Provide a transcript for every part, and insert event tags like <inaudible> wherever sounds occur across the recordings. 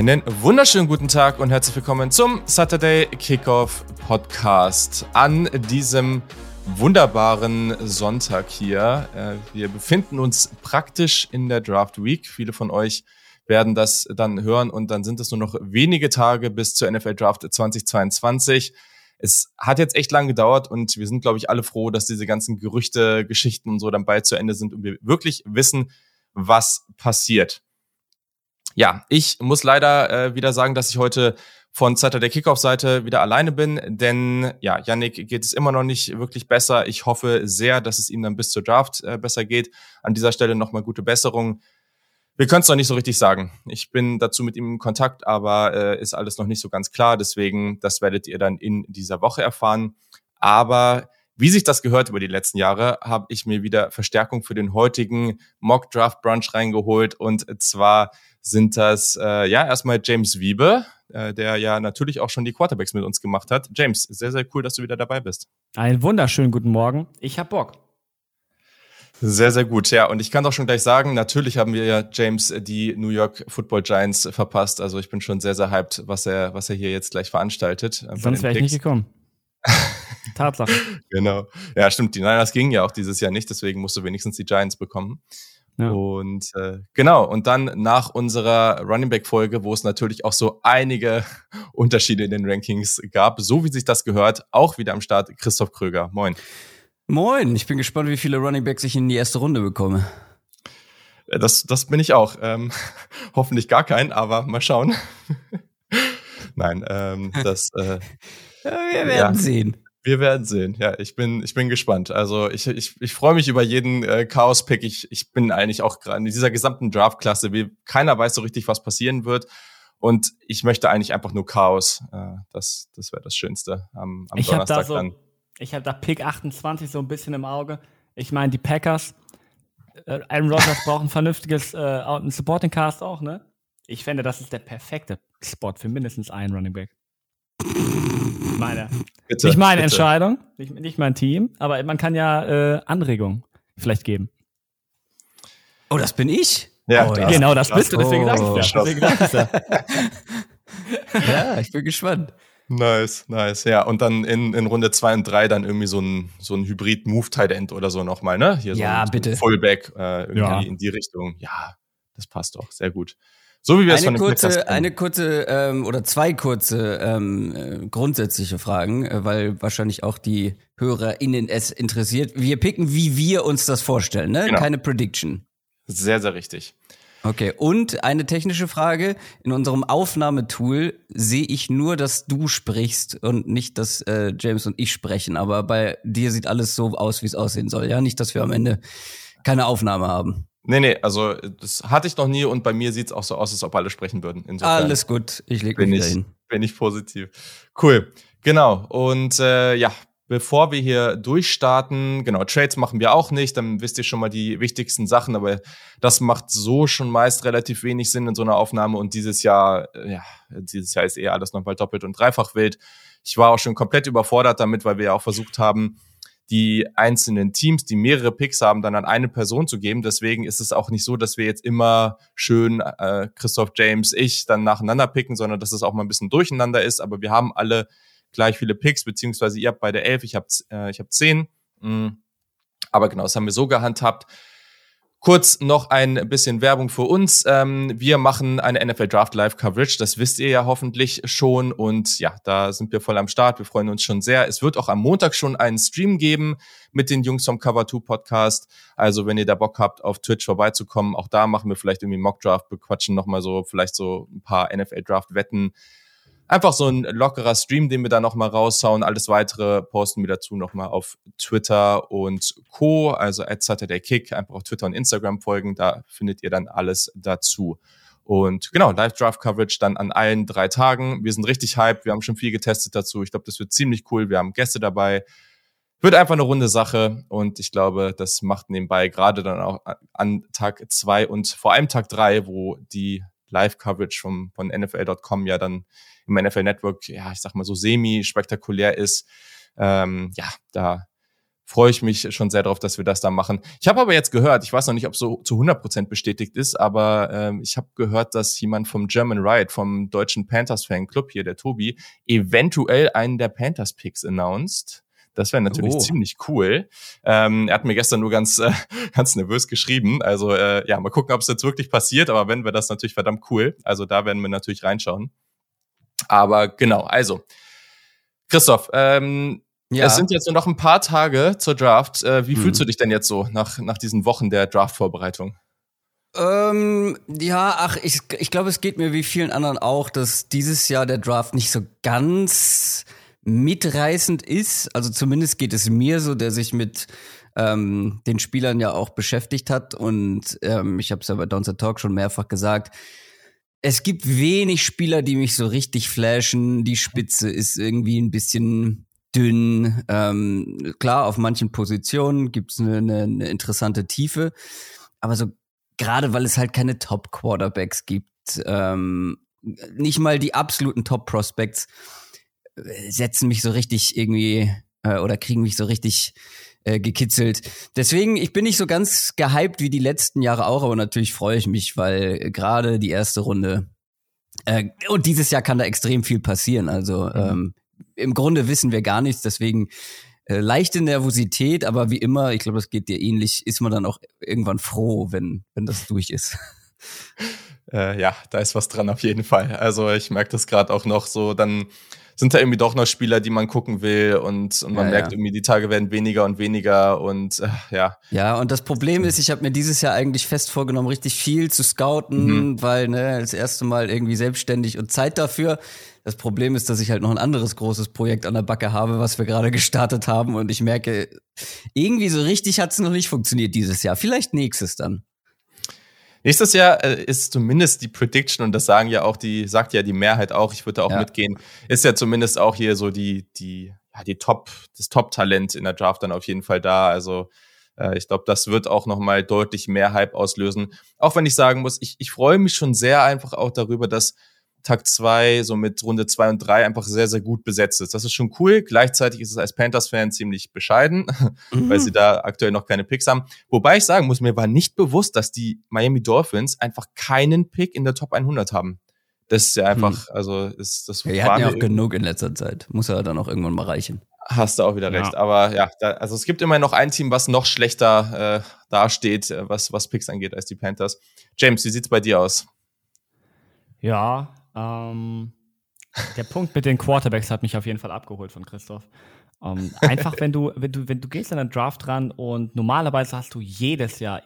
Einen wunderschönen guten Tag und herzlich willkommen zum Saturday Kickoff Podcast an diesem wunderbaren Sonntag hier. Äh, wir befinden uns praktisch in der Draft Week. Viele von euch werden das dann hören und dann sind es nur noch wenige Tage bis zur NFL Draft 2022. Es hat jetzt echt lang gedauert und wir sind, glaube ich, alle froh, dass diese ganzen Gerüchte, Geschichten und so dann bald zu Ende sind und wir wirklich wissen, was passiert ja, ich muss leider äh, wieder sagen, dass ich heute von Seite der Kickoff-Seite wieder alleine bin, denn ja, Yannick geht es immer noch nicht wirklich besser. Ich hoffe sehr, dass es ihm dann bis zur Draft äh, besser geht. An dieser Stelle nochmal gute Besserung. Wir können es noch nicht so richtig sagen. Ich bin dazu mit ihm in Kontakt, aber äh, ist alles noch nicht so ganz klar. Deswegen, das werdet ihr dann in dieser Woche erfahren. Aber wie sich das gehört über die letzten Jahre, habe ich mir wieder Verstärkung für den heutigen Mock Draft Brunch reingeholt und zwar sind das äh, ja erstmal James Wiebe, äh, der ja natürlich auch schon die Quarterbacks mit uns gemacht hat. James, sehr, sehr cool, dass du wieder dabei bist. Einen wunderschönen guten Morgen. Ich hab Bock. Sehr, sehr gut. Ja, und ich kann doch schon gleich sagen, natürlich haben wir ja James die New York Football Giants verpasst. Also ich bin schon sehr, sehr hyped, was er, was er hier jetzt gleich veranstaltet. Äh, Sonst wäre ich nicht gekommen. <laughs> Tatsache. genau. Ja, stimmt. Die Niners gingen ja auch dieses Jahr nicht, deswegen musst du wenigstens die Giants bekommen. Ja. Und äh, genau, und dann nach unserer Running Back Folge, wo es natürlich auch so einige <laughs> Unterschiede in den Rankings gab, so wie sich das gehört, auch wieder am Start Christoph Kröger. Moin. Moin, ich bin gespannt, wie viele Running Backs ich in die erste Runde bekomme. Äh, das, das bin ich auch. Ähm, <laughs> hoffentlich gar keinen, aber mal schauen. <laughs> Nein, ähm, das. Äh, wir werden ja. sehen. Wir werden sehen. Ja, ich bin, ich bin gespannt. Also ich, ich, ich freue mich über jeden äh, Chaos-Pick. Ich, ich bin eigentlich auch gerade in dieser gesamten Draft-Klasse, wie keiner weiß so richtig, was passieren wird. Und ich möchte eigentlich einfach nur Chaos. Äh, das das wäre das Schönste am, am ich Donnerstag da so, dann. Ich habe da Pick 28 so ein bisschen im Auge. Ich meine, die Packers, äh, Aaron Rodgers braucht ein vernünftiges äh, ein Supporting Cast auch, ne? Ich fände, das ist der perfekte Spot für mindestens einen Running Back. Meine. Bitte, nicht meine bitte. Entscheidung, nicht, nicht, mein Team, aber man kann ja äh, Anregungen vielleicht geben. Oh, das bin ich? Ja, oh, das, genau, das, das bist du, deswegen oh, sag ich ja. <laughs> ja, ich bin gespannt. Nice, nice. Ja, und dann in, in Runde zwei und drei dann irgendwie so ein, so ein Hybrid-Move-Tight-End oder so nochmal, ne? Hier so ja, ein, bitte. Fullback äh, irgendwie ja. in die Richtung. Ja, das passt doch. Sehr gut. So wie wir es von den kurze, Eine kurze ähm, oder zwei kurze ähm, äh, grundsätzliche Fragen, äh, weil wahrscheinlich auch die HörerInnen es interessiert. Wir picken, wie wir uns das vorstellen, ne? Genau. Keine Prediction. Sehr, sehr richtig. Okay, und eine technische Frage. In unserem Aufnahmetool sehe ich nur, dass du sprichst und nicht, dass äh, James und ich sprechen. Aber bei dir sieht alles so aus, wie es aussehen soll. Ja, nicht, dass wir am Ende keine Aufnahme haben. Nee, nee, also das hatte ich noch nie und bei mir sieht's auch so aus, als ob alle sprechen würden. Insofern Alles gut, ich leg mich wieder hin. Bin ich positiv. Cool, genau. Und äh, ja, bevor wir hier durchstarten, genau, Trades machen wir auch nicht, dann wisst ihr schon mal die wichtigsten Sachen, aber das macht so schon meist relativ wenig Sinn in so einer Aufnahme und dieses Jahr, äh, ja, dieses Jahr ist eher alles nochmal doppelt und dreifach wild. Ich war auch schon komplett überfordert damit, weil wir ja auch versucht haben, die einzelnen Teams, die mehrere Picks haben, dann an eine Person zu geben. Deswegen ist es auch nicht so, dass wir jetzt immer schön äh, Christoph James, ich dann nacheinander picken, sondern dass es auch mal ein bisschen durcheinander ist. Aber wir haben alle gleich viele Picks, beziehungsweise ihr habt beide elf, ich habe äh, ich hab zehn. Mhm. Aber genau, das haben wir so gehandhabt. Kurz noch ein bisschen Werbung für uns. Ähm, wir machen eine NFL Draft Live Coverage. Das wisst ihr ja hoffentlich schon. Und ja, da sind wir voll am Start. Wir freuen uns schon sehr. Es wird auch am Montag schon einen Stream geben mit den Jungs vom Cover 2 Podcast. Also wenn ihr da Bock habt, auf Twitch vorbeizukommen, auch da machen wir vielleicht irgendwie Mock Draft, bequatschen nochmal so, vielleicht so ein paar NFL Draft Wetten einfach so ein lockerer Stream, den wir da nochmal raushauen. Alles weitere posten wir dazu nochmal auf Twitter und Co. Also at Saturday Kick. Einfach auf Twitter und Instagram folgen. Da findet ihr dann alles dazu. Und genau, Live-Draft-Coverage dann an allen drei Tagen. Wir sind richtig hyped. Wir haben schon viel getestet dazu. Ich glaube, das wird ziemlich cool. Wir haben Gäste dabei. Wird einfach eine runde Sache und ich glaube, das macht nebenbei gerade dann auch an Tag zwei und vor allem Tag drei, wo die Live-Coverage vom, von NFL.com ja dann im NFL Network, ja, ich sag mal so semi-spektakulär ist. Ähm, ja, da freue ich mich schon sehr darauf, dass wir das da machen. Ich habe aber jetzt gehört, ich weiß noch nicht, ob so zu 100% bestätigt ist, aber ähm, ich habe gehört, dass jemand vom German Riot, vom deutschen Panthers Fanclub hier, der Tobi, eventuell einen der Panthers Picks announced. Das wäre natürlich oh. ziemlich cool. Ähm, er hat mir gestern nur ganz, <laughs> äh, ganz nervös geschrieben. Also äh, ja, mal gucken, ob es jetzt wirklich passiert. Aber wenn wir das natürlich verdammt cool. Also da werden wir natürlich reinschauen. Aber genau, also Christoph, ähm, ja. Es sind jetzt nur noch ein paar Tage zur Draft. Äh, wie hm. fühlst du dich denn jetzt so nach, nach diesen Wochen der Draft-Vorbereitung? Ähm, ja, ach, ich, ich glaube, es geht mir wie vielen anderen auch, dass dieses Jahr der Draft nicht so ganz mitreißend ist. Also zumindest geht es mir so, der sich mit ähm, den Spielern ja auch beschäftigt hat. Und ähm, ich habe es ja bei Downset Talk schon mehrfach gesagt. Es gibt wenig Spieler, die mich so richtig flashen. Die Spitze ist irgendwie ein bisschen dünn. Ähm, klar, auf manchen Positionen gibt's eine, eine, eine interessante Tiefe, aber so gerade weil es halt keine Top-Quarterbacks gibt, ähm, nicht mal die absoluten Top-Prospects setzen mich so richtig irgendwie äh, oder kriegen mich so richtig äh, gekitzelt. Deswegen, ich bin nicht so ganz gehypt wie die letzten Jahre auch, aber natürlich freue ich mich, weil gerade die erste Runde äh, und dieses Jahr kann da extrem viel passieren. Also mhm. ähm, im Grunde wissen wir gar nichts, deswegen äh, leichte Nervosität, aber wie immer, ich glaube, das geht dir ähnlich, ist man dann auch irgendwann froh, wenn, wenn das durch ist. Äh, ja, da ist was dran auf jeden Fall. Also ich merke das gerade auch noch so, dann sind da irgendwie doch noch Spieler, die man gucken will und, und man ja, merkt ja. irgendwie, die Tage werden weniger und weniger und äh, ja. Ja, und das Problem ist, ich habe mir dieses Jahr eigentlich fest vorgenommen, richtig viel zu scouten, mhm. weil ne, das erste Mal irgendwie selbstständig und Zeit dafür. Das Problem ist, dass ich halt noch ein anderes großes Projekt an der Backe habe, was wir gerade <laughs> gestartet haben und ich merke, irgendwie so richtig hat es noch nicht funktioniert dieses Jahr. Vielleicht nächstes dann. Nächstes Jahr äh, ist zumindest die Prediction, und das sagen ja auch die, sagt ja die Mehrheit auch, ich würde da auch ja. mitgehen, ist ja zumindest auch hier so die, die, ja, die Top, das Top-Talent in der Draft dann auf jeden Fall da. Also äh, ich glaube, das wird auch nochmal deutlich mehr Hype auslösen. Auch wenn ich sagen muss, ich, ich freue mich schon sehr einfach auch darüber, dass Tag zwei so mit Runde zwei und drei einfach sehr, sehr gut besetzt ist. Das ist schon cool. Gleichzeitig ist es als Panthers-Fan ziemlich bescheiden, <laughs> mhm. weil sie da aktuell noch keine Picks haben. Wobei ich sagen muss, mir war nicht bewusst, dass die Miami Dolphins einfach keinen Pick in der Top 100 haben. Das ist ja einfach, hm. also ist das. Ja, hatten ja auch genug in letzter Zeit. Muss ja dann auch irgendwann mal reichen. Hast du auch wieder recht. Ja. Aber ja, da, also es gibt immer noch ein Team, was noch schlechter äh, dasteht, äh, was, was Picks angeht, als die Panthers. James, wie sieht's bei dir aus? Ja, ähm, der Punkt mit den Quarterbacks hat mich auf jeden Fall abgeholt von Christoph. Ähm, einfach, wenn du, wenn du, wenn du gehst an den Draft ran und normalerweise hast du jedes Jahr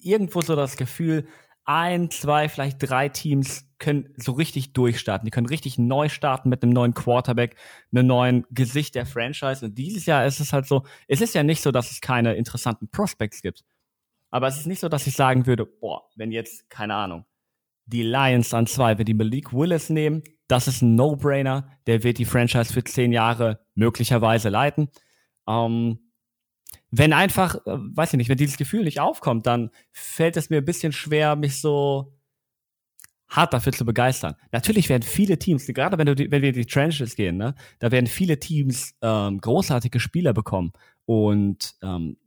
irgendwo so das Gefühl, ein, zwei, vielleicht drei Teams können so richtig durchstarten. Die können richtig neu starten mit einem neuen Quarterback, einem neuen Gesicht der Franchise. Und dieses Jahr ist es halt so, es ist ja nicht so, dass es keine interessanten Prospects gibt. Aber es ist nicht so, dass ich sagen würde, boah, wenn jetzt, keine Ahnung, die Lions an zwei. Wenn die Malik Willis nehmen, das ist ein No-Brainer. Der wird die Franchise für zehn Jahre möglicherweise leiten. Ähm, wenn einfach, äh, weiß ich nicht, wenn dieses Gefühl nicht aufkommt, dann fällt es mir ein bisschen schwer, mich so hart dafür zu begeistern. Natürlich werden viele Teams, gerade wenn, du wenn wir in die Trenches gehen, ne, da werden viele Teams ähm, großartige Spieler bekommen und ähm,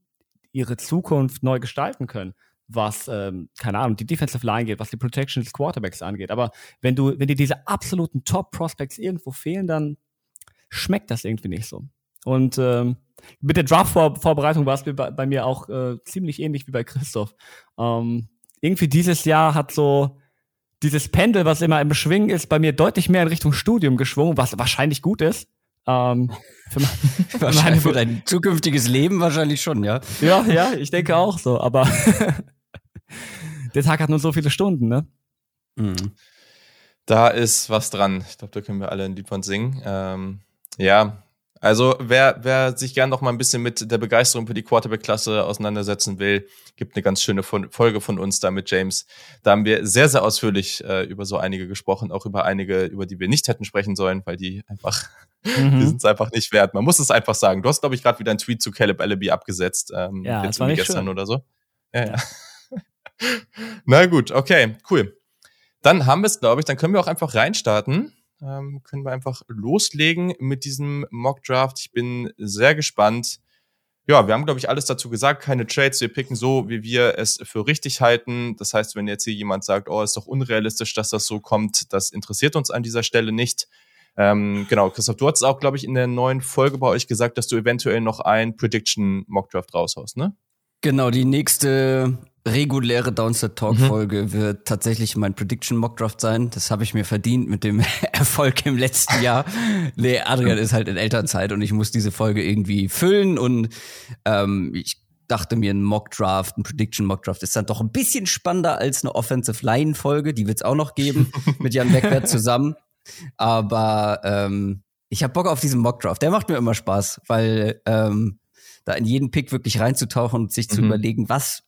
ihre Zukunft neu gestalten können was, ähm, keine Ahnung, die Defensive Line geht, was die Protection des Quarterbacks angeht. Aber wenn du, wenn dir diese absoluten Top-Prospects irgendwo fehlen, dann schmeckt das irgendwie nicht so. Und ähm, mit der Draft-Vorbereitung war es bei, bei, mir auch äh, ziemlich ähnlich wie bei Christoph. Ähm, irgendwie dieses Jahr hat so dieses Pendel, was immer im Schwingen ist, bei mir deutlich mehr in Richtung Studium geschwungen, was wahrscheinlich gut ist. Ähm, für, mein, <laughs> für, meine, für dein zukünftiges Leben wahrscheinlich schon, ja. Ja, ja, ich denke auch so, aber <laughs> der Tag hat nur so viele Stunden, ne? Mhm. Da ist was dran. Ich glaube, da können wir alle ein Lied von singen. Ähm, ja, also wer, wer sich gern noch mal ein bisschen mit der Begeisterung für die Quarterback-Klasse auseinandersetzen will, gibt eine ganz schöne Folge von uns da mit James. Da haben wir sehr, sehr ausführlich äh, über so einige gesprochen, auch über einige, über die wir nicht hätten sprechen sollen, weil die einfach, <laughs> mhm. die sind es einfach nicht wert. Man muss es einfach sagen. Du hast, glaube ich, gerade wieder einen Tweet zu Caleb Allaby abgesetzt. Ähm, ja, jetzt das war nicht gestern schön. oder so. Ja, ja. Na gut, okay, cool. Dann haben wir es, glaube ich. Dann können wir auch einfach reinstarten. Ähm, können wir einfach loslegen mit diesem Mock Draft. Ich bin sehr gespannt. ja, wir haben, glaube ich, alles dazu gesagt. Keine Trades. Wir picken so, wie wir es für richtig halten. Das heißt, wenn jetzt hier jemand sagt, oh, ist doch unrealistisch, dass das so kommt, das interessiert uns an dieser Stelle nicht. Ähm, genau, Christoph, du hast auch, glaube ich, in der neuen Folge bei euch gesagt, dass du eventuell noch ein Prediction Mockdraft raushaust, ne? Genau, die nächste reguläre Downset Talk Folge mhm. wird tatsächlich mein Prediction Mockdraft sein. Das habe ich mir verdient mit dem <laughs> Erfolg im letzten Jahr. Nee, Adrian ist halt in Elternzeit und ich muss diese Folge irgendwie füllen und ähm, ich dachte mir, ein Mockdraft, ein Prediction Mockdraft ist dann doch ein bisschen spannender als eine Offensive Line Folge. Die wird's auch noch geben <laughs> mit Jan Beckwert zusammen. Aber ähm, ich habe Bock auf diesen Mockdraft. Der macht mir immer Spaß, weil ähm, da in jeden Pick wirklich reinzutauchen und sich mhm. zu überlegen, was.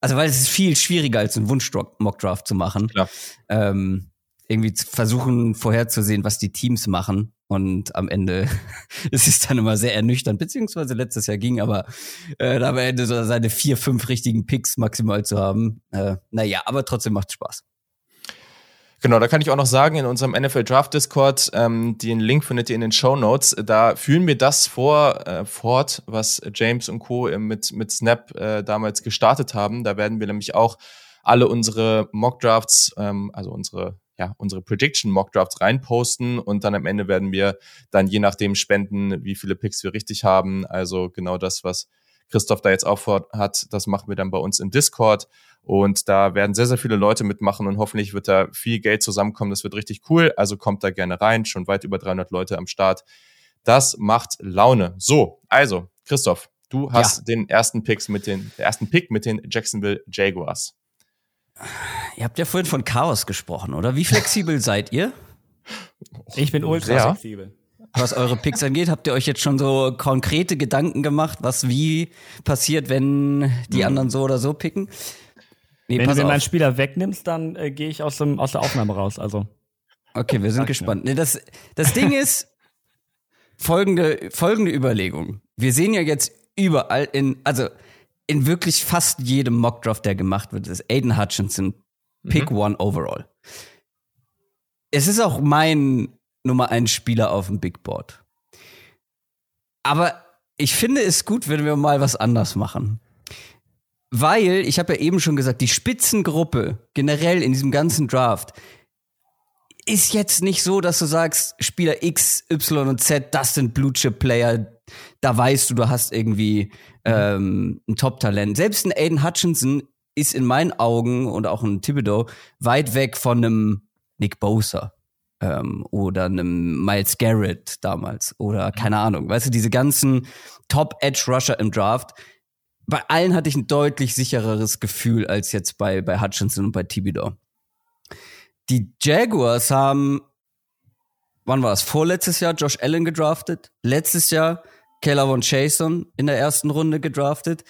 Also, weil es ist viel schwieriger als ein Wunsch-Mockdraft zu machen. Klar. Ähm, irgendwie zu versuchen vorherzusehen, was die Teams machen. Und am Ende <laughs> es ist dann immer sehr ernüchternd, beziehungsweise letztes Jahr ging, aber äh, am Ende so seine vier, fünf richtigen Picks maximal zu haben. Äh, naja, aber trotzdem macht Spaß. Genau, da kann ich auch noch sagen, in unserem NFL Draft Discord, ähm, den Link findet ihr in den Show Notes, da führen wir das vor, äh, fort, was James und Co. mit, mit Snap äh, damals gestartet haben. Da werden wir nämlich auch alle unsere Mock Drafts, ähm, also unsere ja, unsere Prediction Mock Drafts reinposten und dann am Ende werden wir dann je nachdem spenden, wie viele Picks wir richtig haben. Also genau das, was Christoph da jetzt auch hat, das machen wir dann bei uns im Discord. Und da werden sehr, sehr viele Leute mitmachen und hoffentlich wird da viel Geld zusammenkommen. Das wird richtig cool. Also kommt da gerne rein. Schon weit über 300 Leute am Start. Das macht Laune. So, also, Christoph, du hast ja. den ersten Picks mit den, ersten Pick mit den Jacksonville Jaguars. Ihr habt ja vorhin von Chaos gesprochen, oder? Wie flexibel seid ihr? Ich bin ultra ja. flexibel. Was eure Picks angeht, habt ihr euch jetzt schon so konkrete Gedanken gemacht, was wie passiert, wenn die mhm. anderen so oder so picken? Nee, Wenn du mir meinen Spieler wegnimmst, dann äh, gehe ich aus, dem, aus der Aufnahme raus. Also. Okay, wir sind gespannt. Nee, das, das Ding <laughs> ist folgende, folgende Überlegung. Wir sehen ja jetzt überall in, also in wirklich fast jedem Mockdraft, der gemacht wird, ist Aiden Hutchinson Pick mhm. One Overall. Es ist auch mein Nummer ein Spieler auf dem Big Board. Aber ich finde es gut, wenn wir mal was anders machen. Weil, ich habe ja eben schon gesagt, die Spitzengruppe generell in diesem ganzen Draft ist jetzt nicht so, dass du sagst, Spieler X, Y und Z, das sind Blue Chip Player, da weißt du, du hast irgendwie ähm, ein Top-Talent. Selbst ein Aiden Hutchinson ist in meinen Augen und auch ein Thibodeau weit weg von einem Nick Bosa ähm, oder einem Miles Garrett damals oder keine Ahnung. Weißt du, diese ganzen Top-Edge-Rusher im Draft, bei allen hatte ich ein deutlich sichereres Gefühl als jetzt bei, bei Hutchinson und bei Thibodeau. Die Jaguars haben, wann war es? Vorletztes Jahr Josh Allen gedraftet. Letztes Jahr Keller von Chason in der ersten Runde gedraftet.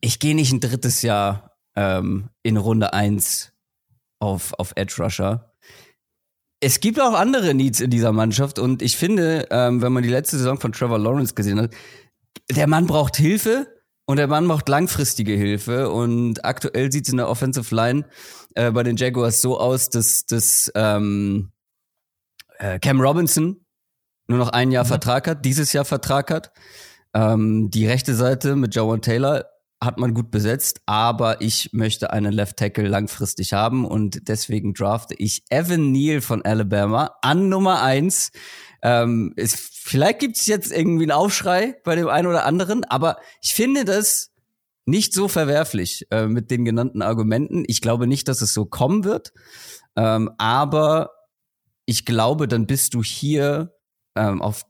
Ich gehe nicht ein drittes Jahr ähm, in Runde eins auf, auf Edge Rusher. Es gibt auch andere Needs in dieser Mannschaft und ich finde, ähm, wenn man die letzte Saison von Trevor Lawrence gesehen hat, der Mann braucht Hilfe und der Mann braucht langfristige Hilfe. Und aktuell sieht es in der Offensive Line äh, bei den Jaguars so aus, dass, dass ähm, äh, Cam Robinson nur noch ein Jahr mhm. Vertrag hat, dieses Jahr Vertrag hat. Ähm, die rechte Seite mit Jawan Taylor hat man gut besetzt, aber ich möchte einen Left Tackle langfristig haben und deswegen drafte ich Evan Neal von Alabama an Nummer eins. Ähm, ist, vielleicht gibt es jetzt irgendwie einen Aufschrei bei dem einen oder anderen, aber ich finde das nicht so verwerflich äh, mit den genannten Argumenten. Ich glaube nicht, dass es so kommen wird, ähm, aber ich glaube, dann bist du hier ähm, auf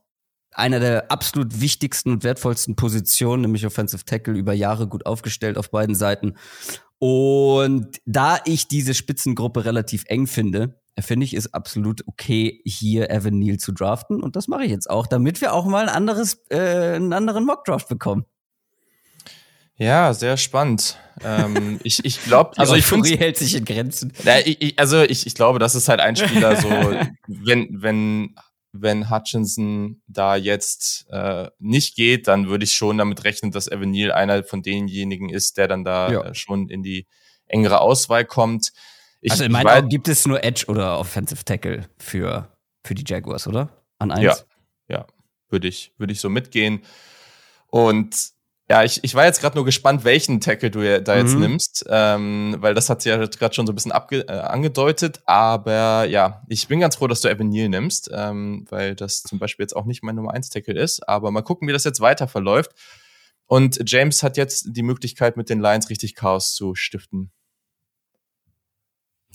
einer der absolut wichtigsten und wertvollsten Positionen, nämlich Offensive Tackle, über Jahre gut aufgestellt auf beiden Seiten. Und da ich diese Spitzengruppe relativ eng finde, finde ich es absolut okay, hier Evan Neal zu draften. Und das mache ich jetzt auch, damit wir auch mal ein anderes, äh, einen anderen Mock-Draft bekommen. Ja, sehr spannend. ähm, <laughs> ich ich glaube, also ich finde, hält sich in Grenzen. Ja, ich, ich, also ich, ich glaube, das ist halt ein Spieler so, wenn wenn wenn Hutchinson da jetzt äh, nicht geht, dann würde ich schon damit rechnen, dass Evan Neal einer von denjenigen ist, der dann da ja. äh, schon in die engere Auswahl kommt. Ich, also in meinen Augen gibt es nur Edge oder Offensive Tackle für, für die Jaguars, oder? An eins? Ja, ja, würde ich, würde ich so mitgehen. Und Ja, ich, ich war jetzt gerade nur gespannt, welchen Tackle du da jetzt mhm. nimmst, ähm, weil das hat sie ja gerade schon so ein bisschen abge äh, angedeutet. Aber ja, ich bin ganz froh, dass du Evan Neal nimmst, ähm, weil das zum Beispiel jetzt auch nicht mein Nummer 1 Tackle ist. Aber mal gucken, wie das jetzt weiter verläuft. Und James hat jetzt die Möglichkeit, mit den Lions richtig Chaos zu stiften.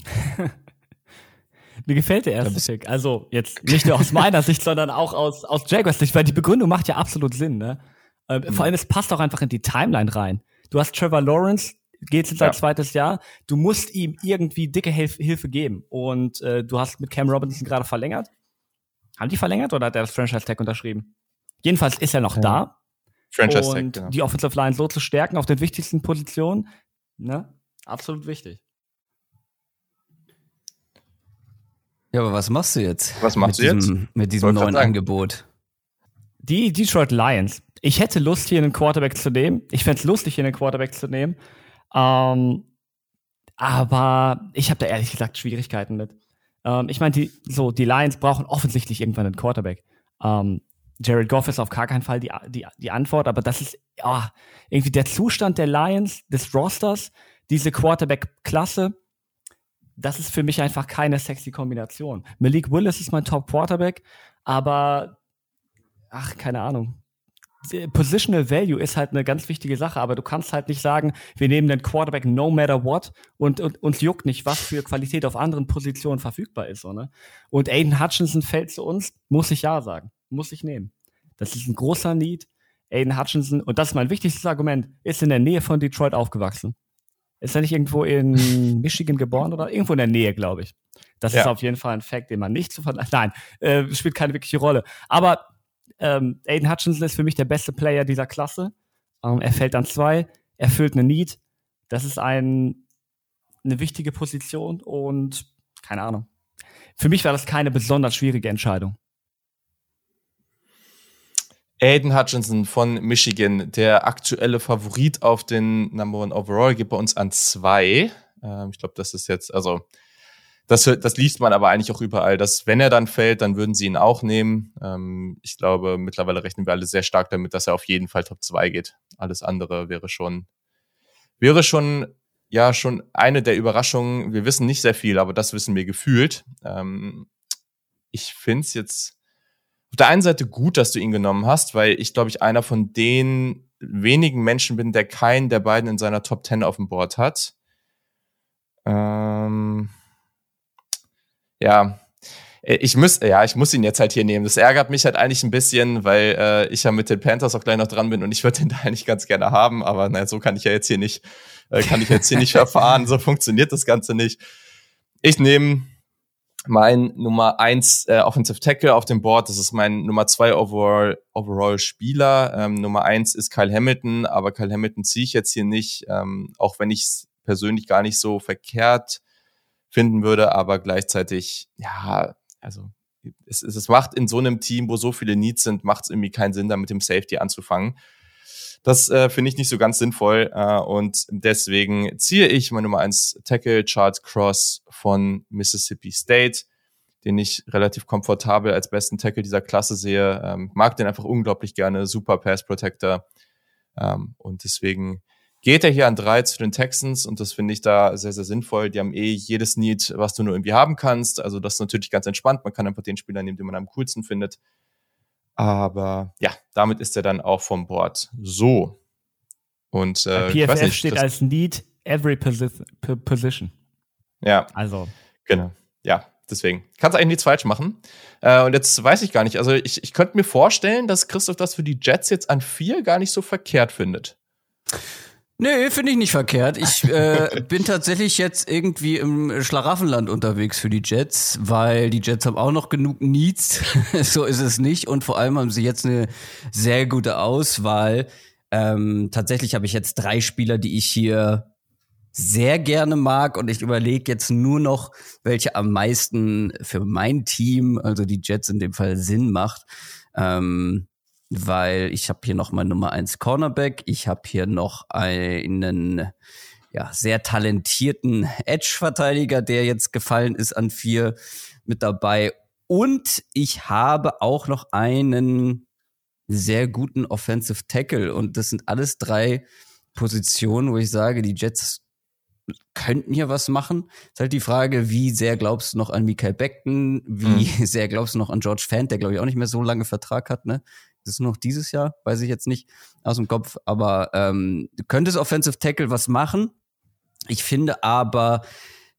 <laughs> Mir gefällt der erste Pick. Also jetzt nicht nur aus <laughs> meiner Sicht, sondern auch aus, aus Jaguars Sicht, weil die Begründung macht ja absolut Sinn. Ne? Äh, mhm. Vor allem, es passt auch einfach in die Timeline rein. Du hast Trevor Lawrence, geht jetzt sein ja. zweites Jahr. Du musst ihm irgendwie dicke Hilf Hilfe geben. Und äh, du hast mit Cam Robinson gerade verlängert. Haben die verlängert oder hat er das Franchise-Tag unterschrieben? Jedenfalls ist er noch ja. da. Franchise Tag, und genau. die Offensive Line so zu stärken auf den wichtigsten Positionen, ne? Absolut wichtig. Ja, aber was machst du jetzt? Was machst du diesem, jetzt? Mit diesem neuen Angebot. Die Detroit Lions. Ich hätte Lust, hier einen Quarterback zu nehmen. Ich fände es lustig, hier einen Quarterback zu nehmen. Ähm, aber ich habe da ehrlich gesagt Schwierigkeiten mit. Ähm, ich meine, die, so, die Lions brauchen offensichtlich irgendwann einen Quarterback. Ähm, Jared Goff ist auf gar keinen Fall die, die, die Antwort, aber das ist oh, irgendwie der Zustand der Lions, des Rosters, diese Quarterback-Klasse das ist für mich einfach keine sexy Kombination. Malik Willis ist mein Top-Quarterback, aber ach, keine Ahnung. Positional Value ist halt eine ganz wichtige Sache, aber du kannst halt nicht sagen, wir nehmen den Quarterback no matter what und, und uns juckt nicht, was für Qualität auf anderen Positionen verfügbar ist. So, ne? Und Aiden Hutchinson fällt zu uns, muss ich ja sagen, muss ich nehmen. Das ist ein großer Need. Aiden Hutchinson, und das ist mein wichtigstes Argument, ist in der Nähe von Detroit aufgewachsen. Ist er nicht irgendwo in <laughs> Michigan geboren oder irgendwo in der Nähe, glaube ich. Das ja. ist auf jeden Fall ein Fact, den man nicht zu verlassen. Nein, äh, spielt keine wirkliche Rolle. Aber ähm, Aiden Hutchinson ist für mich der beste Player dieser Klasse. Ähm, er fällt an zwei, erfüllt eine Need. Das ist ein, eine wichtige Position und keine Ahnung. Für mich war das keine besonders schwierige Entscheidung. Aiden Hutchinson von Michigan, der aktuelle Favorit auf den Number One Overall, geht bei uns an zwei. Ähm, ich glaube, das ist jetzt, also das, das liest man aber eigentlich auch überall, dass wenn er dann fällt, dann würden sie ihn auch nehmen. Ähm, ich glaube, mittlerweile rechnen wir alle sehr stark damit, dass er auf jeden Fall Top 2 geht. Alles andere wäre schon, wäre schon, ja, schon eine der Überraschungen. Wir wissen nicht sehr viel, aber das wissen wir gefühlt. Ähm, ich finde es jetzt auf der einen Seite gut, dass du ihn genommen hast, weil ich glaube ich einer von den wenigen Menschen bin, der keinen der beiden in seiner Top 10 auf dem Board hat. Ähm, ja, ich muss, ja, ich muss ihn jetzt halt hier nehmen. Das ärgert mich halt eigentlich ein bisschen, weil äh, ich ja mit den Panthers auch gleich noch dran bin und ich würde den <laughs> da eigentlich ganz gerne haben, aber naja, so kann ich ja jetzt hier nicht, äh, kann ich jetzt hier nicht <laughs> verfahren. So funktioniert das Ganze nicht. Ich nehme mein Nummer eins äh, Offensive Tackle auf dem Board. Das ist mein Nummer zwei Overall, Overall Spieler. Ähm, Nummer eins ist Kyle Hamilton, aber Kyle Hamilton ziehe ich jetzt hier nicht, ähm, auch wenn ich es persönlich gar nicht so verkehrt finden würde, aber gleichzeitig, ja, also es, es macht in so einem Team, wo so viele Needs sind, macht es irgendwie keinen Sinn, da mit dem Safety anzufangen. Das äh, finde ich nicht so ganz sinnvoll äh, und deswegen ziehe ich mein Nummer eins Tackle Charles Cross von Mississippi State, den ich relativ komfortabel als besten Tackle dieser Klasse sehe. Ähm, mag den einfach unglaublich gerne, super Pass Protector ähm, und deswegen geht er hier an drei zu den Texans und das finde ich da sehr, sehr sinnvoll. Die haben eh jedes Need, was du nur irgendwie haben kannst. Also das ist natürlich ganz entspannt. Man kann einfach den Spieler nehmen, den man am coolsten findet. Aber ja, damit ist er dann auch vom Bord. So. Und äh, PFF nicht, steht als Need every position. Ja. Also. Genau. Ja, deswegen. Kannst eigentlich nichts falsch machen. Äh, und jetzt weiß ich gar nicht. Also ich, ich könnte mir vorstellen, dass Christoph das für die Jets jetzt an vier gar nicht so verkehrt findet. Nee, finde ich nicht verkehrt. Ich <laughs> äh, bin tatsächlich jetzt irgendwie im Schlaraffenland unterwegs für die Jets, weil die Jets haben auch noch genug Needs. <laughs> so ist es nicht. Und vor allem haben sie jetzt eine sehr gute Auswahl. Ähm, tatsächlich habe ich jetzt drei Spieler, die ich hier sehr gerne mag und ich überlege jetzt nur noch, welche am meisten für mein Team, also die Jets in dem Fall, Sinn macht. Ähm, weil ich habe hier noch mal Nummer eins Cornerback, ich habe hier noch einen ja, sehr talentierten Edge-Verteidiger, der jetzt gefallen ist an vier mit dabei. Und ich habe auch noch einen sehr guten Offensive Tackle. Und das sind alles drei Positionen, wo ich sage, die Jets könnten hier was machen. Ist halt die Frage, wie sehr glaubst du noch an Michael Beckton? Wie mhm. <laughs> sehr glaubst du noch an George Fant, der glaube ich auch nicht mehr so lange Vertrag hat, ne? Das ist noch dieses Jahr, weiß ich jetzt nicht aus dem Kopf. Aber ähm, du könntest Offensive Tackle was machen. Ich finde aber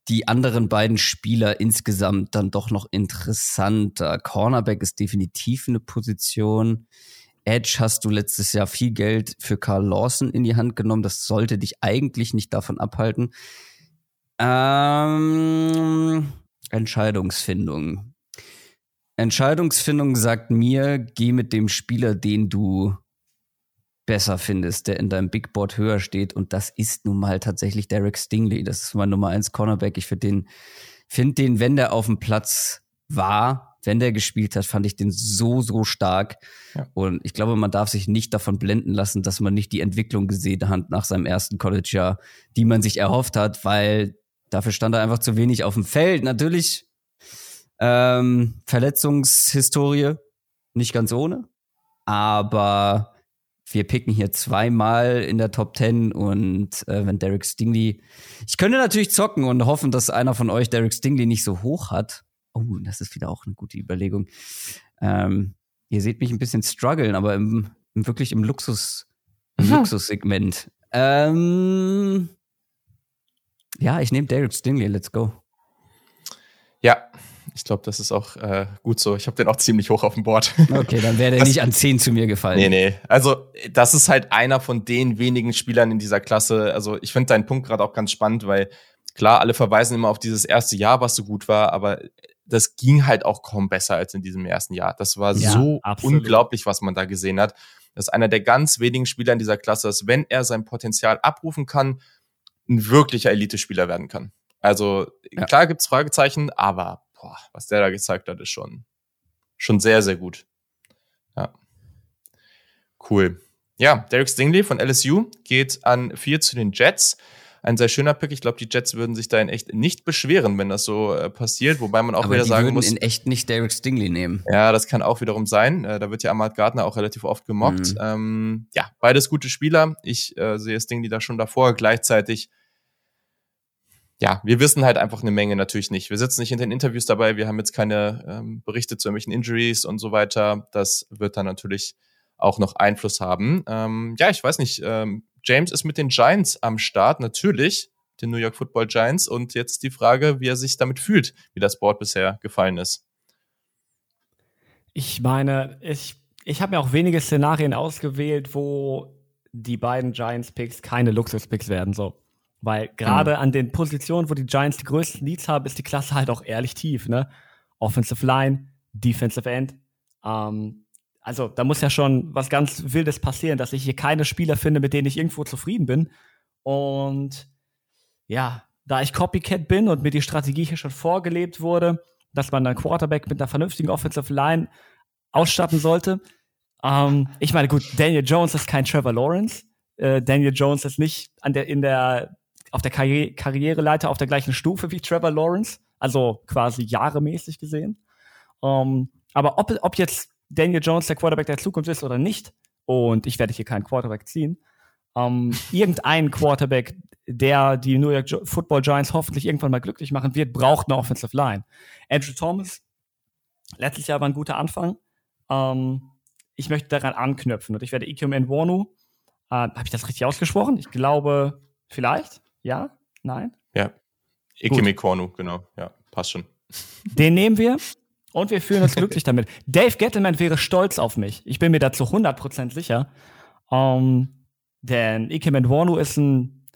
die anderen beiden Spieler insgesamt dann doch noch interessanter. Cornerback ist definitiv eine Position. Edge hast du letztes Jahr viel Geld für Carl Lawson in die Hand genommen. Das sollte dich eigentlich nicht davon abhalten. Ähm, Entscheidungsfindung. Entscheidungsfindung sagt mir, geh mit dem Spieler, den du besser findest, der in deinem Big Board höher steht. Und das ist nun mal tatsächlich Derek Stingley. Das ist mein Nummer eins Cornerback. Ich finde den, finde den, wenn der auf dem Platz war, wenn der gespielt hat, fand ich den so, so stark. Ja. Und ich glaube, man darf sich nicht davon blenden lassen, dass man nicht die Entwicklung gesehen hat nach seinem ersten College-Jahr, die man sich erhofft hat, weil dafür stand er einfach zu wenig auf dem Feld. Natürlich ähm, Verletzungshistorie, nicht ganz ohne. Aber wir picken hier zweimal in der Top 10 und äh, wenn Derek Stingley. Ich könnte natürlich zocken und hoffen, dass einer von euch Derek Stingley nicht so hoch hat. Oh, das ist wieder auch eine gute Überlegung. Ähm, ihr seht mich ein bisschen strugglen, aber im, im wirklich im Luxus, im mhm. Luxussegment. Ähm, ja, ich nehme Derek Stingley, let's go. Ja, ich glaube, das ist auch äh, gut so. Ich habe den auch ziemlich hoch auf dem Board. <laughs> Okay, dann wäre der nicht an 10 zu mir gefallen. Nee, nee. Also, das ist halt einer von den wenigen Spielern in dieser Klasse. Also, ich finde deinen Punkt gerade auch ganz spannend, weil klar, alle verweisen immer auf dieses erste Jahr, was so gut war, aber das ging halt auch kaum besser als in diesem ersten Jahr. Das war ja, so absolut. unglaublich, was man da gesehen hat. Das ist einer der ganz wenigen Spieler in dieser Klasse, dass wenn er sein Potenzial abrufen kann, ein wirklicher Elite-Spieler werden kann. Also ja. klar gibt's Fragezeichen, aber boah, was der da gezeigt hat, ist schon, schon sehr, sehr gut. Ja. Cool. Ja, Derek Stingley von LSU geht an vier zu den Jets ein sehr schöner Pick. Ich glaube, die Jets würden sich da in echt nicht beschweren, wenn das so äh, passiert. Wobei man auch Aber wieder sagen würden muss. in echt nicht Derek Stingley nehmen. Ja, das kann auch wiederum sein. Äh, da wird ja Ahmad Gardner auch relativ oft gemobbt. Mhm. Ähm, ja, beides gute Spieler. Ich äh, sehe Stingley da schon davor. Gleichzeitig ja, wir wissen halt einfach eine Menge natürlich nicht. Wir sitzen nicht in den Interviews dabei, wir haben jetzt keine ähm, Berichte zu irgendwelchen Injuries und so weiter. Das wird dann natürlich auch noch Einfluss haben. Ähm, ja, ich weiß nicht, ähm, James ist mit den Giants am Start, natürlich, den New York Football Giants. Und jetzt die Frage, wie er sich damit fühlt, wie das Board bisher gefallen ist. Ich meine, ich, ich habe mir auch wenige Szenarien ausgewählt, wo die beiden Giants-Picks keine Luxus-Picks werden. So. Weil gerade mhm. an den Positionen, wo die Giants die größten Leads haben, ist die Klasse halt auch ehrlich tief. Ne? Offensive Line, Defensive End. Ähm, also da muss ja schon was ganz Wildes passieren, dass ich hier keine Spieler finde, mit denen ich irgendwo zufrieden bin. Und ja, da ich Copycat bin und mir die Strategie hier schon vorgelebt wurde, dass man einen Quarterback mit einer vernünftigen Offensive Line ausstatten sollte. Ähm, ich meine, gut, Daniel Jones ist kein Trevor Lawrence. Äh, Daniel Jones ist nicht an der, in der, auf der Karri Karriereleiter auf der gleichen Stufe wie Trevor Lawrence. Also quasi jahremäßig gesehen. Ähm, aber ob, ob jetzt Daniel Jones der Quarterback der Zukunft ist oder nicht, und ich werde hier keinen Quarterback ziehen, ähm, <laughs> irgendein Quarterback, der die New York Football Giants hoffentlich irgendwann mal glücklich machen wird, braucht eine Offensive Line. Andrew Thomas, letztes Jahr war ein guter Anfang. Ähm, ich möchte daran anknüpfen und ich werde Ikem Nwonu, äh, habe ich das richtig ausgesprochen? Ich glaube, vielleicht, ja, nein? Ja, Ikem Nwonu, genau, ja, passt schon. Den nehmen wir. Und wir fühlen uns glücklich damit. <laughs> Dave Gettleman wäre stolz auf mich. Ich bin mir dazu 100% sicher. Um, ähm, denn Ike Wonu ist ein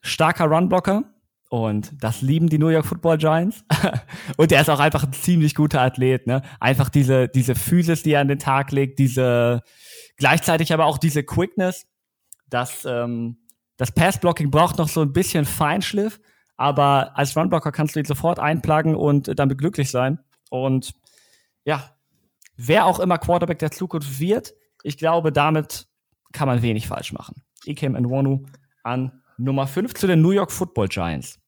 starker Runblocker. Und das lieben die New York Football Giants. <laughs> und er ist auch einfach ein ziemlich guter Athlet, ne? Einfach diese, diese Physis, die er an den Tag legt, diese, gleichzeitig aber auch diese Quickness. Das, ähm, das Passblocking braucht noch so ein bisschen Feinschliff, aber als Runblocker kannst du ihn sofort einplagen und damit glücklich sein. Und ja, wer auch immer Quarterback der Zukunft wird, ich glaube, damit kann man wenig falsch machen. Ikem Nwonu an Nummer 5 zu den New York Football Giants.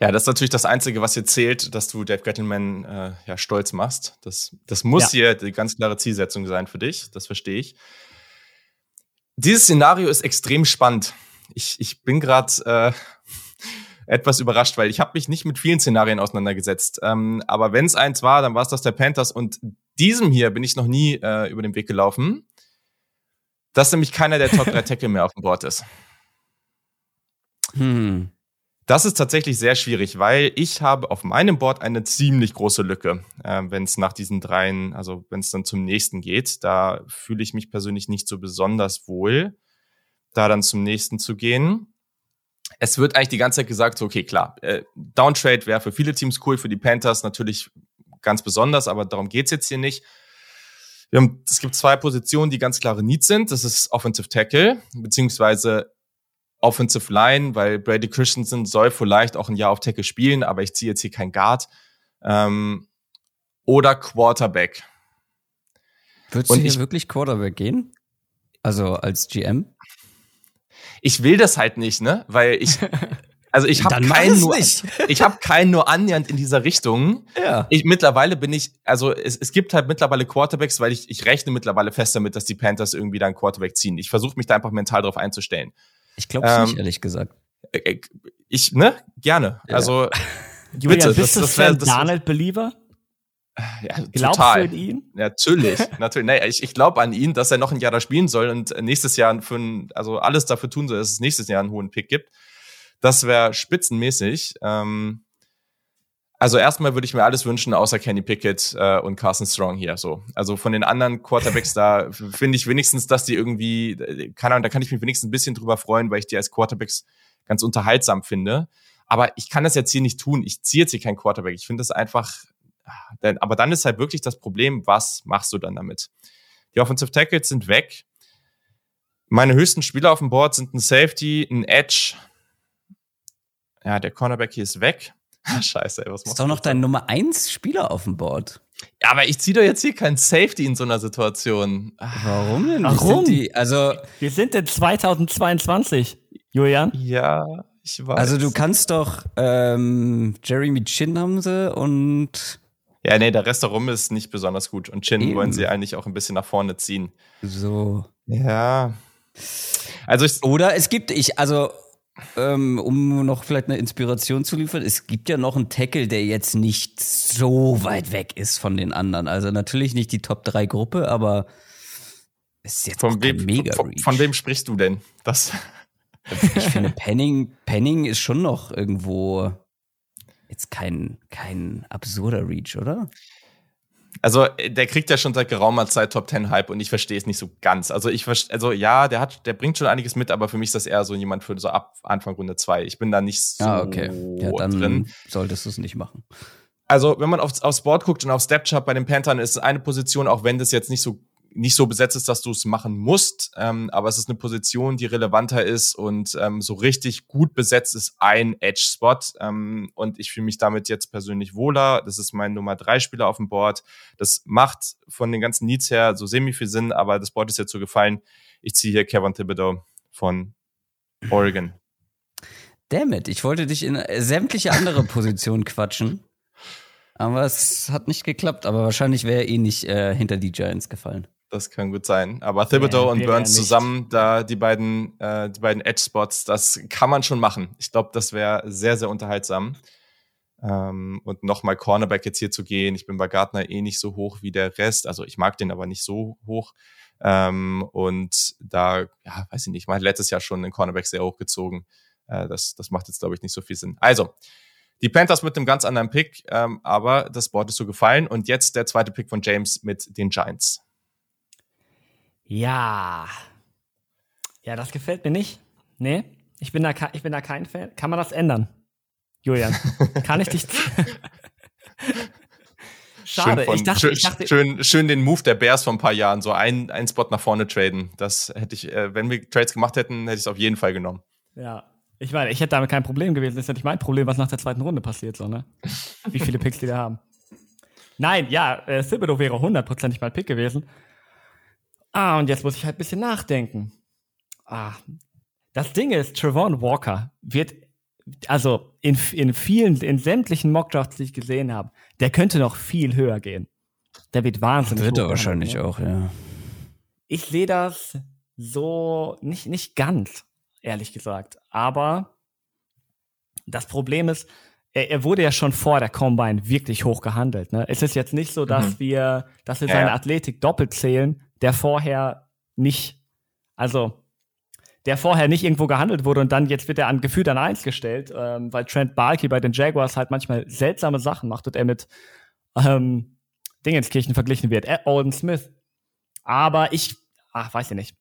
Ja, das ist natürlich das Einzige, was hier zählt, dass du Dave Gettleman äh, ja stolz machst. Das, das muss ja. hier die ganz klare Zielsetzung sein für dich. Das verstehe ich. Dieses Szenario ist extrem spannend. Ich, ich bin gerade äh, <laughs> etwas überrascht, weil ich habe mich nicht mit vielen Szenarien auseinandergesetzt. Ähm, aber wenn es eins war, dann war es das der Panthers. Und diesem hier bin ich noch nie äh, über den Weg gelaufen. Dass nämlich keiner der Top 3 <laughs> Tackle mehr auf dem Board ist. Hm. Das ist tatsächlich sehr schwierig, weil ich habe auf meinem Board eine ziemlich große Lücke, äh, wenn es nach diesen dreien, also wenn es dann zum nächsten geht. Da fühle ich mich persönlich nicht so besonders wohl, da dann zum nächsten zu gehen. Es wird eigentlich die ganze Zeit gesagt, so, okay, klar, äh, Downtrade wäre für viele Teams cool, für die Panthers natürlich ganz besonders, aber darum geht's jetzt hier nicht. Haben, es gibt zwei Positionen, die ganz klare Needs sind. Das ist Offensive Tackle, beziehungsweise Offensive Line, weil Brady Christensen soll vielleicht auch ein Jahr auf Tackle spielen, aber ich ziehe jetzt hier kein Guard. Ähm, oder Quarterback. Würdest du hier ich, wirklich Quarterback gehen? Also als GM? Ich will das halt nicht, ne? Weil ich, <laughs> also ich habe keinen nur, <laughs> ich habe keinen nur annähernd in dieser Richtung. Ja. Ich, mittlerweile bin ich, also es, es gibt halt mittlerweile Quarterbacks, weil ich, ich rechne mittlerweile fest damit, dass die Panthers irgendwie da einen Quarterback ziehen. Ich versuche mich da einfach mental drauf einzustellen. Ich glaube es ähm, nicht, ehrlich gesagt. Äh, äh, ich, ne? Gerne. Ja. Also, Julian, <laughs> bitte, bist das, du ein Donald-Believer? Ja, Glaubst total. du in ihn? Natürlich, <laughs> natürlich. Nee, ich, ich glaube an ihn, dass er noch ein Jahr da spielen soll und nächstes Jahr für ein, also alles dafür tun soll, dass es nächstes Jahr einen hohen Pick gibt. Das wäre spitzenmäßig. Ähm, also erstmal würde ich mir alles wünschen, außer Kenny Pickett äh, und Carson Strong hier. So, also von den anderen Quarterbacks da finde ich wenigstens, dass die irgendwie, äh, keine Ahnung, da kann ich mich wenigstens ein bisschen drüber freuen, weil ich die als Quarterbacks ganz unterhaltsam finde. Aber ich kann das jetzt hier nicht tun. Ich ziehe jetzt hier kein Quarterback. Ich finde das einfach. Denn, aber dann ist halt wirklich das Problem, was machst du dann damit? Die Offensive Tackles sind weg. Meine höchsten Spieler auf dem Board sind ein Safety, ein Edge. Ja, der Cornerback hier ist weg. <laughs> Scheiße, ey, was machst du? Ist doch noch dein Nummer 1 Spieler auf dem Board. Ja, aber ich ziehe doch jetzt hier keinen Safety in so einer Situation. Warum denn? Warum? Die, also Wir sind in 2022, Julian. Ja, ich weiß. Also du kannst doch ähm, Jeremy Chin haben sie und ja, nee, der Rest darum ist nicht besonders gut. Und Chin Eben. wollen sie eigentlich auch ein bisschen nach vorne ziehen. So. Ja. Also ich, Oder es gibt, ich, also ähm, um noch vielleicht eine Inspiration zu liefern, es gibt ja noch einen Tackle, der jetzt nicht so weit weg ist von den anderen. Also natürlich nicht die Top 3 Gruppe, aber es ist jetzt von wem, mega von, von, wem sprichst du denn? Das ich finde <laughs> Penning, Penning ist schon noch irgendwo jetzt kein, kein absurder Reach, oder? Also, äh, der kriegt ja schon seit geraumer Zeit Top 10 Hype und ich verstehe es nicht so ganz. Also, ich also ja, der hat, der bringt schon einiges mit, aber für mich ist das eher so jemand für so ab Anfang Runde 2. Ich bin da nicht so ah, okay. ja, dann drin. Solltest du es nicht machen. Also, wenn man aufs, aufs Board guckt und auf Stepchart bei den Panthern ist eine Position, auch wenn das jetzt nicht so nicht so besetzt ist, dass du es machen musst, ähm, aber es ist eine Position, die relevanter ist und ähm, so richtig gut besetzt ist ein Edge-Spot ähm, und ich fühle mich damit jetzt persönlich wohler. Das ist mein Nummer drei Spieler auf dem Board. Das macht von den ganzen Needs her so semi viel Sinn, aber das Board ist jetzt so gefallen. Ich ziehe hier Kevin Thibodeau von Oregon. Damn it, ich wollte dich in sämtliche andere <laughs> Positionen quatschen. Aber es hat nicht geklappt, aber wahrscheinlich wäre er eh nicht äh, hinter die Giants gefallen. Das kann gut sein. Aber Thibodeau ja, und Burns zusammen, da die beiden, äh, die beiden Edge-Spots, das kann man schon machen. Ich glaube, das wäre sehr, sehr unterhaltsam. Ähm, und nochmal Cornerback jetzt hier zu gehen. Ich bin bei Gardner eh nicht so hoch wie der Rest. Also ich mag den aber nicht so hoch. Ähm, und da, ja, weiß ich nicht, man hat letztes Jahr schon den Cornerback sehr hochgezogen. Äh, das, das macht jetzt, glaube ich, nicht so viel Sinn. Also, die Panthers mit einem ganz anderen Pick, ähm, aber das Board ist so gefallen. Und jetzt der zweite Pick von James mit den Giants. Ja. Ja, das gefällt mir nicht. Nee, ich bin da, ich bin da kein Fan. Kann man das ändern? Julian, <laughs> kann ich dich. Schade, von, ich, dachte, schön, ich dachte. Schön, schön den Move der Bears vor ein paar Jahren, so ein, ein Spot nach vorne traden. Das hätte ich, äh, wenn wir Trades gemacht hätten, hätte ich es auf jeden Fall genommen. Ja. Ich meine, ich hätte damit kein Problem gewesen. Das ist ja nicht mein Problem, was nach der zweiten Runde passiert, so, ne? Wie viele Picks die da haben. Nein, ja, äh, Thibodeau wäre hundertprozentig mein Pick gewesen. Ah, und jetzt muss ich halt ein bisschen nachdenken. Ah, das Ding ist, Trevon Walker wird also in, in vielen, in sämtlichen Mockdrafts, die ich gesehen habe, der könnte noch viel höher gehen. Der wird wahnsinnig. Wird er wahrscheinlich ne? auch, ja. Ich sehe das so nicht, nicht ganz, ehrlich gesagt. Aber das Problem ist, er, er wurde ja schon vor der Combine wirklich hoch gehandelt. Ne? Es ist jetzt nicht so, dass mhm. wir, dass wir ja, seine Athletik doppelt zählen, der vorher nicht, also der vorher nicht irgendwo gehandelt wurde und dann jetzt wird er an gefühlt an eins gestellt, ähm, weil Trent Balky bei den Jaguars halt manchmal seltsame Sachen macht und er mit ähm, Dingenskirchen verglichen wird. Äh, Alden Smith. Aber ich, ach, weiß ich nicht.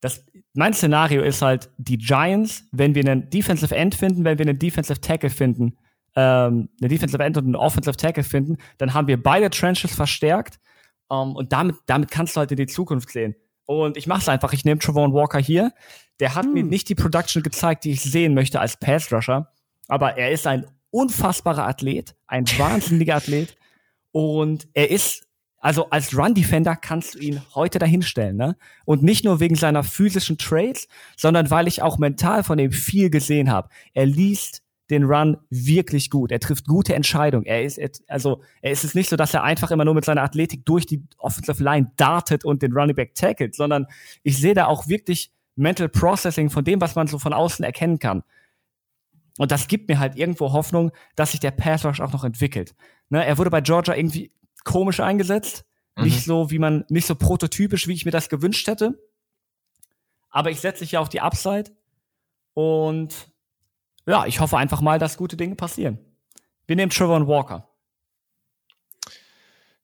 Das, mein Szenario ist halt die Giants, wenn wir einen Defensive End finden, wenn wir einen Defensive Tackle finden, ähm, eine Defensive End und einen Offensive Tackle finden, dann haben wir beide Trenches verstärkt um, ähm, und damit, damit kannst du halt in die Zukunft sehen. Und ich mache es einfach. Ich nehme Travon Walker hier. Der hat hm. mir nicht die Production gezeigt, die ich sehen möchte als Pass Rusher, aber er ist ein unfassbarer Athlet, ein <laughs> wahnsinniger Athlet und er ist also als Run-Defender kannst du ihn heute dahinstellen, ne? Und nicht nur wegen seiner physischen Traits, sondern weil ich auch mental von ihm viel gesehen habe. Er liest den Run wirklich gut. Er trifft gute Entscheidungen. Er ist, also, er ist es nicht so, dass er einfach immer nur mit seiner Athletik durch die Offensive Line dartet und den Running Back tackelt, sondern ich sehe da auch wirklich Mental Processing von dem, was man so von außen erkennen kann. Und das gibt mir halt irgendwo Hoffnung, dass sich der Pass Rush auch noch entwickelt. Ne, er wurde bei Georgia irgendwie komisch eingesetzt. Mhm. Nicht so, wie man, nicht so prototypisch, wie ich mir das gewünscht hätte. Aber ich setze ja auf die Upside. Und ja, ich hoffe einfach mal, dass gute Dinge passieren. Wir nehmen Trevor Walker.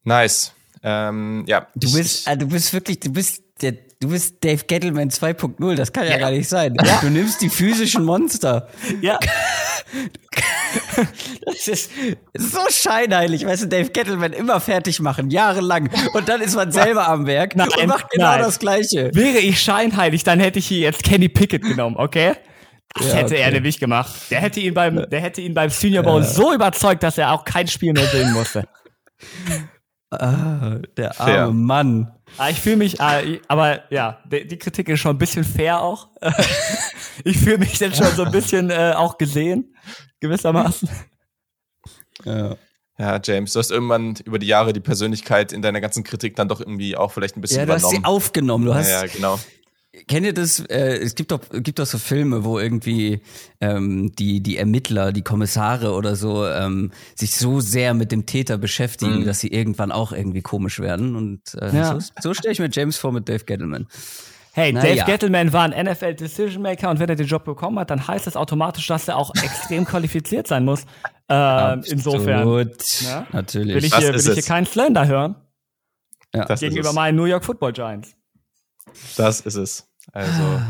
Nice. Ähm, ja. Du bist, äh, du bist wirklich, du bist der, du bist Dave Gettleman 2.0. Das kann ja, ja, gar nicht sein. Ja. Du nimmst die physischen Monster. Ja. <laughs> Das ist so scheinheilig, weißt du, Dave Kettleman immer fertig machen, jahrelang. Und dann ist man selber am Werk nein, und macht genau nein. das Gleiche. Wäre ich scheinheilig, dann hätte ich hier jetzt Kenny Pickett genommen, okay? Das ja, hätte okay. er nämlich gemacht. Der hätte ihn beim, der hätte ihn beim Senior Bowl ja. so überzeugt, dass er auch kein Spiel mehr sehen musste. <laughs> Ah, der arme fair. Mann. Ah, ich fühle mich, ah, aber ja, die, die, Kritik ist schon ein bisschen fair auch. <laughs> ich fühle mich jetzt schon so ein bisschen äh, auch gesehen gewissermaßen. Ja. Ja, James, du hast irgendwann über die Jahre die Persönlichkeit in deiner ganzen Kritik dann doch irgendwie auch vielleicht ein bisschen ja, du übernommen. hast sie aufgenommen. Du hast, ja genau. Kennt ihr das? Äh, es gibt doch, gibt doch so Filme, wo irgendwie ähm, die die Ermittler, die Kommissare oder so ähm, sich so sehr mit dem Täter beschäftigen, mhm. dass sie irgendwann auch irgendwie komisch werden. Und äh, ja. so, so stelle ich mir James vor mit Dave Gettleman. Hey, Na Dave ja. Gettleman war ein NFL Decision Maker und wenn er den Job bekommen hat, dann heißt das automatisch, dass er auch <laughs> extrem qualifiziert sein muss. Äh, insofern. Ja? Natürlich. Will ich hier, will ich hier keinen Slender hören. Ja. Gegenüber meinen New York Football Giants. Das ist es. Also,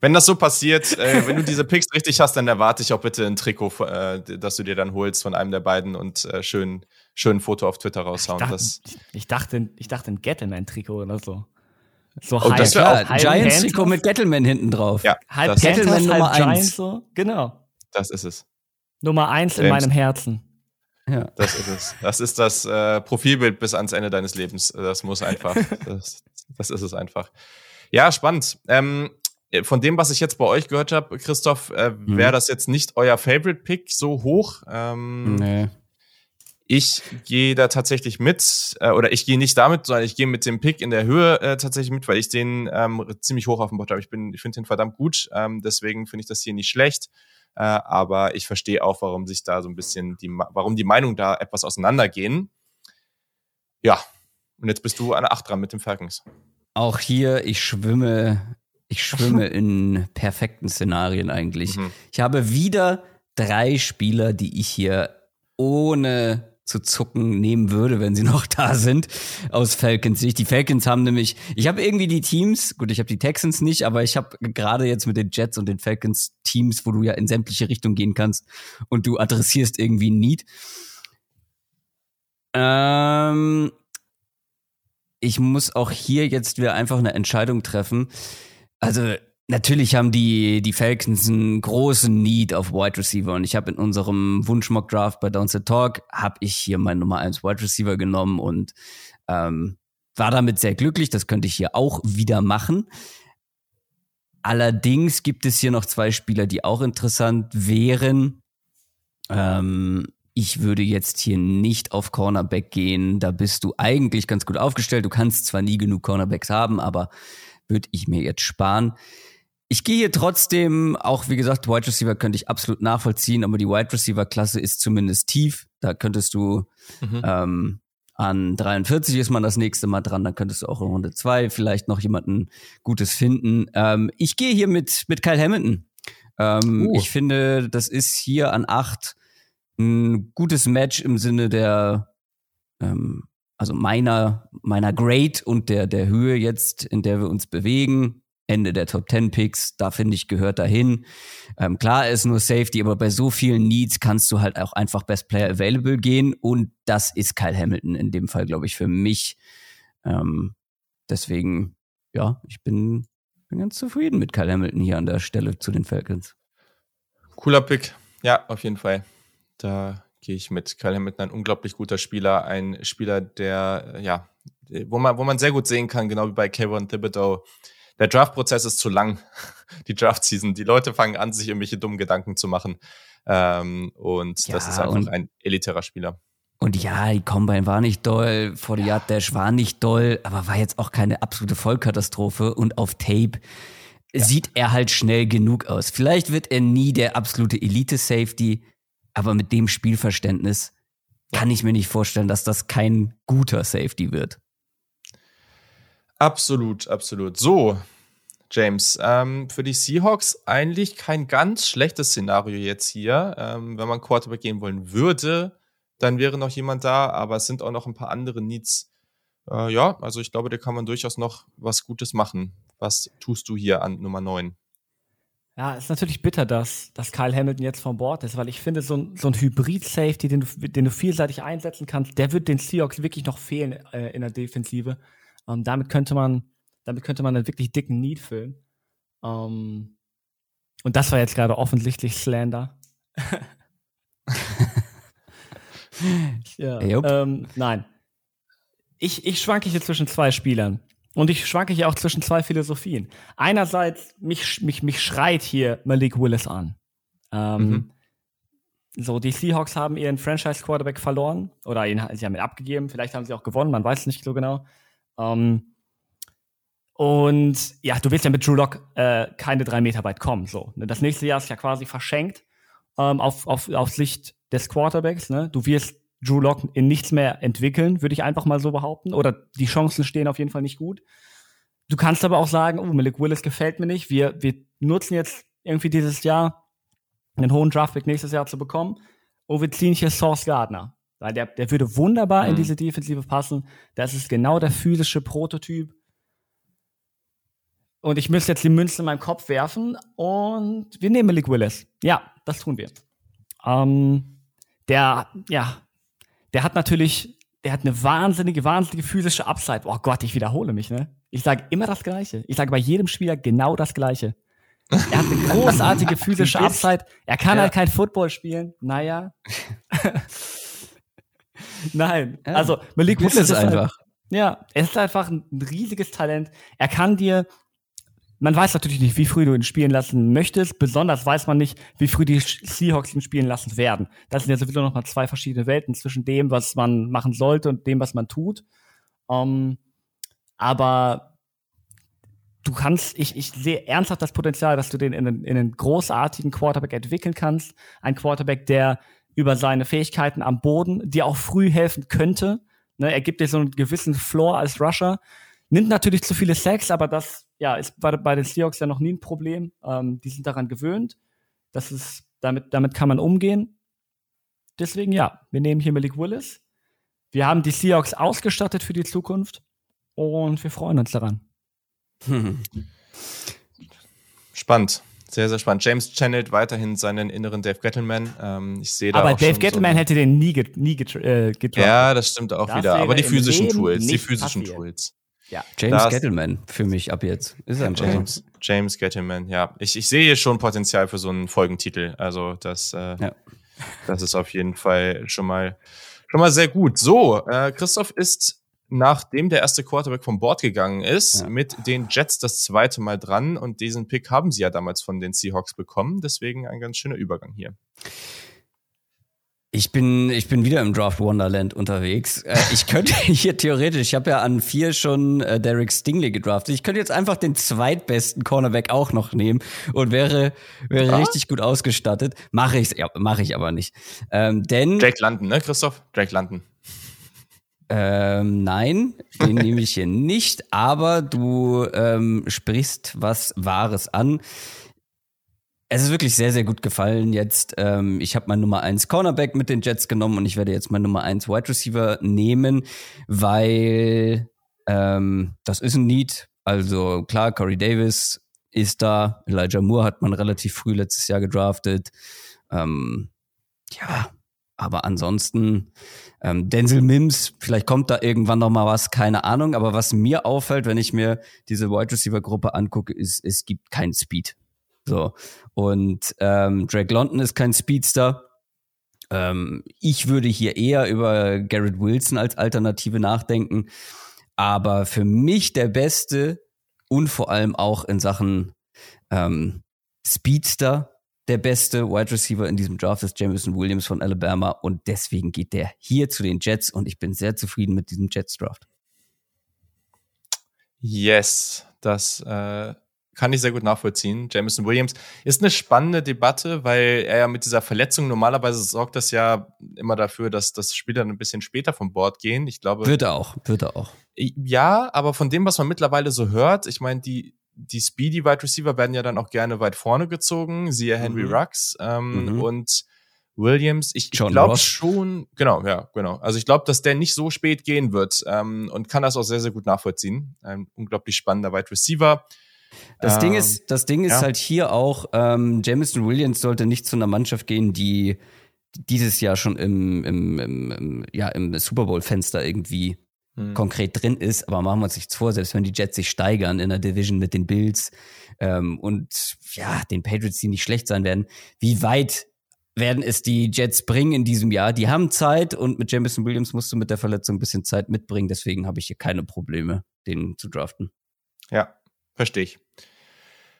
wenn das so passiert, äh, wenn du diese Picks richtig hast, dann erwarte ich auch bitte ein Trikot, äh, das du dir dann holst von einem der beiden und äh, schön, schön ein Foto auf Twitter raushauen. Ich dachte, ich dachte, ich dachte ein Gettleman-Trikot oder so. So oh, halb, das wäre auch Giants Trikot mit Gettleman hinten drauf. Ja, halb Gettleman Nummer halb eins. so. Genau. Das ist es. Nummer eins James. in meinem Herzen. Ja. Das ist es. Das ist das äh, Profilbild bis ans Ende deines Lebens. Das muss einfach. <laughs> das, das ist es einfach. Ja, spannend. Ähm, von dem, was ich jetzt bei euch gehört habe, Christoph, äh, mhm. wäre das jetzt nicht euer Favorite Pick so hoch? Ähm, nee. Ich gehe da tatsächlich mit, äh, oder ich gehe nicht damit, sondern ich gehe mit dem Pick in der Höhe äh, tatsächlich mit, weil ich den ähm, ziemlich hoch auf dem Board habe. Ich, bin, ich finde den verdammt gut, ähm, deswegen finde ich das hier nicht schlecht. Äh, aber ich verstehe auch, warum sich da so ein bisschen die, warum die Meinungen da etwas auseinandergehen. Ja, und jetzt bist du an 8 dran mit dem Falcons. Auch hier, ich schwimme, ich schwimme <laughs> in perfekten Szenarien eigentlich. Mhm. Ich habe wieder drei Spieler, die ich hier ohne zu zucken nehmen würde, wenn sie <laughs> noch da sind, aus Falcons Sicht. Die Falcons haben nämlich, ich habe irgendwie die Teams, gut, ich habe die Texans nicht, aber ich habe gerade jetzt mit den Jets und den Falcons Teams, wo du ja in sämtliche Richtungen gehen kannst und du adressierst irgendwie ein Need. Ähm, ich muss auch hier jetzt wieder einfach eine Entscheidung treffen. Also Natürlich haben die, die Falcons einen großen Need auf Wide Receiver und ich habe in unserem Wunschmock Draft bei Downset Talk habe ich hier mein Nummer 1 Wide Receiver genommen und ähm, war damit sehr glücklich. Das könnte ich hier auch wieder machen. allerdings gibt es hier noch zwei Spieler, die auch interessant wären. Ähm, ich würde jetzt hier nicht auf Cornerback gehen. Da bist du eigentlich ganz gut aufgestellt. Du kannst zwar nie genug Cornerbacks haben, aber würde ich mir jetzt sparen. Ich gehe hier trotzdem, auch wie gesagt, Wide Receiver könnte ich absolut nachvollziehen, aber die Wide Receiver Klasse ist zumindest tief. Da könntest du mhm. ähm, an 43 ist man das nächste Mal dran, dann könntest du auch in Runde 2 vielleicht noch jemanden Gutes finden. Ähm, ich gehe hier mit, mit Kyle Hamilton. Ähm, uh. Ich finde, das ist hier an 8 ein gutes Match im Sinne der, ähm, also meiner, meiner Grade und der, der Höhe jetzt, in der wir uns bewegen. Ende der Top 10 Picks, da finde ich, gehört dahin. Ähm, klar ist nur Safety, aber bei so vielen Needs kannst du halt auch einfach Best Player Available gehen und das ist Kyle Hamilton in dem Fall, glaube ich, für mich. Ähm, deswegen, ja, ich bin, bin ganz zufrieden mit Kyle Hamilton hier an der Stelle zu den Falcons. Cooler Pick. Ja, auf jeden Fall. Da gehe ich mit. Kyle Hamilton, ein unglaublich guter Spieler, ein Spieler, der, ja, wo man, wo man sehr gut sehen kann, genau wie bei Kevin Thibodeau. Der Draft-Prozess ist zu lang, <laughs> die Draft-Season. Die Leute fangen an, sich irgendwelche dummen Gedanken zu machen. Ähm, und ja, das ist einfach ein elitärer Spieler. Und ja, die Combine war nicht doll, 40 Yard Dash war nicht doll, aber war jetzt auch keine absolute Vollkatastrophe. Und auf Tape ja. sieht er halt schnell genug aus. Vielleicht wird er nie der absolute Elite-Safety, aber mit dem Spielverständnis kann ich mir nicht vorstellen, dass das kein guter Safety wird. Absolut, absolut. So, James, ähm, für die Seahawks eigentlich kein ganz schlechtes Szenario jetzt hier. Ähm, wenn man Quarterback gehen wollen würde, dann wäre noch jemand da, aber es sind auch noch ein paar andere Needs. Äh, ja, also ich glaube, da kann man durchaus noch was Gutes machen. Was tust du hier an Nummer 9? Ja, ist natürlich bitter, dass, dass Kyle Hamilton jetzt vom Bord ist, weil ich finde, so ein, so ein Hybrid-Safety, den du, den du vielseitig einsetzen kannst, der wird den Seahawks wirklich noch fehlen äh, in der Defensive. Ähm, damit könnte man, damit könnte man einen wirklich dicken Need füllen. Ähm, und das war jetzt gerade offensichtlich Slander. <laughs> ja, ähm, nein. Ich, ich schwanke hier zwischen zwei Spielern. Und ich schwanke hier auch zwischen zwei Philosophien. Einerseits, mich, mich, mich schreit hier Malik Willis an. Ähm, mhm. So, die Seahawks haben ihren Franchise-Quarterback verloren oder ihn, sie haben ihn abgegeben. Vielleicht haben sie auch gewonnen, man weiß es nicht so genau. Ähm, und ja, du willst ja mit Drew Lock äh, keine drei Meter weit kommen. So, ne? Das nächste Jahr ist ja quasi verschenkt ähm, auf, auf, auf Sicht des Quarterbacks. Ne? Du wirst Drew Lock in nichts mehr entwickeln, würde ich einfach mal so behaupten. Oder die Chancen stehen auf jeden Fall nicht gut. Du kannst aber auch sagen, oh, Malik Willis gefällt mir nicht. Wir, wir nutzen jetzt irgendwie dieses Jahr einen hohen Draftpick nächstes Jahr zu bekommen. Und wir ziehen hier Source Gardner. Weil der, der würde wunderbar mhm. in diese Defensive passen. Das ist genau der physische Prototyp. Und ich müsste jetzt die Münze in meinem Kopf werfen und wir nehmen Malik Willis. Ja, das tun wir. Ähm, der, ja, der hat natürlich, der hat eine wahnsinnige, wahnsinnige physische Upside. Oh Gott, ich wiederhole mich, ne? Ich sage immer das Gleiche. Ich sage bei jedem Spieler genau das Gleiche. Er hat eine <laughs> großartige physische Upside. Er kann ja. halt kein Football spielen. Naja. <laughs> Nein. Ja, also Malik Willis ist einfach. Halt, ja, er ist einfach ein riesiges Talent. Er kann dir man weiß natürlich nicht, wie früh du ihn spielen lassen möchtest. Besonders weiß man nicht, wie früh die Seahawks ihn spielen lassen werden. Das sind ja sowieso nochmal zwei verschiedene Welten zwischen dem, was man machen sollte und dem, was man tut. Ähm, aber du kannst, ich, ich sehe ernsthaft das Potenzial, dass du den in einen, in einen großartigen Quarterback entwickeln kannst. Ein Quarterback, der über seine Fähigkeiten am Boden dir auch früh helfen könnte. Ne, er gibt dir so einen gewissen Floor als Rusher. Nimmt natürlich zu viele Sacks, aber das ja, ist bei, bei den Seahawks ja noch nie ein Problem. Ähm, die sind daran gewöhnt. Das ist, damit, damit kann man umgehen. Deswegen ja, wir nehmen hier Malik Willis. Wir haben die Seahawks ausgestattet für die Zukunft und wir freuen uns daran. <laughs> Spannend. Sehr, sehr spannend. James channelt weiterhin seinen inneren Dave Gettleman. Ähm, ich sehe da Aber Dave Gettleman so hätte den nie, get, nie get, äh, getroffen. Ja, das stimmt auch das wieder. Aber die physischen Tools, die physischen passiert. Tools. Ja. James Gettleman für mich ab jetzt. Ist er James, James Gettleman, ja. Ich, ich sehe schon Potenzial für so einen Folgentitel. Also das, äh, ja. das ist auf jeden Fall schon mal, schon mal sehr gut. So, äh, Christoph ist nachdem der erste Quarterback vom Board gegangen ist, Ja. mit den Jets das zweite Mal dran und diesen Pick haben sie ja damals von den Seahawks bekommen. Deswegen ein ganz schöner Übergang hier. Ich bin, ich bin wieder im Draft Wonderland unterwegs. Äh, ich könnte <laughs> hier theoretisch, ich habe ja an vier schon äh, Derek Stingley gedraftet. Ich könnte jetzt einfach den zweitbesten Cornerback auch noch nehmen und wäre, wäre Ja? richtig gut ausgestattet. Mache ich, ja, mache ich aber nicht. Ähm, denn Drake London, ne, Christoph? Drake London. ähm, nein, den nehme ich hier <laughs> nicht. Aber du ähm, sprichst was Wahres an. Es ist wirklich sehr, sehr gut gefallen jetzt. Ähm, ich habe mein Nummer 1 Cornerback mit den Jets genommen und ich werde jetzt mein Nummer 1 Wide Receiver nehmen, weil ähm, das ist ein Need. Also klar, Corey Davis ist da. Elijah Moore hat man relativ früh letztes Jahr gedraftet. Ähm, ja, aber ansonsten ähm, Denzel Mims, vielleicht kommt da irgendwann noch mal was, keine Ahnung. Aber was mir auffällt, wenn ich mir diese Wide Receiver Gruppe angucke, ist, es gibt keinen Speed. So und ähm, Drake London ist kein Speedster. Ähm, ich würde hier eher über Garrett Wilson als Alternative nachdenken. Aber für mich der beste und vor allem auch in Sachen ähm, Speedster der beste Wide Receiver in diesem Draft ist Jameson Williams von Alabama und deswegen geht der hier zu den Jets und ich bin sehr zufrieden mit diesem Jets Draft. Yes, das äh, kann ich sehr gut nachvollziehen. Jameson Williams ist eine spannende Debatte, weil er ja mit dieser Verletzung normalerweise sorgt das ja immer dafür, dass das Spieler ein bisschen später vom Board gehen. Ich glaube, Wird er auch, wird er auch. ja, aber von dem, was man mittlerweile so hört, ich meine, die die Speedy Wide Receiver werden ja dann auch gerne weit vorne gezogen, siehe Henry Mhm. Rux ähm, Mhm. und Williams. Ich, ich glaube schon, genau, ja, genau. Also ich glaube, dass der nicht so spät gehen wird ähm, und kann das auch sehr, sehr gut nachvollziehen. Ein unglaublich spannender Wide Receiver. Das Ding Ähm, ist, das Ding ist ja. halt hier auch, ähm, Jameson Williams sollte nicht zu einer Mannschaft gehen, die dieses Jahr schon im, im, im, im, ja, im Super Bowl-Fenster irgendwie hm. konkret drin ist, aber machen wir uns nichts vor, selbst wenn die Jets sich steigern in der Division mit den Bills ähm, und ja, den Patriots, die nicht schlecht sein werden, wie weit werden es die Jets bringen in diesem Jahr? Die haben Zeit und mit Jameson Williams musst du mit der Verletzung ein bisschen Zeit mitbringen, deswegen habe ich hier keine Probleme, den zu draften. Ja, verstehe ich.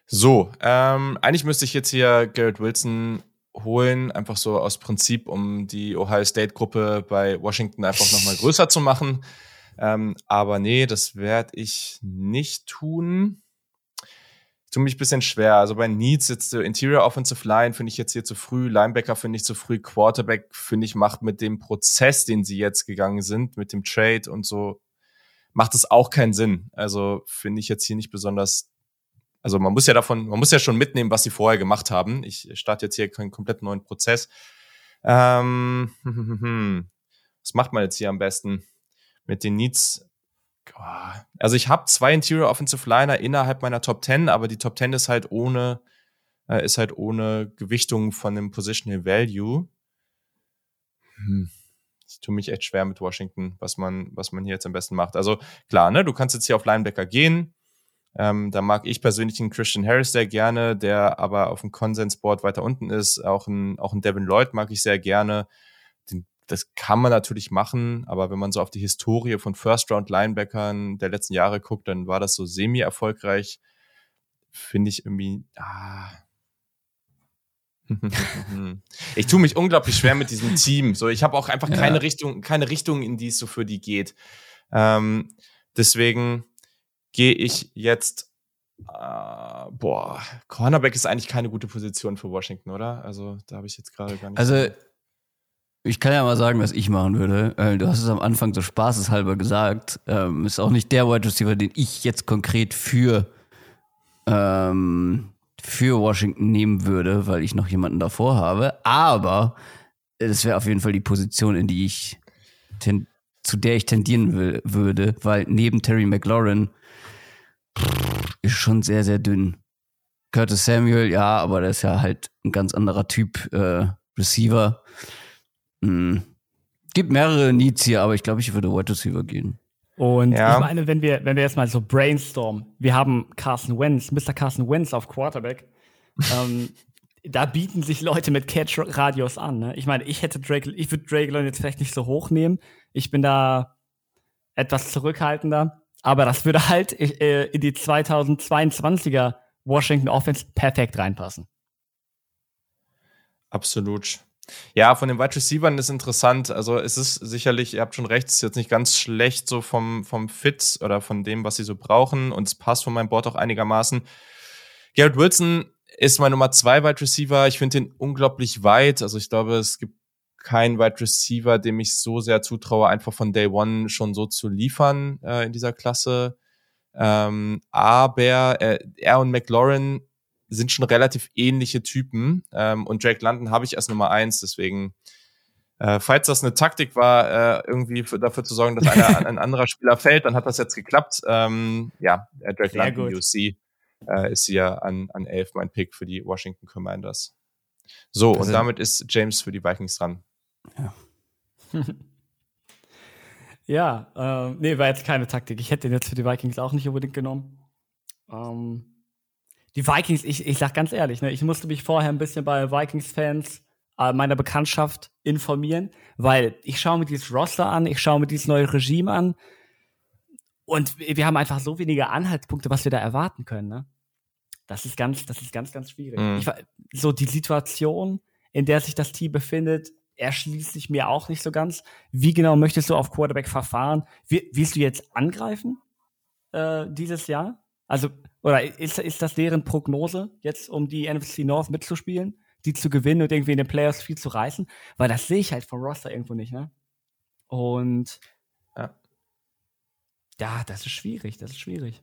So, ähm, eigentlich müsste ich jetzt hier Garrett Wilson holen, einfach so aus Prinzip, um die Ohio State-Gruppe bei Washington einfach nochmal größer zu machen. Ähm, aber nee, das werde ich nicht tun. Tue mich ein bisschen schwer. Also bei Needs jetzt Interior Offensive Line finde ich jetzt hier zu früh, Linebacker finde ich zu früh, Quarterback finde ich macht mit dem Prozess, den sie jetzt gegangen sind, mit dem Trade und so, macht es auch keinen Sinn. Also finde ich jetzt hier nicht besonders. Also man muss ja davon, man muss ja schon mitnehmen, was sie vorher gemacht haben. Ich starte jetzt hier keinen komplett neuen Prozess. Ähm, <laughs> was macht man jetzt hier am besten mit den Needs? Also ich habe zwei Interior Offensive Liner innerhalb meiner Top 10, aber die Top 10 ist halt ohne äh, ist halt ohne Gewichtung von dem Positional Value. Hm. Ich tue mich echt schwer mit Washington, was man, was man hier jetzt am besten macht. Also klar, ne, du kannst jetzt hier auf Linebacker gehen. Ähm, da mag ich persönlich den Christian Harris sehr gerne, der aber auf dem Konsensboard weiter unten ist. Auch ein, auch ein Devin Lloyd mag ich sehr gerne. Den, das kann man natürlich machen, aber wenn man so auf die Historie von First-Round-Linebackern der letzten Jahre guckt, dann war das so semi-erfolgreich. Finde ich irgendwie, ah. <laughs> ich tue mich unglaublich schwer mit diesem Team. So, ich habe auch einfach Ja. keine Richtung, keine Richtung, in die es so für die geht. Ähm, deswegen gehe ich jetzt. Äh, boah, Cornerback ist eigentlich keine gute Position für Washington, oder? Also da habe ich jetzt gerade gar nicht. Also, ich kann ja mal sagen, was ich machen würde. Äh, Du hast es am Anfang so spaßeshalber gesagt. Ähm, ist auch nicht der Wide Receiver, den ich jetzt konkret für, ähm, für Washington nehmen würde, weil ich noch jemanden davor habe. Aber es wäre auf jeden Fall die Position, in die ich zu der ich tendieren will, würde, weil neben Terry McLaurin ist schon sehr, sehr dünn. Curtis Samuel, ja, aber der ist ja halt ein ganz anderer Typ äh, Receiver. Hm. Gibt mehrere Needs hier, aber ich glaube, ich würde Wide Receiver gehen. Und Ja. ich meine, wenn wir, wenn wir jetzt mal so brainstormen, wir haben Carson Wentz, Mr. Carson Wentz auf Quarterback. ähm, <laughs> da bieten sich Leute mit Catch-Radius an. Ne? Ich meine, ich hätte Drake, ich würde Drake London jetzt vielleicht nicht so hoch nehmen. Ich bin da etwas zurückhaltender. Aber das würde halt äh, in die 2022er Washington Offense perfekt reinpassen. Absolut. Ja, von den Wide Receivers ist interessant. Also es ist sicherlich, ihr habt schon recht, es ist jetzt nicht ganz schlecht so vom, vom Fit oder von dem, was sie so brauchen. Und es passt von meinem Board auch einigermaßen. Garrett Wilson ist mein Nummer zwei Wide Receiver. Ich finde ihn unglaublich weit. Also ich glaube, es gibt keinen Wide Receiver, dem ich so sehr zutraue, einfach von Day One schon so zu liefern äh, in dieser Klasse. Ähm, aber äh, er und McLaurin sind schon relativ ähnliche Typen. Ähm, und Drake London habe ich als Nummer eins, deswegen, äh, falls das eine Taktik war, äh, irgendwie für, dafür zu sorgen, dass einer, <laughs> ein anderer Spieler fällt, dann hat das jetzt geklappt. Ähm, ja, äh, Drake Sehr London, gut. UC, äh, ist hier an, an elf mein Pick für die Washington Commanders. So, also, und damit ist James für die Vikings dran. Ja. <laughs> ja, äh, nee, war jetzt keine Taktik. Ich hätte den jetzt für die Vikings auch nicht unbedingt genommen. Ähm, die Vikings, ich, ich sag ganz ehrlich, ne, ich musste mich vorher ein bisschen bei Vikings-Fans äh, meiner Bekanntschaft informieren, weil ich schaue mir dieses Roster an, ich schaue mir dieses neue Regime an und wir haben einfach so wenige Anhaltspunkte, was wir da erwarten können. Ne? Das ist ganz, das ist ganz, ganz schwierig. Mhm. Ich, so die Situation, in der sich das Team befindet, erschließt sich mir auch nicht so ganz. Wie genau möchtest du auf Quarterback verfahren? Wie, willst du jetzt angreifen äh, dieses Jahr? Also oder ist, ist das deren Prognose, jetzt um die NFC North mitzuspielen, die zu gewinnen und irgendwie in den Playoffs viel zu reißen? Weil das sehe ich halt vom Roster irgendwo nicht, ne? Und ja. ja, das ist schwierig, das ist schwierig.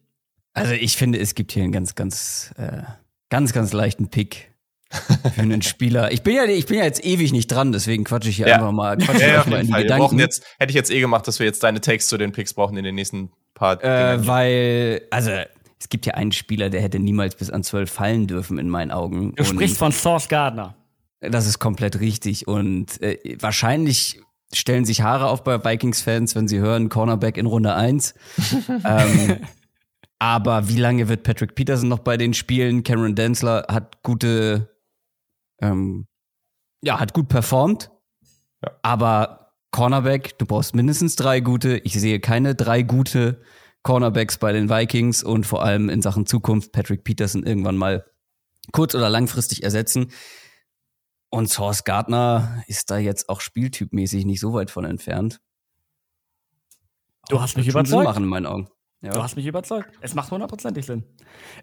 Also ich finde, es gibt hier einen ganz, ganz, äh, ganz, ganz leichten Pick <laughs> für einen Spieler. Ich bin ja, ich bin ja jetzt ewig nicht dran, deswegen quatsche ich hier ja. einfach mal, quatsche ja, ja, mal in die Gedanken. Jetzt, hätte ich jetzt eh gemacht, dass wir jetzt deine Takes zu den Picks brauchen in den nächsten paar. Äh, weil, also es gibt ja einen Spieler, der hätte niemals bis an zwölf fallen dürfen in meinen Augen. Du sprichst von Source Gardner. Das ist komplett richtig. Und äh, wahrscheinlich stellen sich Haare auf bei Vikings-Fans, wenn sie hören, Cornerback in Runde 1. <laughs> ähm, aber wie lange wird Patrick Peterson noch bei den Spielen? Cameron Densler hat gute, ähm, ja, hat gut performt. Ja. Aber Cornerback, du brauchst mindestens drei gute. Ich sehe keine drei gute Cornerbacks bei den Vikings und vor allem in Sachen Zukunft Patrick Peterson irgendwann mal kurz- oder langfristig ersetzen. Und Source Gardner ist da jetzt auch spieltypmäßig nicht so weit von entfernt. Du hast mich überzeugt. Sinn machen in meinen Augen. Ja. Du hast mich überzeugt. Es macht hundertprozentig Sinn.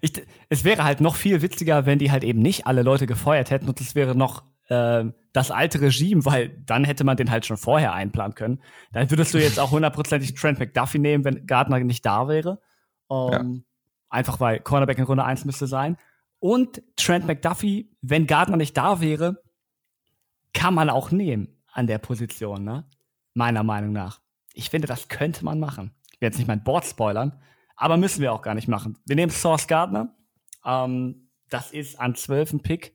Ich, es wäre halt noch viel witziger, wenn die halt eben nicht alle Leute gefeuert hätten und es wäre noch äh, das alte Regime, weil dann hätte man den halt schon vorher einplanen können. Dann würdest du jetzt auch hundertprozentig Trent McDuffie nehmen, wenn Gardner nicht da wäre. Um, ja. Einfach weil Cornerback in Runde 1 müsste sein. Und Trent McDuffie, wenn Gardner nicht da wäre, kann man auch nehmen an der Position, ne? Meiner Meinung nach. Ich finde, das könnte man machen. Ich werde jetzt nicht mein Board spoilern, aber müssen wir auch gar nicht machen. Wir nehmen Source Gardner. Ähm, das ist an 12. Pick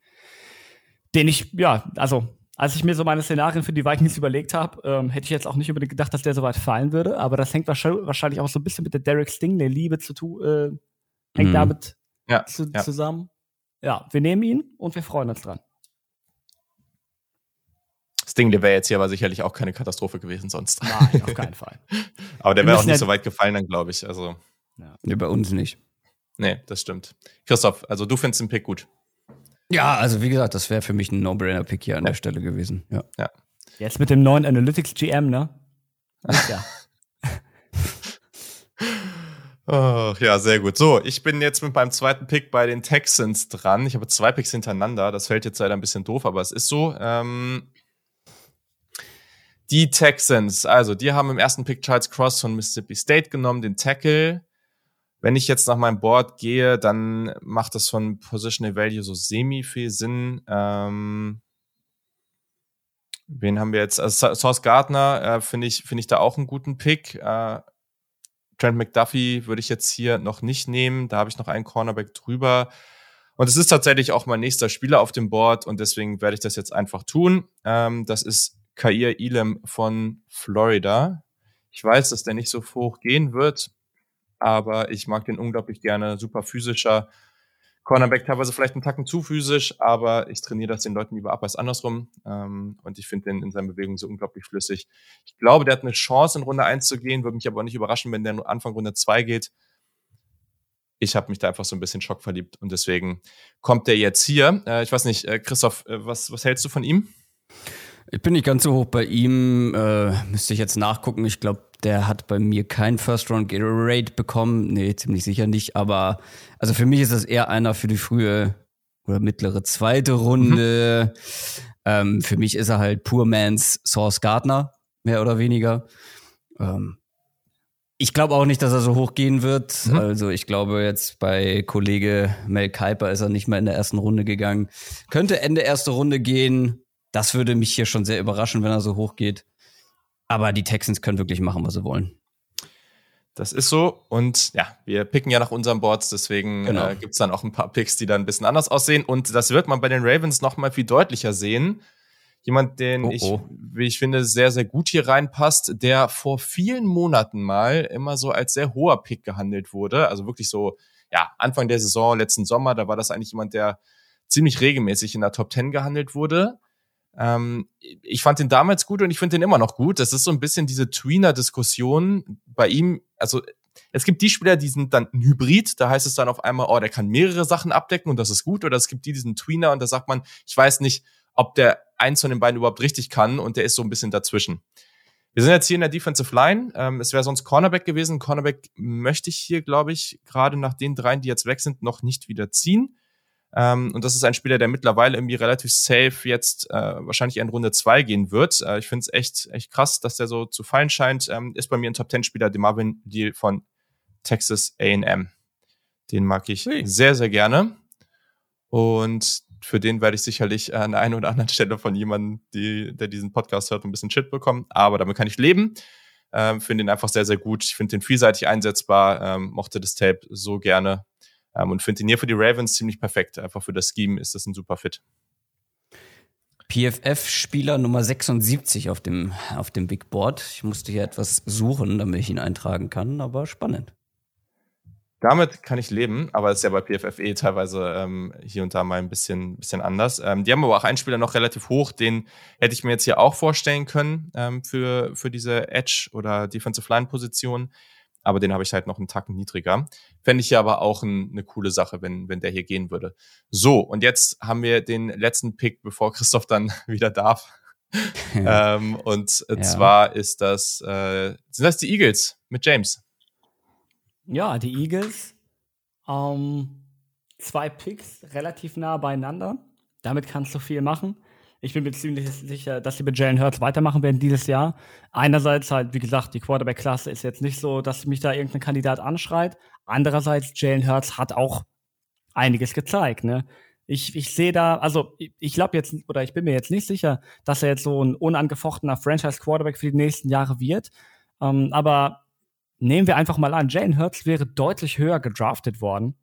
den ich, ja, also als ich mir so meine Szenarien für die Vikings überlegt habe, ähm, hätte ich jetzt auch nicht unbedingt gedacht, dass der so weit fallen würde. Aber das hängt wahrscheinlich auch so ein bisschen mit der Derek Stingley-Liebe zu tun, äh, hängt mhm. damit ja, zu, ja. zusammen. Ja, wir nehmen ihn und wir freuen uns dran. Stingley wäre jetzt hier aber sicherlich auch keine Katastrophe gewesen sonst. Nein, auf keinen Fall. <laughs> aber der wäre auch nicht so weit gefallen dann, glaube ich. Also. Ja. Nee, bei uns nicht. Nee, das stimmt. Christoph, also du findest den Pick gut. Ja, also wie gesagt, das wäre für mich ein No-Brainer-Pick hier an der Stelle gewesen. Ja. ja. Jetzt mit dem neuen Analytics GM, ne? Ja. <laughs> oh, ja, sehr gut. So, ich bin jetzt mit meinem zweiten Pick bei den Texans dran. Ich habe zwei Picks hintereinander. Das fällt jetzt leider ein bisschen doof, aber es ist so. Ähm, die Texans, also die haben im ersten Pick Charles Cross von Mississippi State genommen, den Tackle. Wenn ich jetzt nach meinem Board gehe, dann macht das von Positional Value so semi viel Sinn. Ähm, wen haben wir jetzt? Also Source Gardner äh, finde ich, finde ich da auch einen guten Pick. Äh, Trent McDuffie würde ich jetzt hier noch nicht nehmen. Da habe ich noch einen Cornerback drüber. Und es ist tatsächlich auch mein nächster Spieler auf dem Board und deswegen werde ich das jetzt einfach tun. Ähm, das ist Kair Elam von Florida. Ich weiß, dass der nicht so hoch gehen wird, aber ich mag den unglaublich gerne. Super physischer Cornerback teilweise vielleicht einen Tacken zu physisch, aber ich trainiere das den Leuten lieber ab als andersrum. Ähm, und ich finde den in seinen Bewegungen so unglaublich flüssig. Ich glaube, der hat eine Chance, in Runde 1 zu gehen, würde mich aber nicht überraschen, wenn der Anfang Runde 2 geht. Ich habe mich da einfach so ein bisschen schockverliebt und deswegen kommt der jetzt hier. Äh, ich weiß nicht, äh, Christoph, äh, was, was hältst du von ihm? Ich bin nicht ganz so hoch bei ihm. Äh, müsste ich jetzt nachgucken. Ich glaube, der hat bei mir kein First Round Gatorade bekommen. Nee, ziemlich sicher nicht. Aber also für mich ist das eher einer für die frühe oder mittlere zweite Runde. Mhm. Ähm, für mich ist er halt Poor Man's Source Gardner, mehr oder weniger. Ähm, ich glaube auch nicht, dass er so hoch gehen wird. Mhm. Also ich glaube jetzt bei Kollege Mel Kuiper ist er nicht mal in der ersten Runde gegangen. Könnte Ende erste Runde gehen. Das würde mich hier schon sehr überraschen, wenn er so hoch geht. Aber die Texans können wirklich machen, was sie wollen. Das ist so. Und ja, wir picken ja nach unseren Boards, deswegen genau. äh, gibt es dann auch ein paar Picks, die dann ein bisschen anders aussehen. Und das wird man bei den Ravens noch mal viel deutlicher sehen. Jemand, den oh, ich, oh. wie ich finde, sehr, sehr gut hier reinpasst, der vor vielen Monaten mal immer so als sehr hoher Pick gehandelt wurde. Also wirklich so, ja, Anfang der Saison, letzten Sommer, da war das eigentlich jemand, der ziemlich regelmäßig in der Top 10 gehandelt wurde. Ähm, ich fand den damals gut und ich finde den immer noch gut. Das ist so ein bisschen diese Tweener-Diskussion bei ihm. Also es gibt die Spieler, die sind dann ein Hybrid, da heißt es dann auf einmal, oh, der kann mehrere Sachen abdecken und das ist gut. Oder es gibt die, diesen Tweener und da sagt man, ich weiß nicht, ob der eins von den beiden überhaupt richtig kann und der ist so ein bisschen dazwischen. Wir sind jetzt hier in der Defensive Line. Ähm, es wäre sonst Cornerback gewesen. Cornerback möchte ich hier, glaube ich, gerade nach den dreien, die jetzt weg sind, noch nicht wieder ziehen. Ähm, und das ist ein Spieler, der mittlerweile irgendwie relativ safe jetzt äh, wahrscheinlich in Runde zwei gehen wird. Äh, ich finde es echt, echt krass, dass der so zu fallen scheint. Ähm, ist bei mir ein Top 10 Spieler, der Marvin Deal von Texas A&M. Den mag ich hey. sehr, sehr gerne. Und für den werde ich sicherlich an der einen oder anderen Stelle von jemandem, die, der diesen Podcast hört, ein bisschen Shit bekommen. Aber damit kann ich leben. Ähm, finde ihn einfach sehr, sehr gut. Ich finde den vielseitig einsetzbar, ähm, mochte das Tape so gerne ähm, und finde ihn hier für die Ravens ziemlich perfekt. Einfach für das Scheme ist das ein super Fit. PFF-Spieler Nummer 76 auf dem, auf dem Big Board. Ich musste hier etwas suchen, damit ich ihn eintragen kann, aber spannend. Damit kann ich leben, aber es ist ja bei PFFE teilweise ähm, hier und da mal ein bisschen, bisschen anders. Ähm, die haben aber auch einen Spieler noch relativ hoch, den hätte ich mir jetzt hier auch vorstellen können ähm, für, für diese Edge- oder Defensive Line-Position aber den habe ich halt noch einen Tacken niedriger. Fände ich ja aber auch ein, eine coole Sache, wenn, wenn der hier gehen würde. So, und jetzt haben wir den letzten Pick, bevor Christoph dann <laughs> wieder darf. <laughs> ähm, und ja. zwar ist das, äh, sind das die Eagles mit James? Ja, die Eagles. Ähm, zwei Picks relativ nah beieinander. Damit kannst du viel machen. Ich bin mir ziemlich sicher, dass sie mit Jalen Hurts weitermachen werden dieses Jahr. Einerseits halt, wie gesagt, die Quarterback-Klasse ist jetzt nicht so, dass mich da irgendein Kandidat anschreit. Andererseits, Jalen Hurts hat auch einiges gezeigt, ne? Ich, ich sehe da, also ich, glaube jetzt, oder ich bin mir jetzt nicht sicher, dass er jetzt so ein unangefochtener Franchise-Quarterback für die nächsten Jahre wird. Ähm, aber nehmen wir einfach mal an, Jalen Hurts wäre deutlich höher gedraftet worden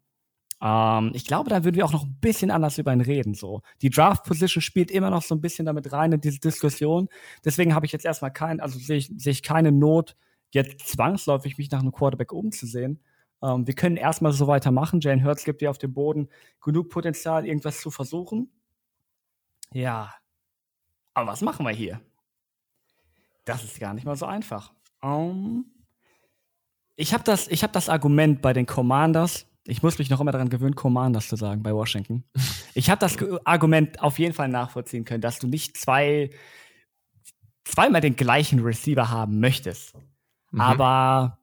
ähm, ich glaube, da würden wir auch noch ein bisschen anders über ihn reden. So, die Draft Position spielt immer noch so ein bisschen damit rein in diese Diskussion. Deswegen habe ich jetzt erstmal kein, also sehe ich, sehe ich keine Not, jetzt zwangsläufig mich nach einem Quarterback umzusehen. Ähm, wir können erstmal so weitermachen. Jane Hurts gibt dir auf dem Boden genug Potenzial, irgendwas zu versuchen. Ja, aber was machen wir hier? Das ist gar nicht mal so einfach. Um, ähm, ich habe das, ich hab das Argument bei den Commanders ich muss mich noch immer daran gewöhnen, Commanders zu sagen bei Washington. Ich habe das Argument auf jeden Fall nachvollziehen können, dass du nicht zwei, zweimal den gleichen Receiver haben möchtest. Mhm. Aber,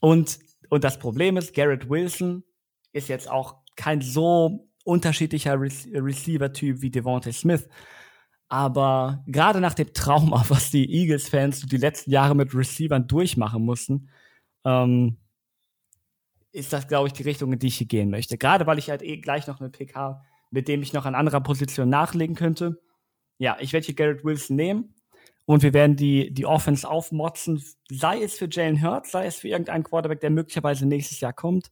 und, und das Problem ist, Garrett Wilson ist jetzt auch kein so unterschiedlicher Re Receiver-Typ wie Devontae Smith. Aber gerade nach dem Trauma, <laughs> was die Eagles-Fans die letzten Jahre mit Receivern durchmachen mussten, ähm, ist das, glaube ich, die Richtung, in die ich hier gehen möchte. Gerade weil ich halt eh gleich noch einen Pick habe, mit dem ich noch an anderer Position nachlegen könnte. Ja, ich werde hier Garrett Wilson nehmen und wir werden die, die Offense aufmotzen, sei es für Jalen Hurts, sei es für irgendeinen Quarterback, der möglicherweise nächstes Jahr kommt.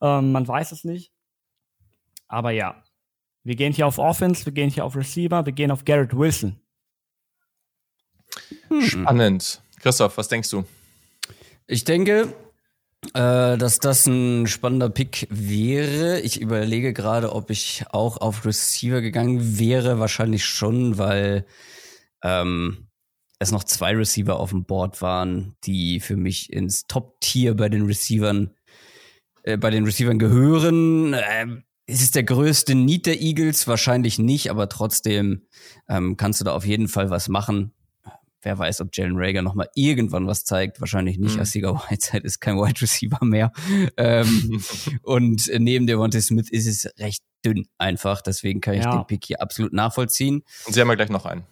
Ähm, man weiß es nicht. Aber ja, wir gehen hier auf Offense, wir gehen hier auf Receiver, wir gehen auf Garrett Wilson. Hm. Spannend. Christoph, was denkst du? Ich denke, äh, dass das ein spannender Pick wäre. Ich überlege gerade, ob ich auch auf Receiver gegangen wäre. Wahrscheinlich schon, weil ähm, es noch zwei Receiver auf dem Board waren, die für mich ins Top-Tier bei den Receivern, äh, bei den Receivern gehören. Ähm, ist es der größte Need der Eagles? Wahrscheinlich nicht, aber trotzdem ähm, kannst du da auf jeden Fall was machen. Wer weiß, ob Jalen Rager noch mal irgendwann was zeigt. Wahrscheinlich nicht. Mhm. Asiga Whiteside ist kein Wide Receiver mehr. <laughs> ähm, und neben Devontae Smith ist es recht dünn einfach. Deswegen kann ich ja. den Pick hier absolut nachvollziehen. Und Sie haben ja gleich noch einen.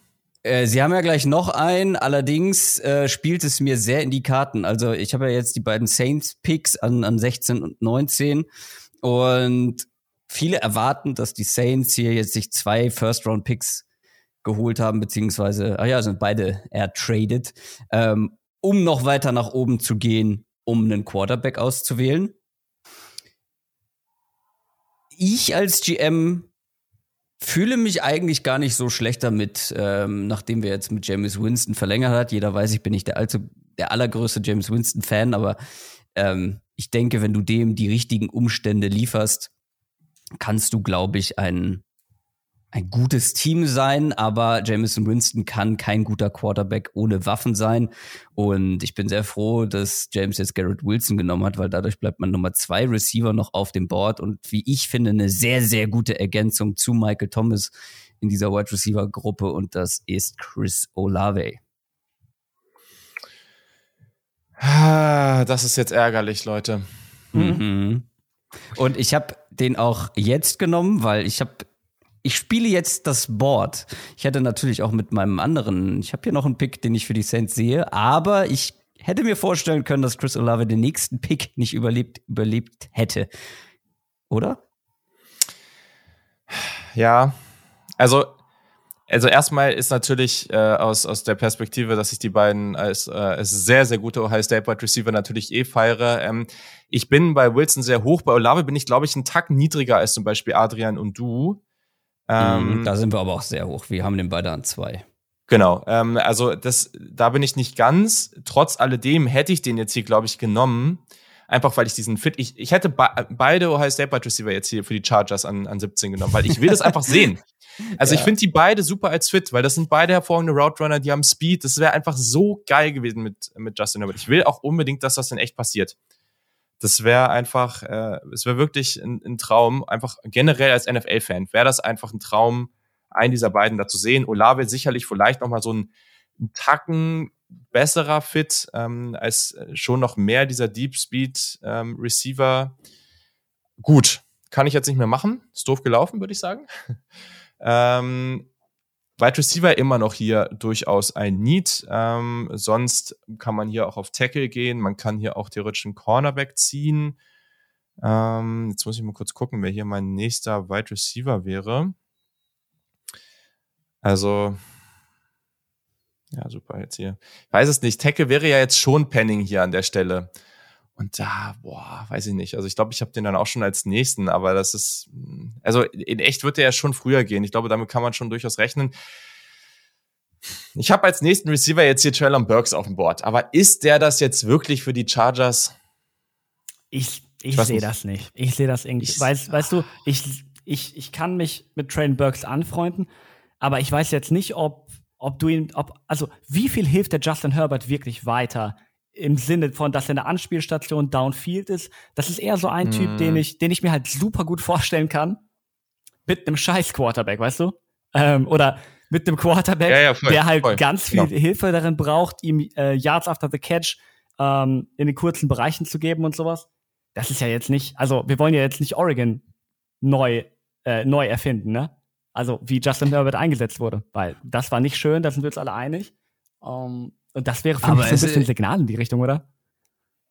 Äh, Sie haben ja gleich noch einen, allerdings äh, spielt es mir sehr in die Karten. Also ich habe ja jetzt die beiden Saints-Picks an, an 16 und 19 und viele erwarten, dass die Saints hier jetzt sich zwei First-Round-Picks geholt haben, beziehungsweise, ah ja, sind beide ertraded, ähm, um noch weiter nach oben zu gehen, um einen Quarterback auszuwählen. Ich als GM fühle mich eigentlich gar nicht so schlecht damit, ähm, nachdem wir jetzt mit James Winston verlängert hat. Jeder weiß, ich bin nicht der, allzu, der allergrößte James Winston-Fan, aber ähm, ich denke, wenn du dem die richtigen Umstände lieferst, kannst du, glaube ich, einen ein gutes Team sein, aber Jameson Winston kann kein guter Quarterback ohne Waffen sein. Und ich bin sehr froh, dass James jetzt Garrett Wilson genommen hat, weil dadurch bleibt man Nummer zwei Receiver noch auf dem Board und wie ich finde, eine sehr, sehr gute Ergänzung zu Michael Thomas in dieser Wide Receiver Gruppe und das ist Chris Olave. Das ist jetzt ärgerlich, Leute. Mhm. Und ich habe den auch jetzt genommen, weil ich habe ich spiele jetzt das Board. Ich hätte natürlich auch mit meinem anderen, ich habe hier noch einen Pick, den ich für die Saints sehe, aber ich hätte mir vorstellen können, dass Chris Olave den nächsten Pick nicht überlebt, überlebt hätte. Oder? Ja, also, also erstmal ist natürlich äh, aus, aus der Perspektive, dass ich die beiden als, äh, als sehr, sehr gute Ohio State Wide Receiver natürlich eh feiere. Ähm, ich bin bei Wilson sehr hoch, bei Olave bin ich, glaube ich, einen Tack niedriger als zum Beispiel Adrian und du. Ähm, mhm, da sind wir aber auch sehr hoch. Wir haben den beide an zwei. Genau, ähm, also das, da bin ich nicht ganz. Trotz alledem hätte ich den jetzt hier, glaube ich, genommen. Einfach weil ich diesen Fit, ich, ich hätte be beide Ohio State Wide Receiver jetzt hier für die Chargers an, an 17 genommen, weil ich will das einfach sehen. <laughs> Also ja. ich finde die beide super als Fit, weil das sind beide hervorragende Route Runner, die haben Speed. Das wäre einfach so geil gewesen mit, mit Justin Herbert. Ich will auch unbedingt, dass das in echt passiert das wäre einfach, äh, es wäre wirklich ein, ein, Traum, einfach generell als NFL-Fan, wäre das einfach ein Traum, einen dieser beiden da zu sehen. Olave sicherlich vielleicht noch mal so ein, ein Tacken besserer Fit ähm, als schon noch mehr dieser Deep Speed ähm, Receiver. Gut, kann ich jetzt nicht mehr machen. Ist doof gelaufen, würde ich sagen. <laughs> ähm, Wide Receiver immer noch hier durchaus ein Need. Ähm, sonst kann man hier auch auf Tackle gehen. Man kann hier auch theoretisch einen Cornerback ziehen. Ähm, jetzt muss ich mal kurz gucken, wer hier mein nächster Wide Receiver wäre. Also, ja, super, jetzt hier. Ich weiß es nicht. Tackle wäre ja jetzt schon Penning hier an der Stelle. Und da, boah, weiß ich nicht. Also ich glaube, ich habe den dann auch schon als nächsten, aber das ist, also in echt wird der ja schon früher gehen. Ich glaube, damit kann man schon durchaus rechnen. Ich habe als nächsten Receiver jetzt hier Traylon Burks auf dem Board, aber ist der das jetzt wirklich für die Chargers? Ich, ich, ich sehe das nicht. Ich sehe das irgendwie. Ich, weißt, weißt du, ich, ich, ich kann mich mit Traylon Burks anfreunden, aber ich weiß jetzt nicht, ob, ob du ihn, ob, also wie viel hilft der Justin Herbert wirklich weiter im Sinne von, dass er eine Anspielstation downfield ist. Das ist eher so ein Typ, mm. den ich, den ich mir halt super gut vorstellen kann. Mit einem scheiß Quarterback, weißt du? Ähm, oder mit einem Quarterback, ja, ja, voll, der halt voll. ganz viel genau. Hilfe darin braucht, ihm äh, Yards after the Catch ähm, in den kurzen Bereichen zu geben und sowas. Das ist ja jetzt nicht, also wir wollen ja jetzt nicht Oregon neu, äh, neu erfinden, ne? Also wie Justin Herbert eingesetzt wurde, weil das war nicht schön, da sind wir uns alle einig. Ähm, und das wäre für Aber mich so ein bisschen ein Signal in die Richtung, oder?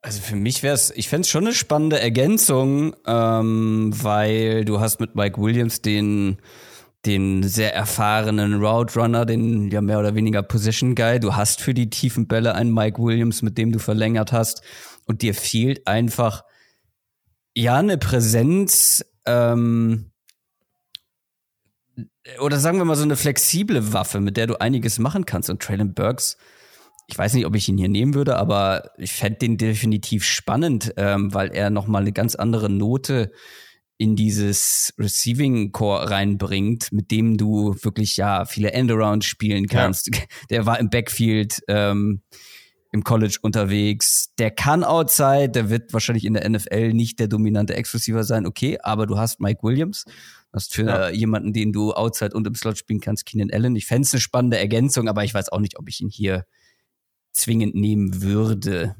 Also für mich wäre es, ich fände es schon eine spannende Ergänzung, ähm, weil du hast mit Mike Williams den, den sehr erfahrenen Route Runner, den ja mehr oder weniger Position Guy. Du hast für die tiefen Bälle einen Mike Williams, mit dem du verlängert hast. Und dir fehlt einfach ja eine Präsenz, ähm, oder sagen wir mal so eine flexible Waffe, mit der du einiges machen kannst. Und Traylon Burks ich weiß nicht, ob ich ihn hier nehmen würde, aber ich fände den definitiv spannend, ähm, weil er nochmal eine ganz andere Note in dieses Receiving Core reinbringt, mit dem du wirklich ja viele Endarounds spielen kannst. Ja. <laughs> Der war im Backfield ähm, im College unterwegs. Der kann Outside, der wird wahrscheinlich in der NFL nicht der dominante Ex-Receiver sein, okay, aber du hast Mike Williams. Hast für ja. jemanden, den du Outside und im Slot spielen kannst, Keenan Allen. Ich fände es eine spannende Ergänzung, aber ich weiß auch nicht, ob ich ihn hier zwingend nehmen würde.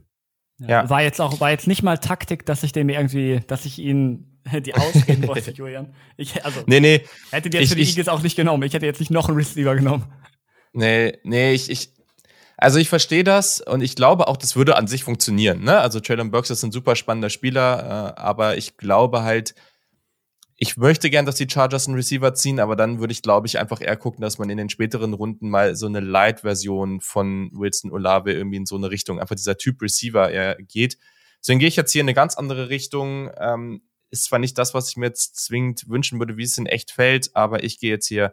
Ja. War jetzt auch, war jetzt nicht mal Taktik, dass ich dem irgendwie, dass ich ihn die ausreden wollte, <laughs> Julian. Ich, also, nee, nee. Hätte die jetzt ich, für die Eagles auch nicht genommen. Ich hätte jetzt nicht noch einen Receiver genommen. Nee, nee, ich, ich, also ich verstehe das und ich glaube auch, das würde an sich funktionieren. Ne? Also Traylon Burks ist ein super spannender Spieler, äh, aber ich glaube halt, ich möchte gern, dass die Chargers einen Receiver ziehen, aber dann würde ich, glaube ich, einfach eher gucken, dass man in den späteren Runden mal so eine Light-Version von Wilson Olave irgendwie in so eine Richtung, einfach dieser Typ Receiver er geht. Deswegen gehe ich jetzt hier in eine ganz andere Richtung. Ähm, ist zwar nicht das, was ich mir jetzt zwingend wünschen würde, wie es in echt fällt, aber ich gehe jetzt hier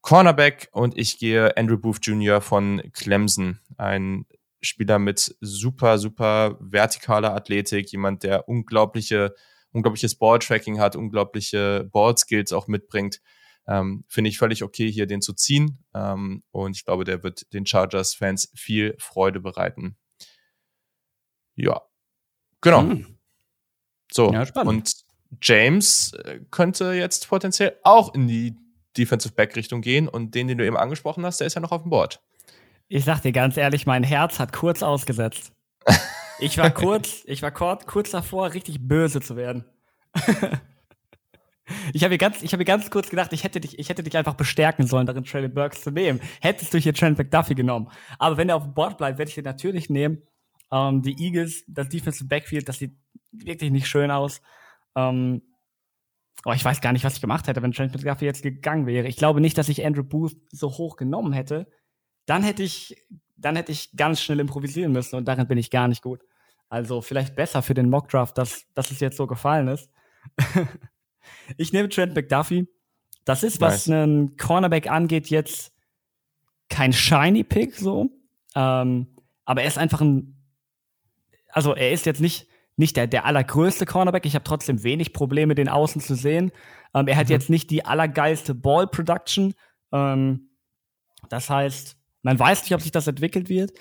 Cornerback und ich gehe Andrew Booth Jr. von Clemson. Ein Spieler mit super, super vertikaler Athletik, jemand, der unglaubliche unglaubliches Balltracking hat, unglaubliche Ballskills auch mitbringt. Ähm, Finde ich völlig okay, hier den zu ziehen. Ähm, und ich glaube, der wird den Chargers-Fans viel Freude bereiten. Ja, genau. Hm. So, ja, und James äh, könnte jetzt potenziell auch in die Defensive Back-Richtung gehen und den, den du eben angesprochen hast, der ist ja noch auf dem Board. Ich sag dir ganz ehrlich, mein Herz hat kurz ausgesetzt. Ich war kurz, ich war kurz, kurz davor, richtig böse zu werden. <laughs> ich habe ganz, ich ganz kurz gedacht, ich hätte dich, ich hätte dich einfach bestärken sollen, darin Traylon Burks zu nehmen. Hättest du hier Trent McDuffie genommen. Aber wenn er auf dem Board bleibt, werde ich den natürlich nehmen. Ähm, die Eagles, das Defensive Backfield, das sieht wirklich nicht schön aus. Ähm, oh, ich weiß gar nicht, was ich gemacht hätte, wenn Trent McDuffie jetzt gegangen wäre. Ich glaube nicht, dass ich Andrew Booth so hoch genommen hätte. Dann hätte ich, dann hätte ich ganz schnell improvisieren müssen und darin bin ich gar nicht gut. Also vielleicht besser für den Mockdraft, dass, dass es jetzt so gefallen ist. <laughs> ich nehme Trent McDuffie. Das ist, was nice. einen Cornerback angeht, jetzt kein shiny Pick so. Ähm, aber er ist einfach ein, also er ist jetzt nicht, nicht der, der allergrößte Cornerback. Ich habe trotzdem wenig Probleme, den Außen zu sehen. Ähm, er hat mhm. jetzt nicht die allergeilste Ball Production. Ähm, das heißt, man weiß nicht, ob sich das entwickelt wird.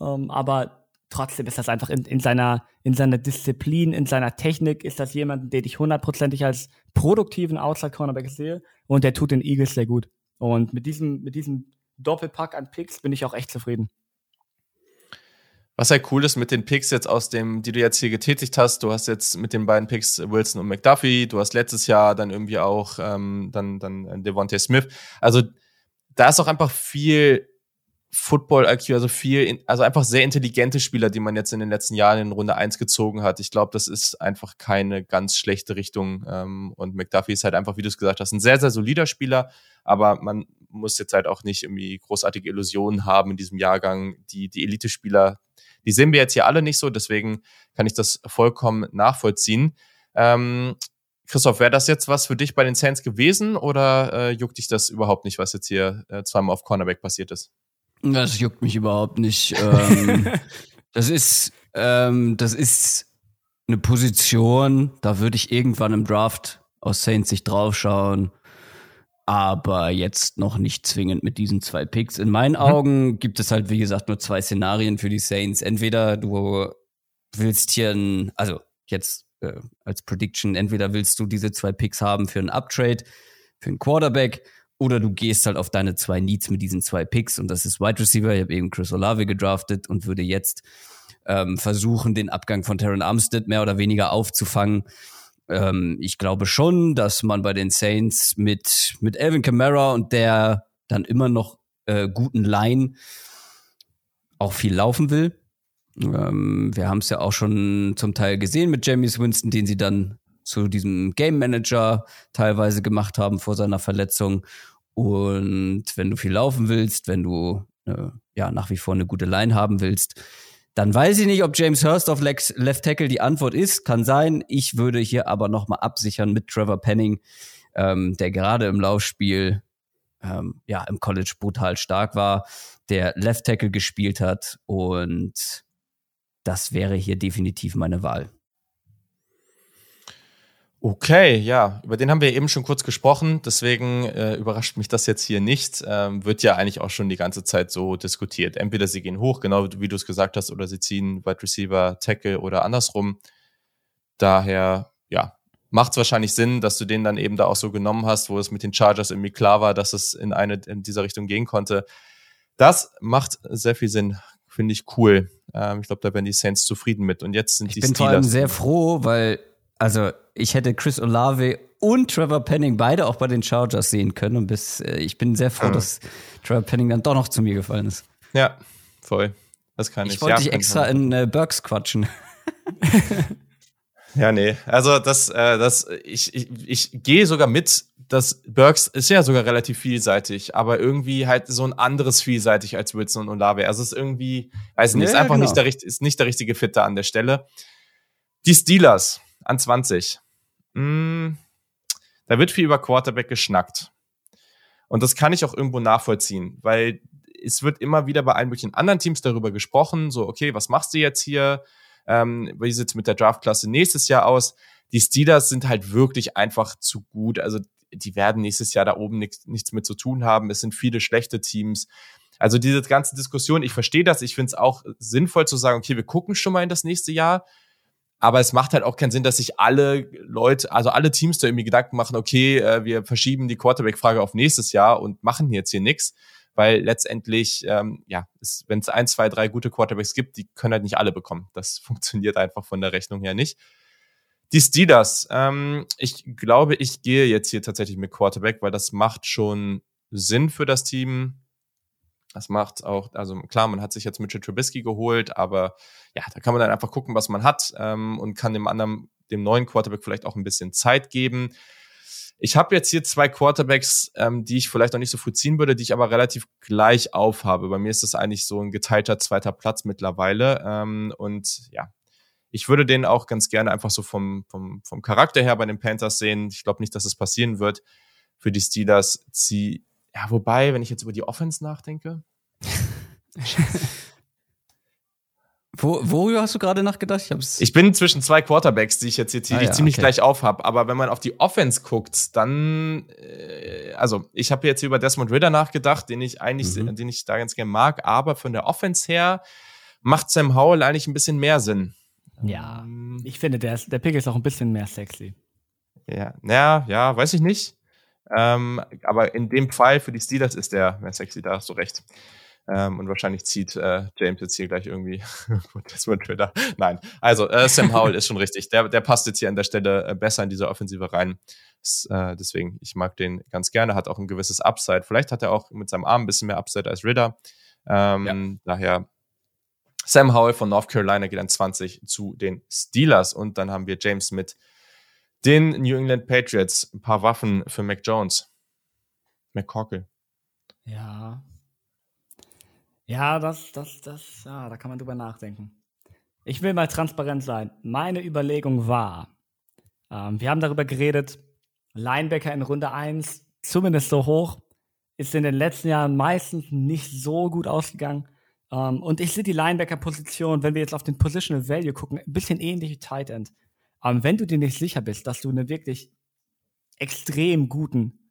Ähm, aber trotzdem ist das einfach in, in, seiner, in seiner Disziplin, in seiner Technik, ist das jemand, den ich hundertprozentig als produktiven Outside-Cornerback sehe und der tut den Eagles sehr gut. Und mit diesem, mit diesem Doppelpack an Picks bin ich auch echt zufrieden. Was halt cool ist mit den Picks jetzt aus dem, die du jetzt hier getätigt hast, du hast jetzt mit den beiden Picks Wilson und McDuffie, du hast letztes Jahr dann irgendwie auch ähm, dann, dann Devontae Smith. Also da ist auch einfach viel Football IQ, also viel, also einfach sehr intelligente Spieler, die man jetzt in den letzten Jahren in Runde 1 gezogen hat. Ich glaube, das ist einfach keine ganz schlechte Richtung. Ähm, und McDuffie ist halt einfach, wie du es gesagt hast, ein sehr, sehr solider Spieler, aber man muss jetzt halt auch nicht irgendwie großartige Illusionen haben in diesem Jahrgang. Die, die Elite-Spieler, die sehen wir jetzt hier alle nicht so, deswegen kann ich das vollkommen nachvollziehen. Ähm, Christoph, wäre das jetzt was für dich bei den Saints gewesen oder äh, juckt dich das überhaupt nicht, was jetzt hier äh, zweimal auf Cornerback passiert ist? Das juckt mich überhaupt nicht. ähm, <laughs> das ist, ähm, das ist eine Position, da würde ich irgendwann im Draft aus Saints sich draufschauen. Aber jetzt noch nicht zwingend mit diesen zwei Picks. In meinen mhm. Augen gibt es halt, wie gesagt, nur zwei Szenarien für die Saints. Entweder du willst hier ein, also jetzt äh, als Prediction, entweder willst du diese zwei Picks haben für einen Uptrade, für einen Quarterback, oder du gehst halt auf deine zwei Needs mit diesen zwei Picks und das ist Wide Receiver. Ich habe eben Chris Olave gedraftet und würde jetzt ähm, versuchen, den Abgang von Terran Armstead mehr oder weniger aufzufangen. Ähm, ich glaube schon, dass man bei den Saints mit, mit Alvin Kamara und der dann immer noch äh, guten Line auch viel laufen will. Ähm, wir haben es ja auch schon zum Teil gesehen mit James Winston, den sie dann zu diesem Game Manager teilweise gemacht haben vor seiner Verletzung. Und wenn du viel laufen willst, wenn du äh, ja nach wie vor eine gute Line haben willst, dann weiß ich nicht, ob James Hurst auf Left Tackle die Antwort ist. Kann sein. Ich würde hier aber nochmal absichern mit Trevor Penning, ähm, der gerade im Laufspiel ähm, ja im College brutal stark war, der Left Tackle gespielt hat und das wäre hier definitiv meine Wahl. Okay, ja, über den haben wir eben schon kurz gesprochen, deswegen äh, überrascht mich das jetzt hier nicht. Ähm, wird ja eigentlich auch schon die ganze Zeit so diskutiert. Entweder sie gehen hoch, genau wie du es gesagt hast, oder sie ziehen Wide Receiver, Tackle oder andersrum. Daher, ja, macht es wahrscheinlich Sinn, dass du den dann eben da auch so genommen hast, wo es mit den Chargers irgendwie klar war, dass es in eine in dieser Richtung gehen konnte. Das macht sehr viel Sinn, finde ich cool. Ähm, ich glaube, da werden die Saints zufrieden mit. Und jetzt sind ich die bin Steelers. vor allem sehr froh, weil also ich hätte Chris Olave und Trevor Penning beide auch bei den Chargers sehen können. Und bis, äh, ich bin sehr froh, mhm. dass Trevor Penning dann doch noch zu mir gefallen ist. Ja, voll. Das kann ich. Ich wollte ja, dich extra in äh, Burks quatschen. ja, nee. Also das, äh, das, ich, ich, ich gehe sogar mit, dass Burks ist ja sogar relativ vielseitig, aber irgendwie halt so ein anderes vielseitig als Wilson und Olave. Also es ist irgendwie, weiß nicht, ja, ist einfach genau. nicht der, ist nicht der richtige Fitter an der Stelle. Die Steelers an 20. Mm, da wird viel über Quarterback geschnackt. Und das kann ich auch irgendwo nachvollziehen, weil es wird immer wieder bei allen möglichen anderen Teams darüber gesprochen, so, okay, was machst du jetzt hier? Ähm, wie sieht es mit der Draftklasse nächstes Jahr aus? Die Steelers sind halt wirklich einfach zu gut. Also die werden nächstes Jahr da oben nichts, nichts mit zu tun haben. Es sind viele schlechte Teams. Also diese ganze Diskussion, ich verstehe das. Ich finde es auch sinnvoll zu sagen, okay, wir gucken schon mal in das nächste Jahr. Aber es macht halt auch keinen Sinn, dass sich alle Leute, also alle Teams da irgendwie Gedanken machen, okay, äh, wir verschieben die Quarterback-Frage auf nächstes Jahr und machen jetzt hier nichts. Weil letztendlich, ähm, ja, wenn es ein, zwei, drei gute Quarterbacks gibt, die können halt nicht alle bekommen. Das <laughs> funktioniert einfach von der Rechnung her nicht. Die Steelers, ähm, ich glaube, ich gehe jetzt hier tatsächlich mit Quarterback, weil das macht schon Sinn für das Team. Das macht auch, also klar, man hat sich jetzt Mitchell Trubisky geholt, aber ja, da kann man dann einfach gucken, was man hat ähm, und kann dem anderen, dem neuen Quarterback vielleicht auch ein bisschen Zeit geben. Ich habe jetzt hier zwei Quarterbacks, ähm, die ich vielleicht noch nicht so früh ziehen würde, die ich aber relativ gleich aufhabe. Bei mir ist das eigentlich so ein geteilter zweiter Platz mittlerweile. Ähm, und ja, ich würde den auch ganz gerne einfach so vom, vom, vom Charakter her bei den Panthers sehen. Ich glaube nicht, dass es passieren wird. Für die Steelers ziehe ja, wobei, wenn ich jetzt über die Offense nachdenke. <laughs> Wo, worüber hast du gerade nachgedacht? Ich, hab's ich bin zwischen zwei Quarterbacks, die ich jetzt hier die ah, ja, ziemlich okay. gleich auf habe. Aber wenn man auf die Offense guckt, dann, äh, also ich habe jetzt über Desmond Ritter nachgedacht, den ich eigentlich, mhm. den ich da ganz gerne mag. Aber von der Offense her macht Sam Howell eigentlich ein bisschen mehr Sinn. Ja, ähm, ich finde, der, der Pick ist auch ein bisschen mehr sexy. Ja, ja, ja, weiß ich nicht. Ähm, aber in dem Fall für die Steelers ist der mehr sexy, da hast du recht. Ähm, und wahrscheinlich zieht äh, James jetzt hier gleich irgendwie <laughs> Desmond Ritter. Nein, also äh, Sam Howell ist schon richtig. Der, der passt jetzt hier an der Stelle äh, besser in diese Offensive rein. Das, äh, deswegen, ich mag den ganz gerne, hat auch ein gewisses Upside. Vielleicht hat er auch mit seinem Arm ein bisschen mehr Upside als Ritter. Ähm, ja. Daher Sam Howell von North Carolina geht an 20 zu den Steelers und dann haben wir James mit den New England Patriots. Ein paar Waffen für Mac Jones. McCorkle. Ja. Ja, das, das, das, ja, da kann man drüber nachdenken. Ich will mal transparent sein. Meine Überlegung war, ähm, wir haben darüber geredet, Linebacker in Runde 1, zumindest so hoch, ist in den letzten Jahren meistens nicht so gut ausgegangen. Ähm, und ich sehe die Linebacker-Position, wenn wir jetzt auf den Positional Value gucken, ein bisschen ähnlich wie Tight End. Aber wenn du dir nicht sicher bist, dass du einen wirklich extrem guten,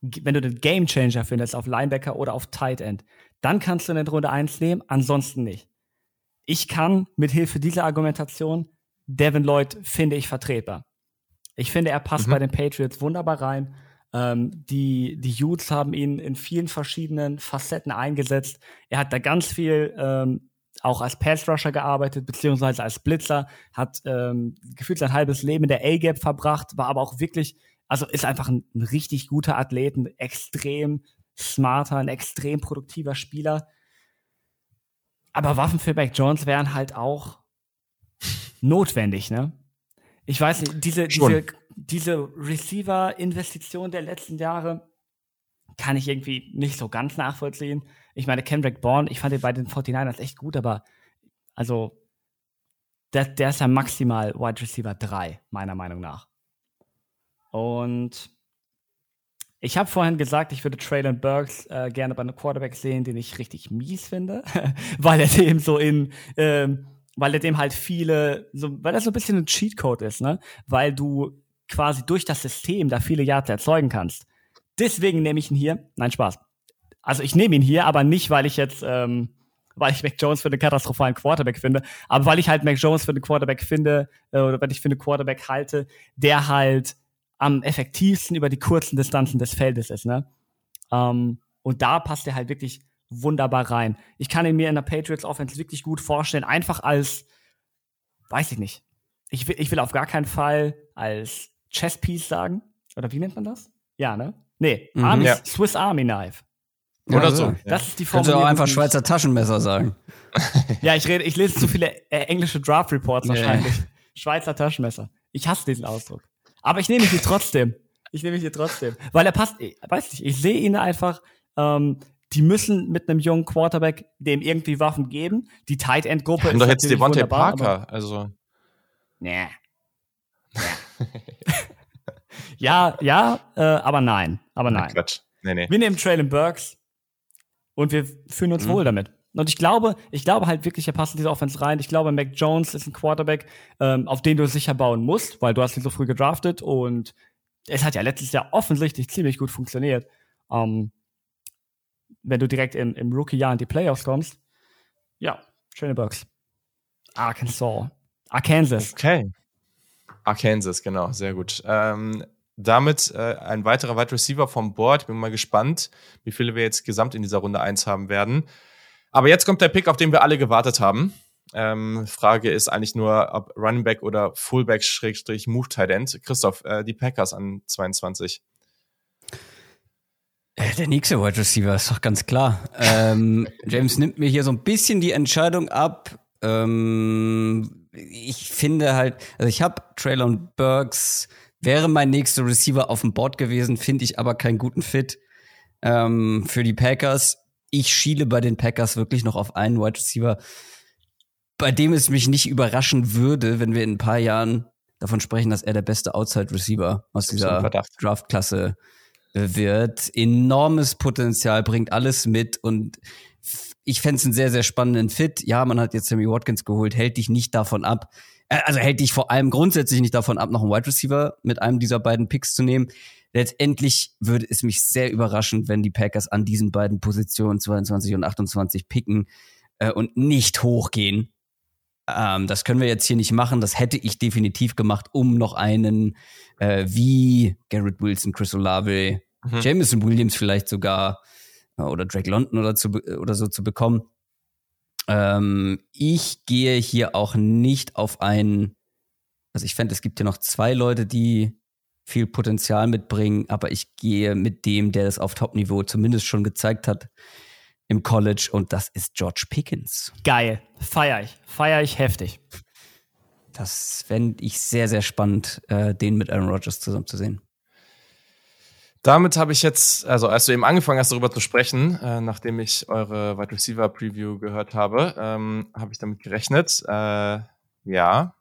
wenn du den Game Changer findest auf Linebacker oder auf Tight End, dann kannst du in Runde 1 nehmen, ansonsten nicht. Ich kann mit Hilfe dieser Argumentation Devin Lloyd finde ich vertretbar. Ich finde, er passt mhm. bei den Patriots wunderbar rein. Ähm, die, die Utes haben ihn in vielen verschiedenen Facetten eingesetzt. Er hat da ganz viel ähm, auch als Pass-Rusher gearbeitet, beziehungsweise als Blitzer, hat ähm, gefühlt sein halbes Leben in der A-Gap verbracht, war aber auch wirklich, also ist einfach ein, ein richtig guter Athlet, ein extrem smarter, ein extrem produktiver Spieler. Aber Waffen für Mac Jones wären halt auch notwendig, ne? Ich weiß nicht, diese, diese, diese Receiver-Investition der letzten Jahre kann ich irgendwie nicht so ganz nachvollziehen. Ich meine, Kendrick Bourne, ich fand ihn bei den 49ers echt gut, aber also der, der ist ja maximal Wide Receiver 3, meiner Meinung nach. Und Ich habe vorhin gesagt, ich würde Traylon Burks äh, gerne bei einem Quarterback sehen, den ich richtig mies finde, <laughs> weil er dem so in, ähm, weil er dem halt viele, so, weil er so ein bisschen ein Cheatcode ist, ne? Weil du quasi durch das System da viele Yards erzeugen kannst. Deswegen nehme ich ihn hier. Nein, Spaß. Also ich nehme ihn hier, aber nicht, weil ich jetzt, ähm, weil ich Mac Jones für einen katastrophalen Quarterback finde, aber weil ich halt Mac Jones für einen Quarterback finde, äh, oder wenn ich für einen Quarterback halte, der halt am effektivsten über die kurzen Distanzen des Feldes ist, ne? Ähm, und da passt er halt wirklich wunderbar rein. Ich kann ihn mir in der Patriots Offense wirklich gut vorstellen, einfach als, weiß ich nicht. Ich will, ich will auf gar keinen Fall als Chesspiece sagen. Oder wie nennt man das? Ja, ne? Nee, Mhm. Army, Ja. Swiss Army Knife. Oder so. Das ist die Kannst du auch einfach Schweizer Taschenmesser sagen. <laughs> Ja, ich rede, ich lese zu viele äh, englische Draft Reports Ja. wahrscheinlich. Schweizer Taschenmesser. Ich hasse diesen Ausdruck. Aber ich nehme ihn hier trotzdem. Ich nehme ihn hier trotzdem. Weil er passt, ich weiß nicht, ich sehe ihn einfach, ähm, die müssen mit einem jungen Quarterback dem irgendwie Waffen geben. Die Tight End Gruppe haben ist doch jetzt Devontae wunderbar, aber- Parker. Also, Nee. <laughs> ja, ja, äh, aber nein. Aber nein. Quatsch. Nee, nee. Wir nehmen Traylon Burks und wir fühlen uns Mhm. wohl damit. Und ich glaube, ich glaube halt wirklich, er passt in diese Offense rein. Ich glaube, Mac Jones ist ein Quarterback, ähm, auf den du sicher bauen musst, weil du hast ihn so früh gedraftet und es hat ja letztes Jahr offensichtlich ziemlich gut funktioniert. Ähm, wenn du direkt im, im Rookie-Jahr in die Playoffs kommst. Ja, Traylon Burks. Arkansas. Arkansas. Okay. Arkansas, genau, sehr gut. Ähm, damit äh, ein weiterer Wide Receiver vom Board. Bin mal gespannt, wie viele wir jetzt gesamt in dieser Runde 1 haben werden. Aber jetzt kommt der Pick, auf den wir alle gewartet haben. Ähm, Frage ist eigentlich nur, ob Running Back oder Fullback Schrägstrich Move Tight End. Christoph, äh, die Packers an 22. Äh, Der nächste Wide Receiver ist doch ganz klar. Ähm, <laughs> James nimmt mir hier so ein bisschen die Entscheidung ab. Ähm, ich finde halt, also ich habe Traylon Burks, wäre mein nächster Receiver auf dem Board gewesen, finde ich aber keinen guten Fit ähm, für die Packers. Ich schiele bei den Packers wirklich noch auf einen Wide Receiver, bei dem es mich nicht überraschen würde, wenn wir in ein paar Jahren davon sprechen, dass er der beste Outside Receiver aus dieser. Draftklasse wird. Enormes Potenzial, bringt alles mit und ich fände es einen sehr, sehr spannenden Fit. Ja, man hat jetzt Sammy Watkins geholt, hält dich nicht davon ab, äh, also hält dich vor allem grundsätzlich nicht davon ab, noch einen Wide Receiver mit einem dieser beiden Picks zu nehmen. Letztendlich würde es mich sehr überraschen, wenn die Packers an diesen beiden Positionen 22 und 28 picken äh, und nicht hochgehen. Ähm, das können wir jetzt hier nicht machen. Das hätte ich definitiv gemacht, um noch einen äh, wie Garrett Wilson, Chris Olave, Mhm. Jameson Williams vielleicht sogar äh, oder Drake London oder, zu, be- oder so zu bekommen. Ähm, ich gehe hier auch nicht auf einen, also ich fände, es gibt hier noch zwei Leute, die viel Potenzial mitbringen, aber ich gehe mit dem, der das auf Top-Niveau zumindest schon gezeigt hat im College und das ist George Pickens. Geil. Feier ich. Feier ich heftig. Das fände ich sehr, sehr spannend, äh, den mit Aaron Rodgers zusammen zu sehen. Damit habe ich jetzt, also als du eben angefangen hast, darüber zu sprechen, äh, nachdem ich eure Wide Receiver Preview gehört habe, ähm, habe ich damit gerechnet. Äh, ja.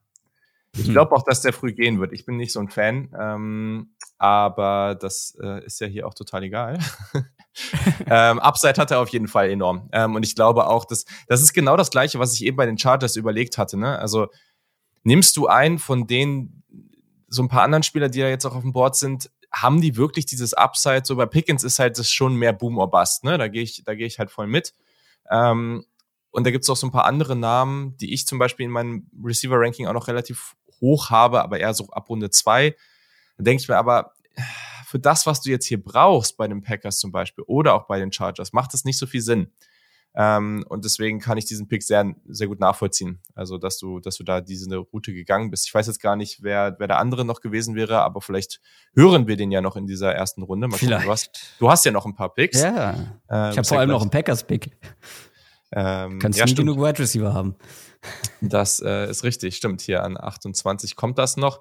Ich glaube auch, dass der früh gehen wird. Ich bin nicht so ein Fan, ähm, aber das äh, ist ja hier auch total egal. <laughs> ähm, Upside hat er auf jeden Fall enorm. Ähm, und ich glaube auch, dass das ist genau das Gleiche, was ich eben bei den Chargers überlegt hatte. Ne? Also nimmst du einen von den so ein paar anderen Spieler, die ja jetzt auch auf dem Board sind, haben die wirklich dieses Upside? So bei Pickens ist halt das schon mehr Boom or Bust, ne? Da gehe ich, da gehe ich halt voll mit. Ähm, und da gibt's auch so ein paar andere Namen, die ich zum Beispiel in meinem Receiver-Ranking auch noch relativ hoch habe, aber eher so ab Runde zwei. Da denke ich mir aber, für das, was du jetzt hier brauchst bei den Packers zum Beispiel oder auch bei den Chargers, macht das nicht so viel Sinn. Ähm, und deswegen kann ich diesen Pick sehr, sehr gut nachvollziehen. Also, dass du, dass du da diese Route gegangen bist. Ich weiß jetzt gar nicht, wer, wer der andere noch gewesen wäre, aber vielleicht hören wir den ja noch in dieser ersten Runde. Mal gucken, du, hast, du hast ja noch ein paar Picks. Ja. Äh, Ich habe vor allem noch einen Packers-Pick. Ähm, Kannst ja, nie stimmt. genug Wide Receiver haben. Das äh, ist richtig, stimmt. Hier an 28 kommt das noch.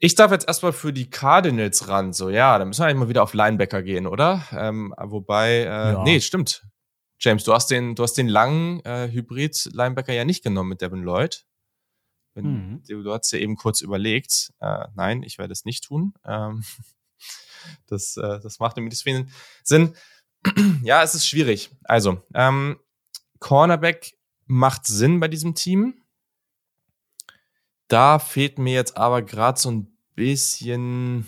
Ich darf jetzt erstmal für die Cardinals ran. So, ja, dann müssen wir eigentlich mal wieder auf Linebacker gehen, oder? Ähm, wobei, äh, Ja. nee, stimmt. James, du hast den, du hast den langen äh, Hybrid-Linebacker ja nicht genommen mit Devin Lloyd. Wenn, Mhm. du, du hast ja eben kurz überlegt. Äh, nein, ich werde es nicht tun. Ähm, <laughs> Das, äh, das macht nämlich viel Sinn. <clears throat> ja, es ist schwierig. Also, ähm, Cornerback macht Sinn bei diesem Team. Da fehlt mir jetzt aber gerade so ein bisschen.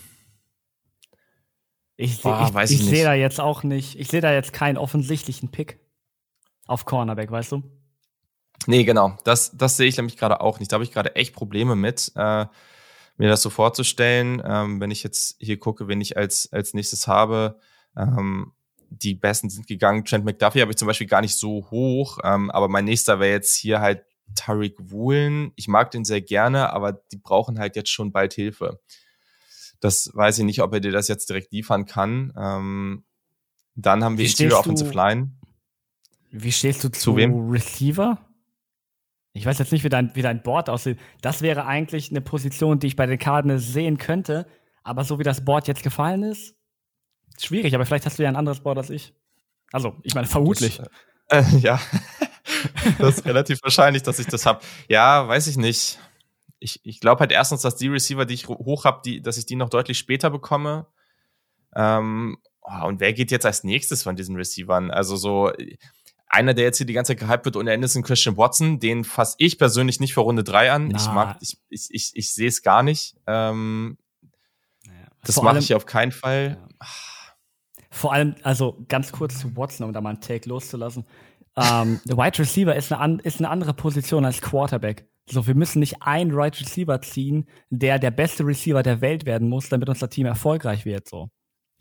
Ich, Boah, ich, ich, ich sehe da jetzt auch nicht, ich sehe da jetzt keinen offensichtlichen Pick auf Cornerback, weißt du? Nee, genau. Das, das sehe ich nämlich gerade auch nicht. Da habe ich gerade echt Probleme mit, äh, mir das so vorzustellen. Ähm, wenn ich jetzt hier gucke, wen ich als, als nächstes habe, ähm, die Besten sind gegangen. Trent McDuffie habe ich zum Beispiel gar nicht so hoch, ähm, aber mein nächster wäre jetzt hier halt Tariq Woolen. Ich mag den sehr gerne, aber die brauchen halt jetzt schon bald Hilfe. Das weiß ich nicht, ob er dir das jetzt direkt liefern kann. Ähm, dann haben wir Interior Offensive Line. Wie stehst du zu, zu wem? Receiver? Ich weiß jetzt nicht, wie dein, wie dein Board aussieht. Das wäre eigentlich eine Position, die ich bei den Cardinals sehen könnte. Aber so wie das Board jetzt gefallen ist, schwierig. Aber vielleicht hast du ja ein anderes Board als ich. Also, ich meine, vermutlich. Das, äh, <laughs> ja, <laughs> das ist relativ wahrscheinlich, dass ich das habe. Ja, weiß ich nicht. Ich, ich glaube halt erstens, dass die Receiver, die ich hoch habe, dass ich die noch deutlich später bekomme. Ähm, oh, und wer geht jetzt als nächstes von diesen Receivern? Also so, einer, der jetzt hier die ganze Zeit gehypt wird ohne Ende ist ein Christian Watson. Den fasse ich persönlich nicht für Runde drei an. Na. Ich mag, ich, ich, ich, ich sehe es gar nicht. Ähm, naja. Das mache ich auf keinen Fall. Ja. Vor allem, also ganz kurz zu Watson, um da mal einen Take loszulassen. Ähm, der Wide Receiver ist eine, ist eine andere Position als Quarterback. So, wir müssen nicht einen Wide Receiver ziehen, der der beste Receiver der Welt werden muss, damit unser Team erfolgreich wird. So,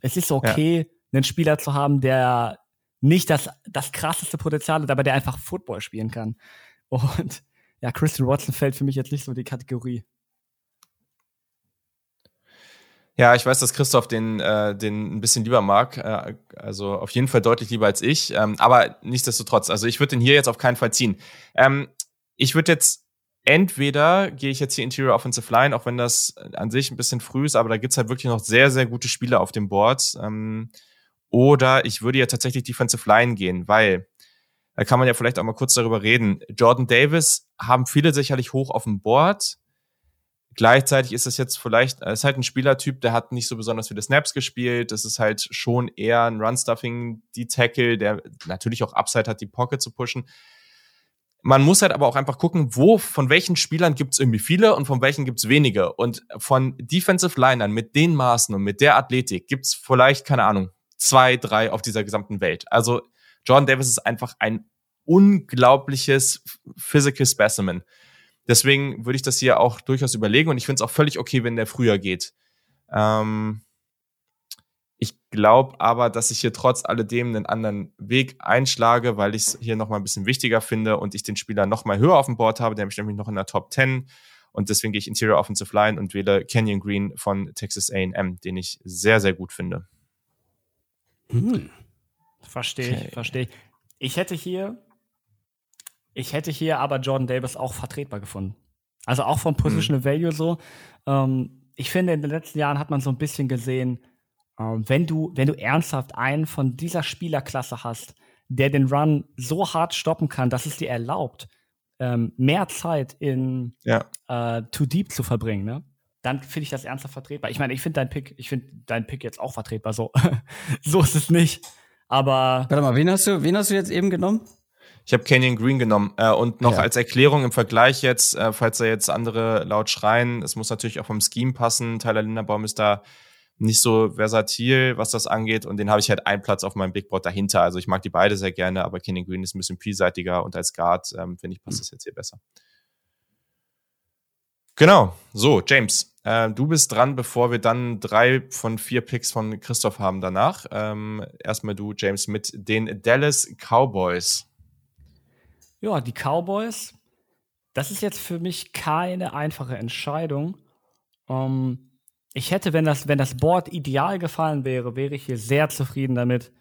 es ist okay, ja. einen Spieler zu haben, der nicht das, das krasseste Potenzial hat, aber der einfach Football spielen kann. Und ja, Christian Watson fällt für mich jetzt nicht so in die Kategorie. Ja, ich weiß, dass Christoph den, äh, den ein bisschen lieber mag. Äh, also auf jeden Fall deutlich lieber als ich. Ähm, aber nichtsdestotrotz, also ich würde den hier jetzt auf keinen Fall ziehen. Ähm, ich würde jetzt entweder gehe ich jetzt hier Interior Offensive Line, auch wenn das an sich ein bisschen früh ist, aber da gibt's halt wirklich noch sehr, sehr gute Spieler auf dem Board. Ähm, oder ich würde ja tatsächlich Defensive Line gehen, weil da kann man ja vielleicht auch mal kurz darüber reden. Jordan Davis haben viele sicherlich hoch auf dem Board. Gleichzeitig ist es jetzt vielleicht, ist halt ein Spielertyp, der hat nicht so besonders viele Snaps gespielt. Das ist halt schon eher ein Run-Stuffing, die Tackle, der natürlich auch Upside hat, die Pocket zu pushen. Man muss halt aber auch einfach gucken, wo, von welchen Spielern gibt es irgendwie viele und von welchen gibt es wenige. Und von Defensive Linern mit den Maßen und mit der Athletik gibt es vielleicht, keine Ahnung, zwei, drei auf dieser gesamten Welt. Also Jordan Davis ist einfach ein unglaubliches Physical Specimen. Deswegen würde ich das hier auch durchaus überlegen und ich finde es auch völlig okay, wenn der früher geht. Ähm ich glaube aber, dass ich hier trotz alledem einen anderen Weg einschlage, weil ich es hier nochmal ein bisschen wichtiger finde und ich den Spieler nochmal höher auf dem Board habe, der nämlich noch in der Top 10 und deswegen gehe ich Interior Offensive Line und wähle Kenyon Green von Texas A&M, den ich sehr, sehr gut finde. Hm. Verstehe okay. ich, verstehe ich. Ich hätte hier, ich hätte hier aber Jordan Davis auch vertretbar gefunden. Also auch vom Positional hm. Value so. Ähm, ich finde, in den letzten Jahren hat man so ein bisschen gesehen, wenn du, wenn du ernsthaft einen von dieser Spielerklasse hast, der den Run so hart stoppen kann, dass es dir erlaubt, ähm, mehr Zeit in ja. äh, Too Deep zu verbringen, ne? dann finde ich das ernsthaft vertretbar. Ich meine, ich finde deinen Pick, ich finde deinen Pick jetzt auch vertretbar. So, <laughs> so ist es nicht. Aber. Warte mal, wen hast du, wen hast du jetzt eben genommen? Ich habe Canyon Green genommen. Äh, und noch ja. als Erklärung im Vergleich jetzt, äh, falls da jetzt andere laut schreien, es muss natürlich auch vom Scheme passen. Tyler Linderbaum ist da nicht so versatil, was das angeht. Und den habe ich halt einen Platz auf meinem Big Board dahinter. Also ich mag die beide sehr gerne, aber Canyon Green ist ein bisschen vielseitiger und als Guard, ähm, finde ich, passt mhm. das jetzt hier besser. Genau. So, James, äh, du bist dran, bevor wir dann drei von vier Picks von Christoph haben danach. Ähm, erstmal du, James, mit den Dallas Cowboys. Ja, die Cowboys. Das ist jetzt für mich keine einfache Entscheidung. Ähm, ich hätte, wenn das, wenn das Board ideal gefallen wäre, wäre ich hier sehr zufrieden damit,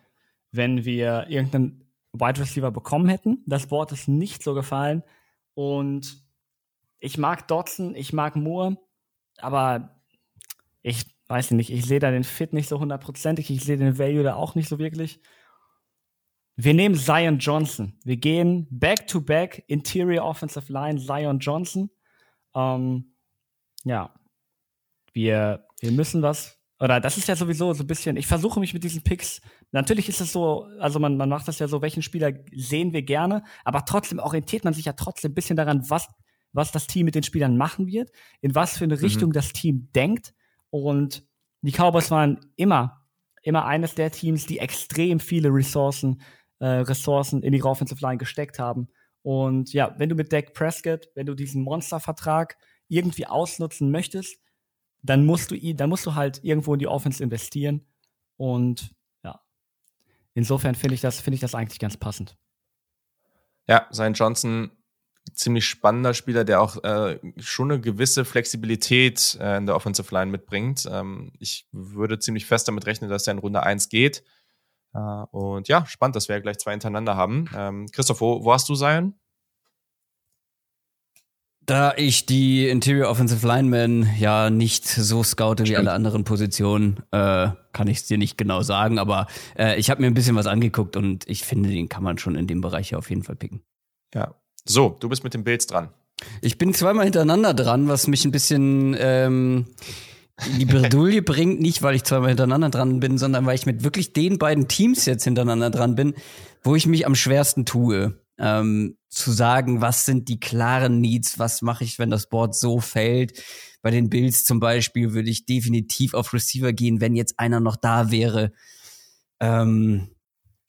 wenn wir irgendeinen Wide Receiver bekommen hätten. Das Board ist nicht so gefallen. Und ich mag Dodson, ich mag Moore, aber ich weiß nicht, ich sehe da den Fit nicht so hundertprozentig, ich sehe den Value da auch nicht so wirklich. Wir nehmen Zion Johnson. Wir gehen back to back Interior Offensive Line Zion Johnson. Ähm, ja, wir, wir müssen was. oder das ist ja sowieso so ein bisschen, ich versuche mich mit diesen Picks, natürlich ist es so, also man, man macht das ja so, welchen Spieler sehen wir gerne, aber trotzdem orientiert man sich ja trotzdem ein bisschen daran, was, was das Team mit den Spielern machen wird, in was für eine mhm. Richtung das Team denkt. Und die Cowboys waren immer, immer eines der Teams, die extrem viele Ressourcen, äh, Ressourcen in die Offensive Line gesteckt haben. Und ja, wenn du mit Dak Prescott, wenn du diesen Monstervertrag irgendwie ausnutzen möchtest, dann musst du dann musst du halt irgendwo in die Offense investieren. Und ja, insofern finde ich das, finde ich das eigentlich ganz passend. Ja, sein Johnson, ziemlich spannender Spieler, der auch äh, schon eine gewisse Flexibilität äh, in der Offensive Line mitbringt. Ähm, ich würde ziemlich fest damit rechnen, dass er in Runde 1 geht. Äh, und ja, spannend, dass wir ja gleich zwei hintereinander haben. Ähm, Christoph, wo, wo hast du sein? Da ich die Interior Offensive Linemen ja nicht so scoute wie alle anderen Positionen, äh, kann ich es dir nicht genau sagen, aber äh, ich habe mir ein bisschen was angeguckt und ich finde, den kann man schon in dem Bereich auf jeden Fall picken. Ja. So, du bist mit den Bills dran. Ich bin zweimal hintereinander dran, was mich ein bisschen ähm, in die Bredouille <laughs> bringt, nicht weil ich zweimal hintereinander dran bin, sondern weil ich mit wirklich den beiden Teams jetzt hintereinander dran bin, wo ich mich am schwersten tue ähm, zu sagen, was sind die klaren Needs, was mache ich, wenn das Board so fällt. Bei den Bills zum Beispiel würde ich definitiv auf Receiver gehen, wenn jetzt einer noch da wäre, ähm,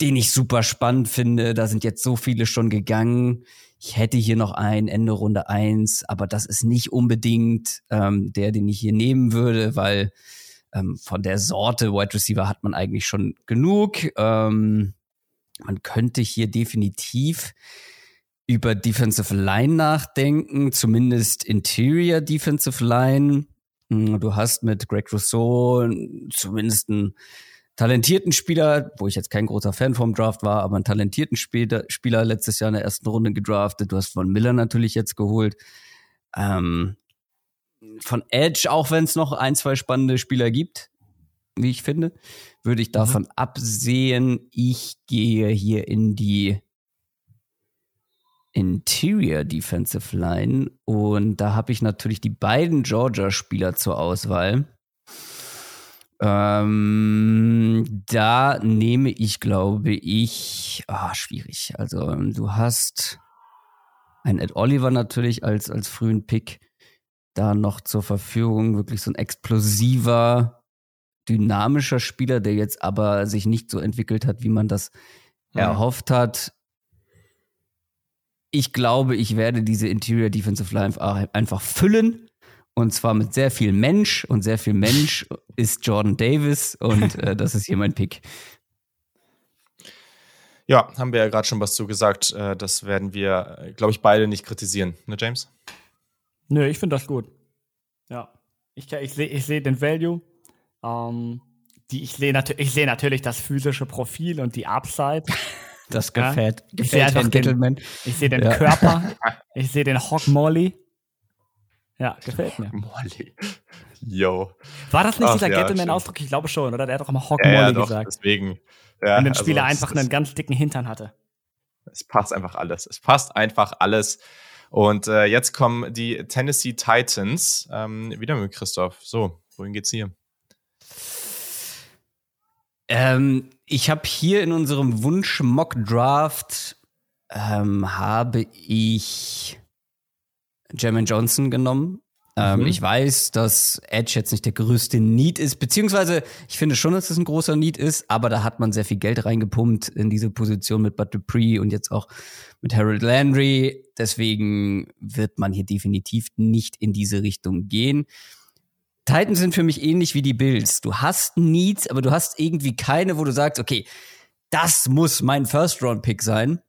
den ich super spannend finde. Da sind jetzt so viele schon gegangen. Ich hätte hier noch einen Ende Runde eins, aber das ist nicht unbedingt ähm, der, den ich hier nehmen würde, weil ähm, von der Sorte Wide Receiver hat man eigentlich schon genug. Ähm, man könnte hier definitiv über Defensive Line nachdenken, zumindest Interior Defensive Line. Hm, du hast mit Greg Rousseau zumindest einen talentierten Spieler, wo ich jetzt kein großer Fan vom Draft war, aber einen talentierten Spieler, Spieler letztes Jahr in der ersten Runde gedraftet. Du hast von Miller natürlich jetzt geholt. Ähm, von Edge, auch wenn es noch ein, zwei spannende Spieler gibt, wie ich finde, würde ich davon mhm. absehen. Ich gehe hier in die Interior Defensive Line und da habe ich natürlich die beiden Georgia-Spieler zur Auswahl. Ähm, da nehme ich, glaube ich, ah, schwierig. Also du hast ein Ed Oliver natürlich als, als frühen Pick da noch zur Verfügung. Wirklich so ein explosiver dynamischer Spieler, der jetzt aber sich nicht so entwickelt hat, wie man das mhm. erhofft hat. Ich glaube, ich werde diese Interior Defensive Line einfach füllen. Und zwar mit sehr viel Mensch. Und sehr viel Mensch <laughs> ist Jordan Davis. Und äh, das ist hier mein Pick. Ja, haben wir ja gerade schon was zu gesagt. Äh, das werden wir, äh, glaube ich, beide nicht kritisieren. Ne, James? Nö, ich finde das gut. Ja. Ich, ich sehe ich seh den Value. Ähm, die, ich sehe nat seh natürlich das physische Profil und die Upside. <laughs> Das gefällt, ja. ich gefällt Herrn Gentleman. Ich sehe den ja. Körper. <laughs> Ich sehe den Hock Molly. Ja, gefällt mir. Molly. Yo. War das nicht Ach, dieser ja, Gentleman-Ausdruck? Ich glaube schon, oder? Der hat doch immer Hock Molly ja, doch, gesagt. Deswegen. Ja, Und den Spieler also, einfach einen ganz dicken Hintern hatte. Es passt einfach alles. Es passt einfach alles. Und äh, jetzt kommen die Tennessee Titans. Ähm, wieder mit Christoph. So, wohin geht's hier? Ähm, ich habe hier in unserem Wunsch Mock Draft ähm, habe ich Jermaine Johnson genommen. Ähm, mhm. Ich weiß, dass Edge jetzt nicht der größte Need ist, beziehungsweise ich finde schon, dass es ein großer Need ist, aber da hat man sehr viel Geld reingepumpt in diese Position mit Bud Dupree und jetzt auch mit Harold Landry. Deswegen wird man hier definitiv nicht in diese Richtung gehen. Titans sind für mich ähnlich wie die Bills. Du hast Needs, aber du hast irgendwie keine, wo du sagst, okay, das muss mein First-Round-Pick sein.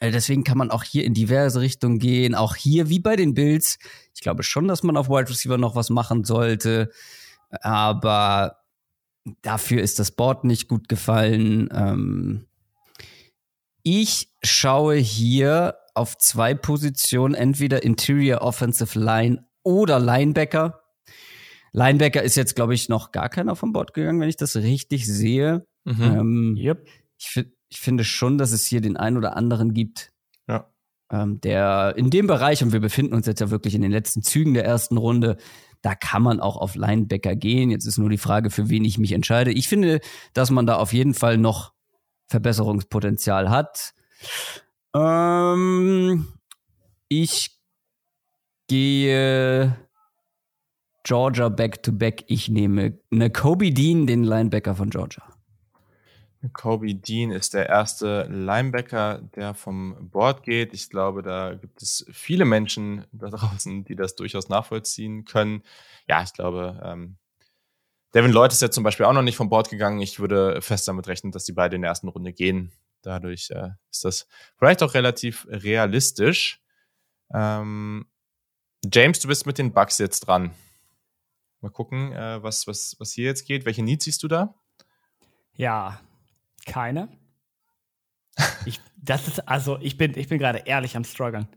Äh, deswegen kann man auch hier in diverse Richtungen gehen. Auch hier wie bei den Bills. Ich glaube schon, dass man auf Wide Receiver noch was machen sollte. Aber dafür ist das Board nicht gut gefallen. Ähm ich schaue hier auf zwei Positionen, entweder Interior Offensive Line oder Linebacker. Linebacker ist jetzt, glaube ich, noch gar keiner vom Bord gegangen, wenn ich das richtig sehe. Mhm. Ähm, yep. ich, ich finde schon, dass es hier den einen oder anderen gibt, ja. ähm, der in dem Bereich, und wir befinden uns jetzt ja wirklich in den letzten Zügen der ersten Runde, Da kann man auch auf Linebacker gehen. Jetzt ist nur die Frage, für wen ich mich entscheide. Ich finde, dass man da auf jeden Fall noch Verbesserungspotenzial hat. Ähm, ich gehe Georgia back to back. Ich nehme eine Kobe Dean, den Linebacker von Georgia. Kobe Dean ist der erste Linebacker, der vom Board geht. Ich glaube, da gibt es viele Menschen da draußen, die das durchaus nachvollziehen können. Ja, ich glaube, ähm, Devin Lloyd ist ja zum Beispiel auch noch nicht vom Board gegangen. Ich würde fest damit rechnen, dass die beide in der ersten Runde gehen. Dadurch äh, ist das vielleicht auch relativ realistisch. Ähm, James, du bist mit den Bugs jetzt dran. Mal gucken, äh, was, was, was hier jetzt geht. Welche Needs siehst du da? Ja, keine. Ich, das ist, also ich bin, ich bin gerade ehrlich am struggeln.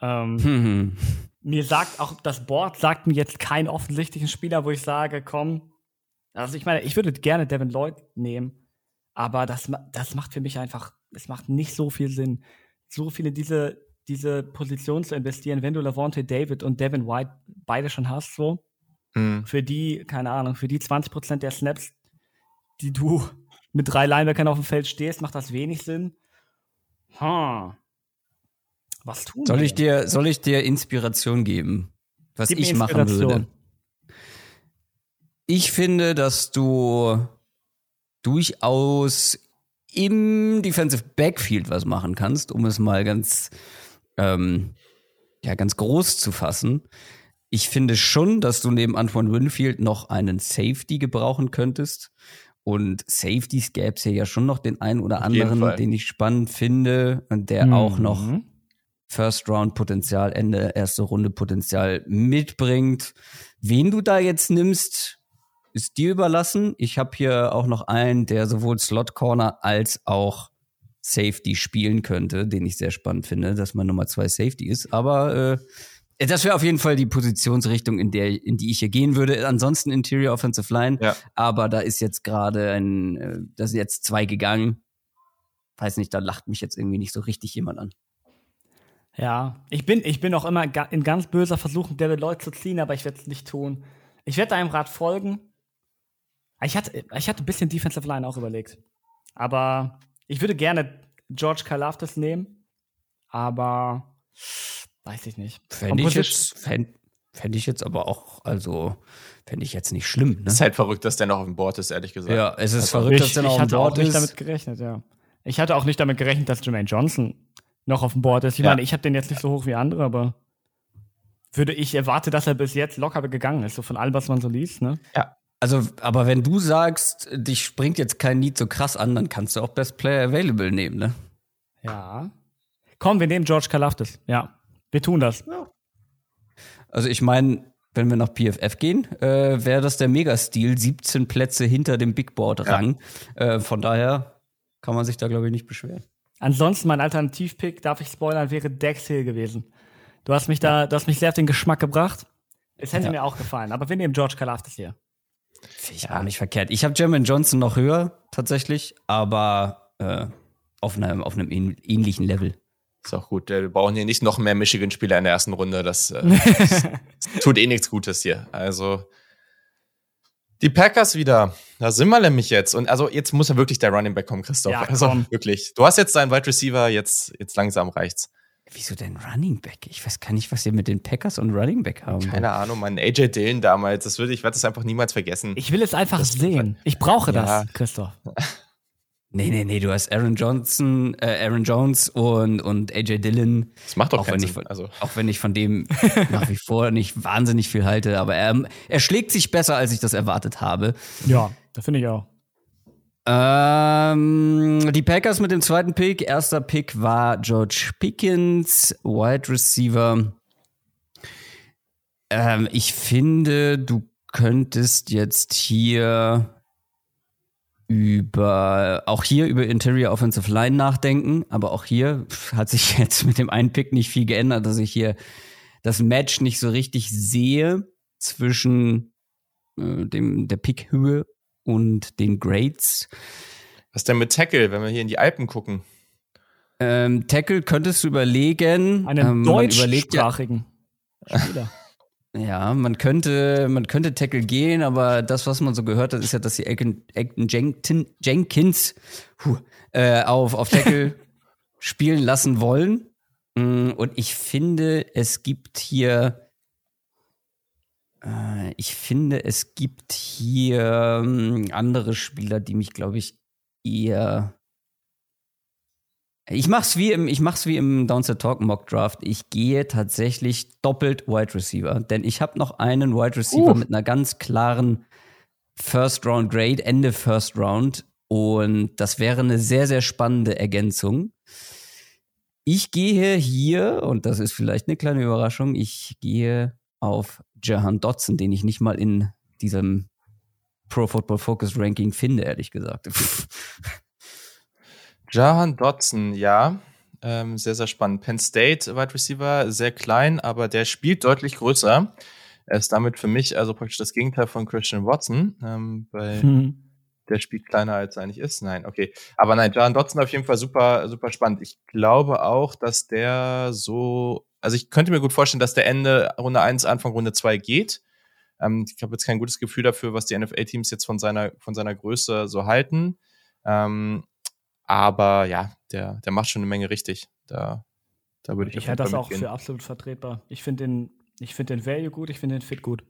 Ähm, mir sagt auch, das Board sagt mir jetzt keinen offensichtlichen Spieler, wo ich sage, komm, also ich meine, ich würde gerne Devin Lloyd nehmen, aber das, das macht für mich einfach, es macht nicht so viel Sinn, so viele diese, diese Position zu investieren, wenn du Lavonte David und Devin White beide schon hast, so. Mhm. Für die, keine Ahnung, für die 20% der Snaps, die du <laughs> mit drei Linebackern auf dem Feld stehst, macht das wenig Sinn. Hm. Was tun soll wir? ich dir Soll ich dir Inspiration geben, was Gib ich machen würde? Ich finde, dass du durchaus im Defensive Backfield was machen kannst, um es mal ganz, ähm, ja, ganz groß zu fassen. Ich finde schon, dass du neben Antoine Winfield noch einen Safety gebrauchen könntest. Und Safeties gäbe es ja schon noch den einen oder anderen, den ich spannend finde und der mhm. auch noch First Round Potenzial, Ende erste Runde Potenzial mitbringt. Wen du da jetzt nimmst, ist dir überlassen. Ich habe hier auch noch einen, der sowohl Slot Corner als auch Safety spielen könnte, den ich sehr spannend finde, dass man Nummer zwei Safety ist. Aber äh, das wäre auf jeden Fall die Positionsrichtung, in der, in die ich hier gehen würde. Ansonsten Interior Offensive Line. Ja. Aber da ist jetzt gerade ein, äh, da sind jetzt zwei gegangen. Weiß nicht, da lacht mich jetzt irgendwie nicht so richtig jemand an. Ja, ich bin, ich bin auch immer in ganz böser Versuchung, David Lloyd zu ziehen, aber ich werde es nicht tun. Ich werde deinem Rat folgen. Ich hatte, ich hatte ein bisschen Defensive Line auch überlegt. Aber ich würde gerne George Kalafdis nehmen. Aber Weiß ich nicht. Fände ich, jetzt, fänd, fänd ich jetzt aber auch, also fände ich jetzt nicht schlimm. Ne? Ist halt verrückt, dass der noch auf dem Board ist, ehrlich gesagt. Ja, es ist also verrückt, ich, dass der noch auf dem Board ist. Ich hatte auch nicht damit gerechnet, ja. Ich hatte auch nicht damit gerechnet, dass Jermaine Johnson noch auf dem Board ist. Ich ja. meine, ich habe den jetzt nicht so hoch wie andere, aber würde ich erwarte, dass er bis jetzt locker gegangen ist, so von allem, was man so liest, ne? Ja. Also, aber wenn du sagst, dich springt jetzt kein Need so krass an, dann kannst du auch Best Player Available nehmen, ne? Ja. Komm, wir nehmen George Kalafdis, ja. Wir tun das. Also ich meine, wenn wir nach PFF gehen, äh, wäre das der Megastil, 17 Plätze hinter dem Big Board Rang. Ja. Äh, von daher kann man sich da glaube ich nicht beschweren. Ansonsten mein Alternativpick, darf ich spoilern, wäre Dex Hill gewesen. Du hast mich da, du hast mich sehr auf den Geschmack gebracht. Es hätte ja. mir auch gefallen, aber wir nehmen George Kalafdis hier. Finde ich ja. auch nicht verkehrt. Ich habe Jermaine Johnson noch höher tatsächlich, aber äh, auf einem auf einem ähnlichen Level. Ist auch gut. Wir brauchen hier nicht noch mehr Michigan-Spieler in der ersten Runde. Das, äh, das, <laughs> das tut eh nichts Gutes hier. Also die Packers wieder. Da sind wir nämlich jetzt. Und also jetzt muss ja wirklich der Running Back kommen, Christoph. Ja, also wirklich. Du hast jetzt deinen Wide Receiver, jetzt, jetzt langsam reicht's. Wieso denn Running Back? Ich weiß gar nicht, was ihr mit den Packers und Running Back haben. Keine Ahnung, mein AJ Dillon damals. Das würde ich werde das einfach niemals vergessen. Ich will es einfach das sehen. Ich brauche ja. das, Christoph. <laughs> Nee, nee, nee, du hast Aaron Johnson, äh, Aaron Jones und, und AJ Dillon. Das macht doch auch keinen Sinn. Von, also. Auch wenn ich von dem <laughs> nach wie vor nicht wahnsinnig viel halte, aber er, er schlägt sich besser, als ich das erwartet habe. Ja, das finde ich auch. Ähm, die Packers mit dem zweiten Pick. Erster Pick war George Pickens, Wide Receiver. Ähm, ich finde, du könntest jetzt hier über auch hier über Interior Offensive Line nachdenken, aber auch hier hat sich <laughs> jetzt mit dem einen Pick nicht viel geändert, dass ich hier das Match nicht so richtig sehe zwischen äh, dem der Pickhöhe und den Grades. Was denn mit Tackle, wenn wir hier in die Alpen gucken? Ähm, Tackle könntest du überlegen. Einen ähm, deutschsprachigen ja, Spieler. Ja, man könnte, man könnte Tackle gehen, aber das, was man so gehört hat, ist ja, dass sie Acton, Jenkins puh, äh, auf, auf Tackle <laughs> spielen lassen wollen. Mm, und ich finde, es gibt hier, äh, ich finde, es gibt hier äh, andere Spieler, die mich, glaube ich, eher ich mach's wie im, ich mach's wie im Downset Talk Mock Draft. Ich gehe tatsächlich doppelt Wide Receiver, denn ich habe noch einen Wide Receiver uh. mit einer ganz klaren First Round Grade, Ende First Round. Und das wäre eine sehr, sehr spannende Ergänzung. Ich gehe hier, und das ist vielleicht eine kleine Überraschung, ich gehe auf Jahan Dotson, den ich nicht mal in diesem Pro Football Focus Ranking finde, ehrlich gesagt. <laughs> Jahan Dotson, ja. Ähm, sehr, sehr spannend. Penn State Wide Receiver, sehr klein, aber der spielt deutlich größer. Er ist damit für mich also praktisch das Gegenteil von Christian Watson, ähm, weil hm. der spielt kleiner als er eigentlich ist. Nein, okay. Aber nein, Jahan Dotson auf jeden Fall super, super spannend. Ich glaube auch, dass der so, also ich könnte mir gut vorstellen, dass der Ende Runde 1, Anfang Runde 2 geht. Ähm, ich habe jetzt kein gutes Gefühl dafür, was die NFL-Teams jetzt von seiner, von seiner Größe so halten. Ähm, aber ja, der, der macht schon eine Menge richtig. Da, da würde ich Ich halte das auch für absolut vertretbar. Ich finde den, ich finde den Value gut, ich finde den Fit gut.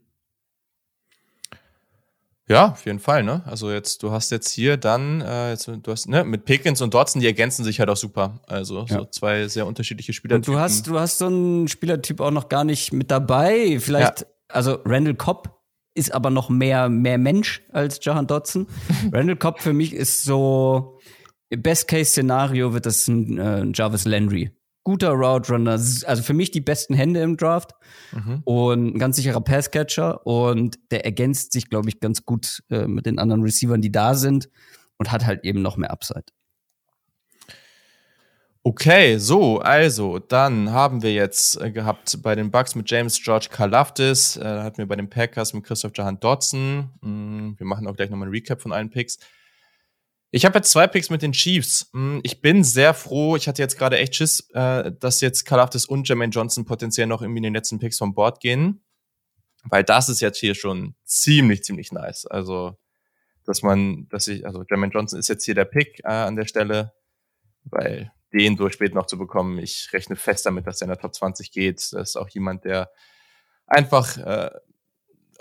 Ja, auf jeden Fall, ne? Also jetzt, du hast jetzt hier dann, äh, jetzt, du hast, ne, mit Pickens und Dotson, die ergänzen sich halt auch super. Also ja. so zwei sehr unterschiedliche Spieler. Und du hast, du hast so einen Spielertyp auch noch gar nicht mit dabei. Vielleicht, ja. also Randall Cobb ist aber noch mehr, mehr Mensch als Jahan Dotson. <laughs> Randall Cobb für mich ist so, Best-Case-Szenario wird das ein äh, Jarvis Landry. Guter Route Runner, also für mich die besten Hände im Draft mhm. und ein ganz sicherer Passcatcher und der ergänzt sich, glaube ich, ganz gut äh, mit den anderen Receivern, die da sind und hat halt eben noch mehr Upside. Okay, so, also, dann haben wir jetzt äh, gehabt bei den Bucks mit James George Kalafdis, äh, hatten wir bei den Packers mit Christoph Jahan Dodson. Mm, wir machen auch gleich nochmal ein Recap von allen Picks. Ich habe jetzt zwei Picks mit den Chiefs. Hm, ich bin sehr froh. Ich hatte jetzt gerade echt Schiss, äh, dass jetzt Kalafdis und Jermaine Johnson potenziell noch irgendwie in den letzten Picks vom Board gehen. Weil das ist jetzt hier schon ziemlich, ziemlich nice. Also, dass man, dass ich, also Jermaine Johnson ist jetzt hier der Pick äh, an der Stelle, weil den durch spät noch zu bekommen, ich rechne fest damit, dass er in der Top 20 geht. Das ist auch jemand, der einfach äh,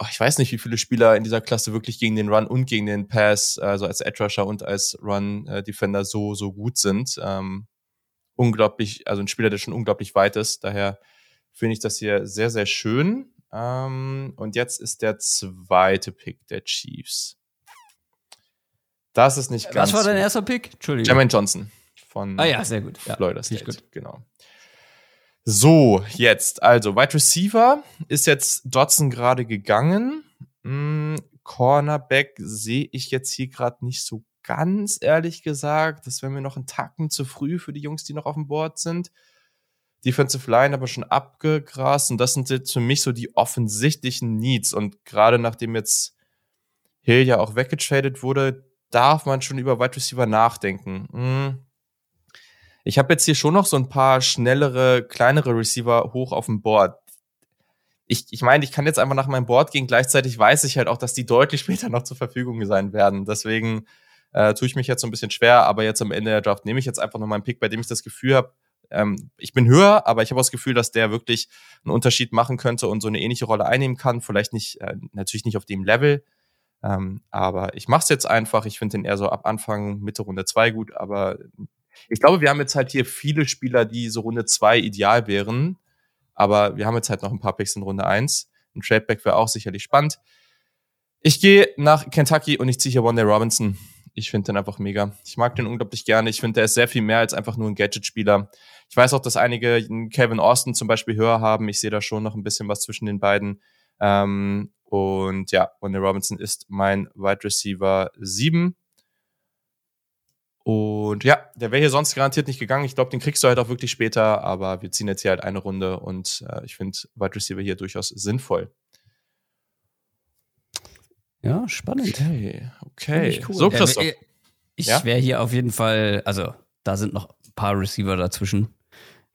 ich weiß nicht, wie viele Spieler in dieser Klasse wirklich gegen den Run und gegen den Pass, also als Edge Rusher und als Run äh, Defender so, so gut sind. Ähm, unglaublich, also ein Spieler, der schon unglaublich weit ist. Daher finde ich das hier sehr, sehr schön. Ähm, und jetzt ist der zweite Pick der Chiefs. Das ist nicht ganz. Was war dein erster Pick? Entschuldigung. Jermaine Johnson von ah, ja, sehr gut. Florida State. Gut. Genau. So, jetzt, also Wide Receiver ist jetzt Dodson gerade gegangen. Hm, Cornerback sehe ich jetzt hier gerade nicht so ganz ehrlich gesagt. Das wäre mir noch ein Tacken zu früh für die Jungs, die noch auf dem Board sind. Defensive Line aber schon abgegrast und das sind jetzt für mich so die offensichtlichen Needs. Und gerade nachdem jetzt Hill ja auch weggetradet wurde, darf man schon über Wide Receiver nachdenken. Hm. Ich habe jetzt hier schon noch so ein paar schnellere, kleinere Receiver hoch auf dem Board. Ich, ich meine, ich kann jetzt einfach nach meinem Board gehen. Gleichzeitig weiß ich halt auch, dass die deutlich <laughs> später noch zur Verfügung sein werden. Deswegen äh, tue ich mich jetzt so ein bisschen schwer. Aber jetzt am Ende der Draft nehme ich jetzt einfach noch meinen Pick, bei dem ich das Gefühl habe, ähm, ich bin höher, aber ich habe das Gefühl, dass der wirklich einen Unterschied machen könnte und so eine ähnliche Rolle einnehmen kann. Vielleicht nicht, äh, natürlich nicht auf dem Level, ähm, aber ich mache es jetzt einfach. Ich finde den eher so ab Anfang, Mitte Runde zwei gut, aber ich glaube, wir haben jetzt halt hier viele Spieler, die so Runde zwei ideal wären. Aber wir haben jetzt halt noch ein paar Picks in Runde eins. Ein Tradeback wäre auch sicherlich spannend. Ich gehe nach Kentucky und ich ziehe hier Day Robinson. Ich finde den einfach mega. Ich mag den unglaublich gerne. Ich finde, der ist sehr viel mehr als einfach nur ein Gadget-Spieler. Ich weiß auch, dass einige Kevin Austin zum Beispiel höher haben. Ich sehe da schon noch ein bisschen was zwischen den beiden. Ähm, und ja, Day Robinson ist mein Wide Receiver 7. Und ja, der wäre hier sonst garantiert nicht gegangen. Ich glaube, den kriegst du halt auch wirklich später, aber wir ziehen jetzt hier halt eine Runde und äh, ich finde Wide Receiver hier durchaus sinnvoll. Ja, spannend. Okay, okay. Cool. So, Christoph. Ich ja? wäre hier auf jeden Fall, also da sind noch ein paar Receiver dazwischen.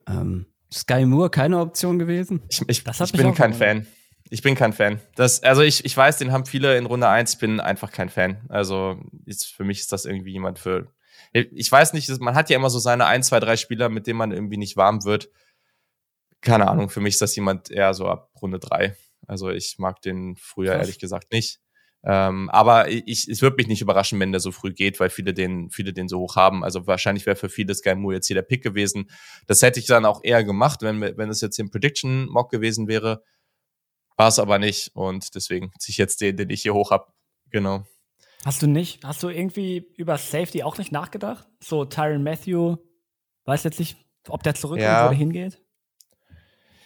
Ähm, Sky Moore keine Option gewesen? Ich, ich, ich bin kein Fan. Ich bin kein Fan. Das, also ich, ich weiß, den haben viele in Runde 1. Ich bin einfach kein Fan. Also ist, für mich ist das irgendwie jemand für. Ich weiß nicht, man hat ja immer so seine ein, zwei, drei Spieler, mit denen man irgendwie nicht warm wird. Keine Ahnung, für mich ist das jemand eher so ab Runde 3. Also ich mag den früher Krass. ehrlich gesagt nicht. Ähm, aber ich, es wird mich nicht überraschen, wenn der so früh geht, weil viele den, viele den so hoch haben. Also wahrscheinlich wäre für viele Sky Moore jetzt hier der Pick gewesen. Das hätte ich dann auch eher gemacht, wenn, wenn es jetzt im Prediction Mock gewesen wäre. War es aber nicht. Und deswegen ziehe ich jetzt den, den ich hier hoch habe. Genau. Hast du nicht, hast du irgendwie über Safety auch nicht nachgedacht? So Tyron Matthew, weiß jetzt nicht, ob der zurückkommt ja. oder hingeht?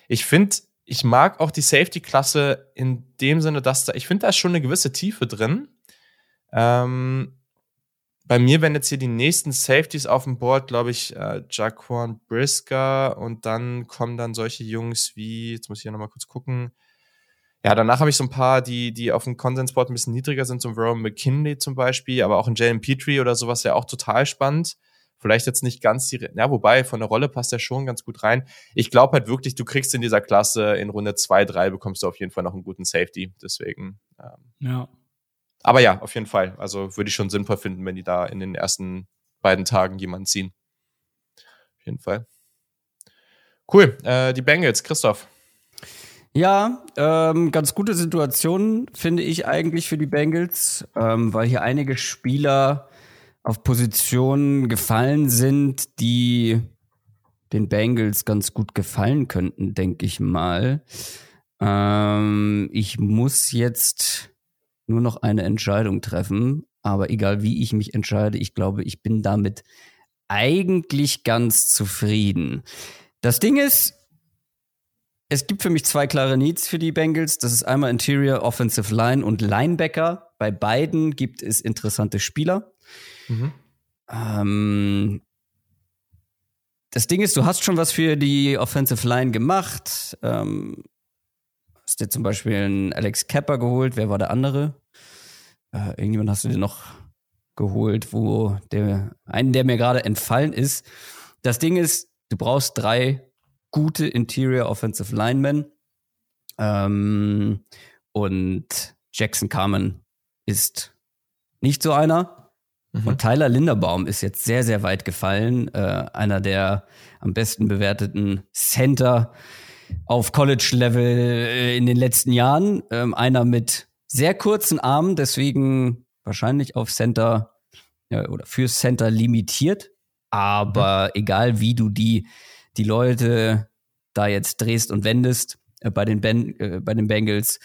Ich finde, ich mag auch die Safety-Klasse in dem Sinne, dass da, ich finde, da ist schon eine gewisse Tiefe drin. Ähm, bei mir werden jetzt hier die nächsten Safeties auf dem Board, glaube ich, äh, Jaquan Brisker und dann kommen dann solche Jungs wie, jetzt muss ich ja nochmal kurz gucken. Ja, danach habe ich so ein paar, die, die auf dem Konsensboard ein bisschen niedriger sind, so ein Rowan McKinley zum Beispiel, aber auch ein Jalen Petrie oder sowas ja auch total spannend. Vielleicht jetzt nicht ganz die, ja, wobei von der Rolle passt er schon ganz gut rein. Ich glaube halt wirklich, du kriegst in dieser Klasse in Runde zwei, drei bekommst du auf jeden Fall noch einen guten Safety. Deswegen. Ähm, ja. Aber ja, auf jeden Fall. Also würde ich schon sinnvoll finden, wenn die da in den ersten beiden Tagen jemanden ziehen. Auf jeden Fall. Cool. Äh, die Bengals, Christoph. Ja, ähm, ganz gute Situation finde ich eigentlich für die Bengals, ähm, weil hier einige Spieler auf Positionen gefallen sind, die den Bengals ganz gut gefallen könnten, denke ich mal. Ähm, ich muss jetzt nur noch eine Entscheidung treffen, aber egal wie ich mich entscheide, ich glaube, ich bin damit eigentlich ganz zufrieden. Das Ding ist, es gibt für mich zwei klare Needs für die Bengals. Das ist einmal Interior, Offensive Line und Linebacker. Bei beiden gibt es interessante Spieler. Mhm. Ähm, das Ding ist, du hast schon was für die Offensive Line gemacht. Ähm, hast dir zum Beispiel einen Alex Kepper geholt. Wer war der andere? Äh, irgendjemand hast du dir noch geholt, wo der einen, der mir gerade entfallen ist. Das Ding ist, du brauchst drei gute Interior Offensive Linemen. Ähm, und Jackson Carmen ist nicht so einer. Mhm. Und Tyler Linderbaum ist jetzt sehr, sehr weit gefallen. Äh, einer der am besten bewerteten Center auf College-Level äh, in den letzten Jahren. Ähm, einer mit sehr kurzen Armen, deswegen wahrscheinlich auf Center ja, oder für Center limitiert. Aber mhm. egal wie du die, die Leute da jetzt drehst und wendest äh, bei, den ben, äh, bei den Bengals,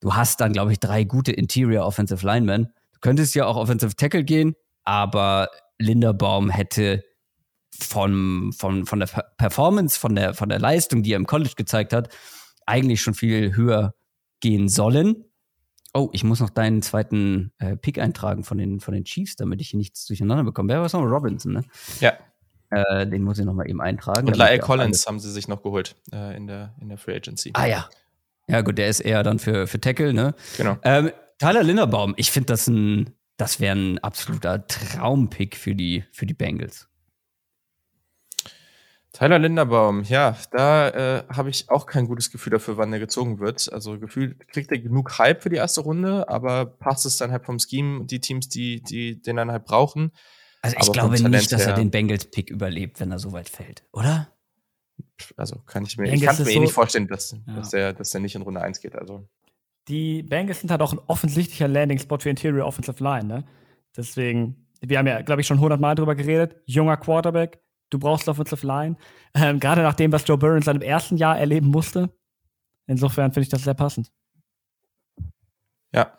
du hast dann, glaube ich, drei gute Interior Offensive Linemen. Du könntest ja auch Offensive Tackle gehen, aber Linderbaum hätte von, von, von der Performance, von der, von der Leistung, die er im College gezeigt hat, eigentlich schon viel höher gehen sollen. Oh, ich muss noch deinen zweiten äh, Pick eintragen von den, von den Chiefs, damit ich hier nichts durcheinander bekomme. Wer war es noch? Robinson, ne? Ja. Äh, den muss ich noch mal eben eintragen. Und Lyle Collins haben sie sich noch geholt äh, in, der, in der Free Agency. Ah ja. Ja gut, der ist eher dann für, für Tackle, ne? Genau. Ähm, Tyler Linderbaum, ich finde das ein das wäre ein absoluter Traumpick für die, für die Bengals. Tyler Linderbaum, ja, da äh, habe ich auch kein gutes Gefühl dafür, wann er gezogen wird. Also gefühlt kriegt er genug Hype für die erste Runde, aber passt es dann halt vom Scheme, die Teams, die, die den dann halt brauchen. Also ich aber glaube nicht, dass er den Bengals-Pick überlebt, wenn er so weit fällt, oder? Also kann ich mir, ich kann mir eh so, nicht vorstellen, dass, ja. dass, der, dass der nicht in Runde 1 geht. Also die Bengals sind halt auch ein offensichtlicher Landing-Spot für Interior Offensive Line, ne? Deswegen, wir haben ja, glaube ich, schon hundertmal drüber geredet. Junger Quarterback, du brauchst Offensive Line. Ähm, Gerade nach dem, was Joe Burrow in seinem ersten Jahr erleben musste. Insofern finde ich das sehr passend. Ja.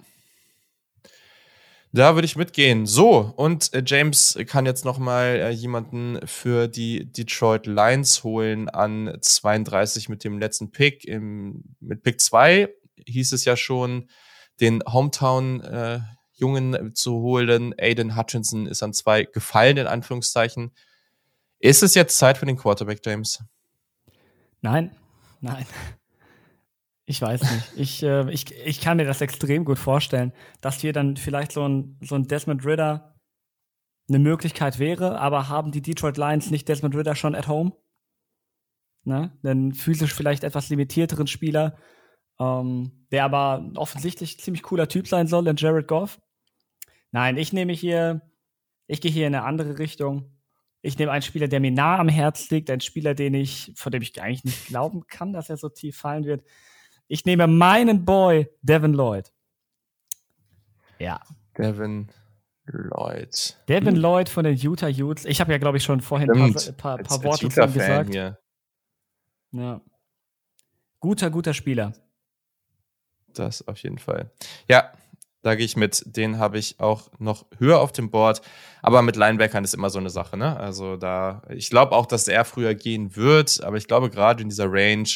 Da würde ich mitgehen. So, und äh, James kann jetzt noch mal äh, jemanden für die Detroit Lions holen an 32 mit dem letzten Pick im, mit Pick 2 hieß es ja schon, den Hometown-Jungen äh, zu holen. Aiden Hutchinson ist an zwei gefallen, in Anführungszeichen. Ist es jetzt Zeit für den Quarterback, James? Nein, nein. Ich weiß nicht. Ich, äh, ich, ich kann mir das extrem gut vorstellen, dass hier dann vielleicht so ein, so ein Desmond Ritter eine Möglichkeit wäre, aber haben die Detroit Lions nicht Desmond Ritter schon at home? Ne? Einen physisch vielleicht etwas limitierteren Spieler ähm, der aber offensichtlich ziemlich cooler Typ sein soll, in Jared Goff. Nein, ich nehme hier, ich gehe hier in eine andere Richtung. Ich nehme einen Spieler, der mir nah am Herz liegt, einen Spieler, den ich, von dem ich eigentlich nicht glauben kann, dass er so tief fallen wird. Ich nehme meinen Boy, Devin Lloyd. Ja. Devin Lloyd. Devin hm. Lloyd von den Utah Utes. Ich habe ja, glaube ich, schon vorhin ein paar, paar, paar Worte zu ihm gesagt. Hier. Ja. Guter, guter Spieler. Das auf jeden Fall. Ja, da gehe ich mit. Den habe ich auch noch höher auf dem Board. Aber mit Linebackern ist immer so eine Sache, ne? Also da, ich glaube auch, dass er früher gehen wird, aber ich glaube gerade in dieser Range,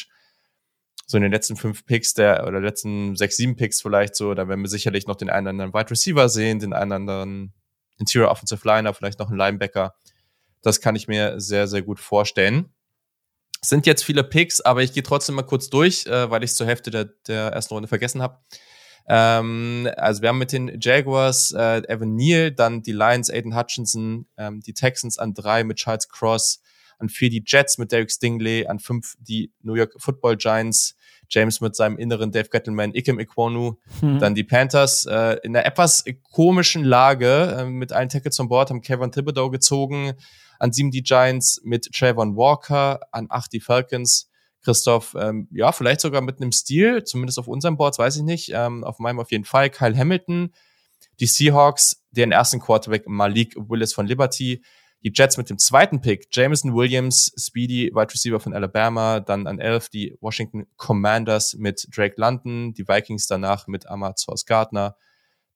so in den letzten fünf Picks der, oder letzten sechs, sieben Picks vielleicht so, da werden wir sicherlich noch den einen oder anderen Wide Receiver sehen, den einen oder anderen Interior Offensive Liner, vielleicht noch einen Linebacker. Das kann ich mir sehr, sehr gut vorstellen. Es sind jetzt viele Picks, aber ich gehe trotzdem mal kurz durch, äh, weil ich es zur Hälfte der, der ersten Runde vergessen habe. Ähm, also wir haben mit den Jaguars äh, Evan Neal, dann die Lions Aiden Hutchinson, ähm, die Texans an drei mit Charles Cross, an vier die Jets mit Derek Stingley, an fünf die New York Football Giants, James mit seinem inneren Dave Gettleman, Ikem Ikwonu, hm. dann die Panthers äh, in einer etwas komischen Lage äh, mit allen Tackles on Board haben Kevin Thibodeau gezogen, an sieben die Giants mit Trayvon Walker, an acht die Falcons, Christoph, ähm, ja, vielleicht sogar mit einem Stil, zumindest auf unserem Board, weiß ich nicht, ähm, auf meinem auf jeden Fall, Kyle Hamilton, die Seahawks, den ersten Quarterback Malik Willis von Liberty, die Jets mit dem zweiten Pick, Jameson Williams, Speedy, Wide Receiver von Alabama, dann an elf die Washington Commanders mit Drake London, die Vikings danach mit Source Gardner,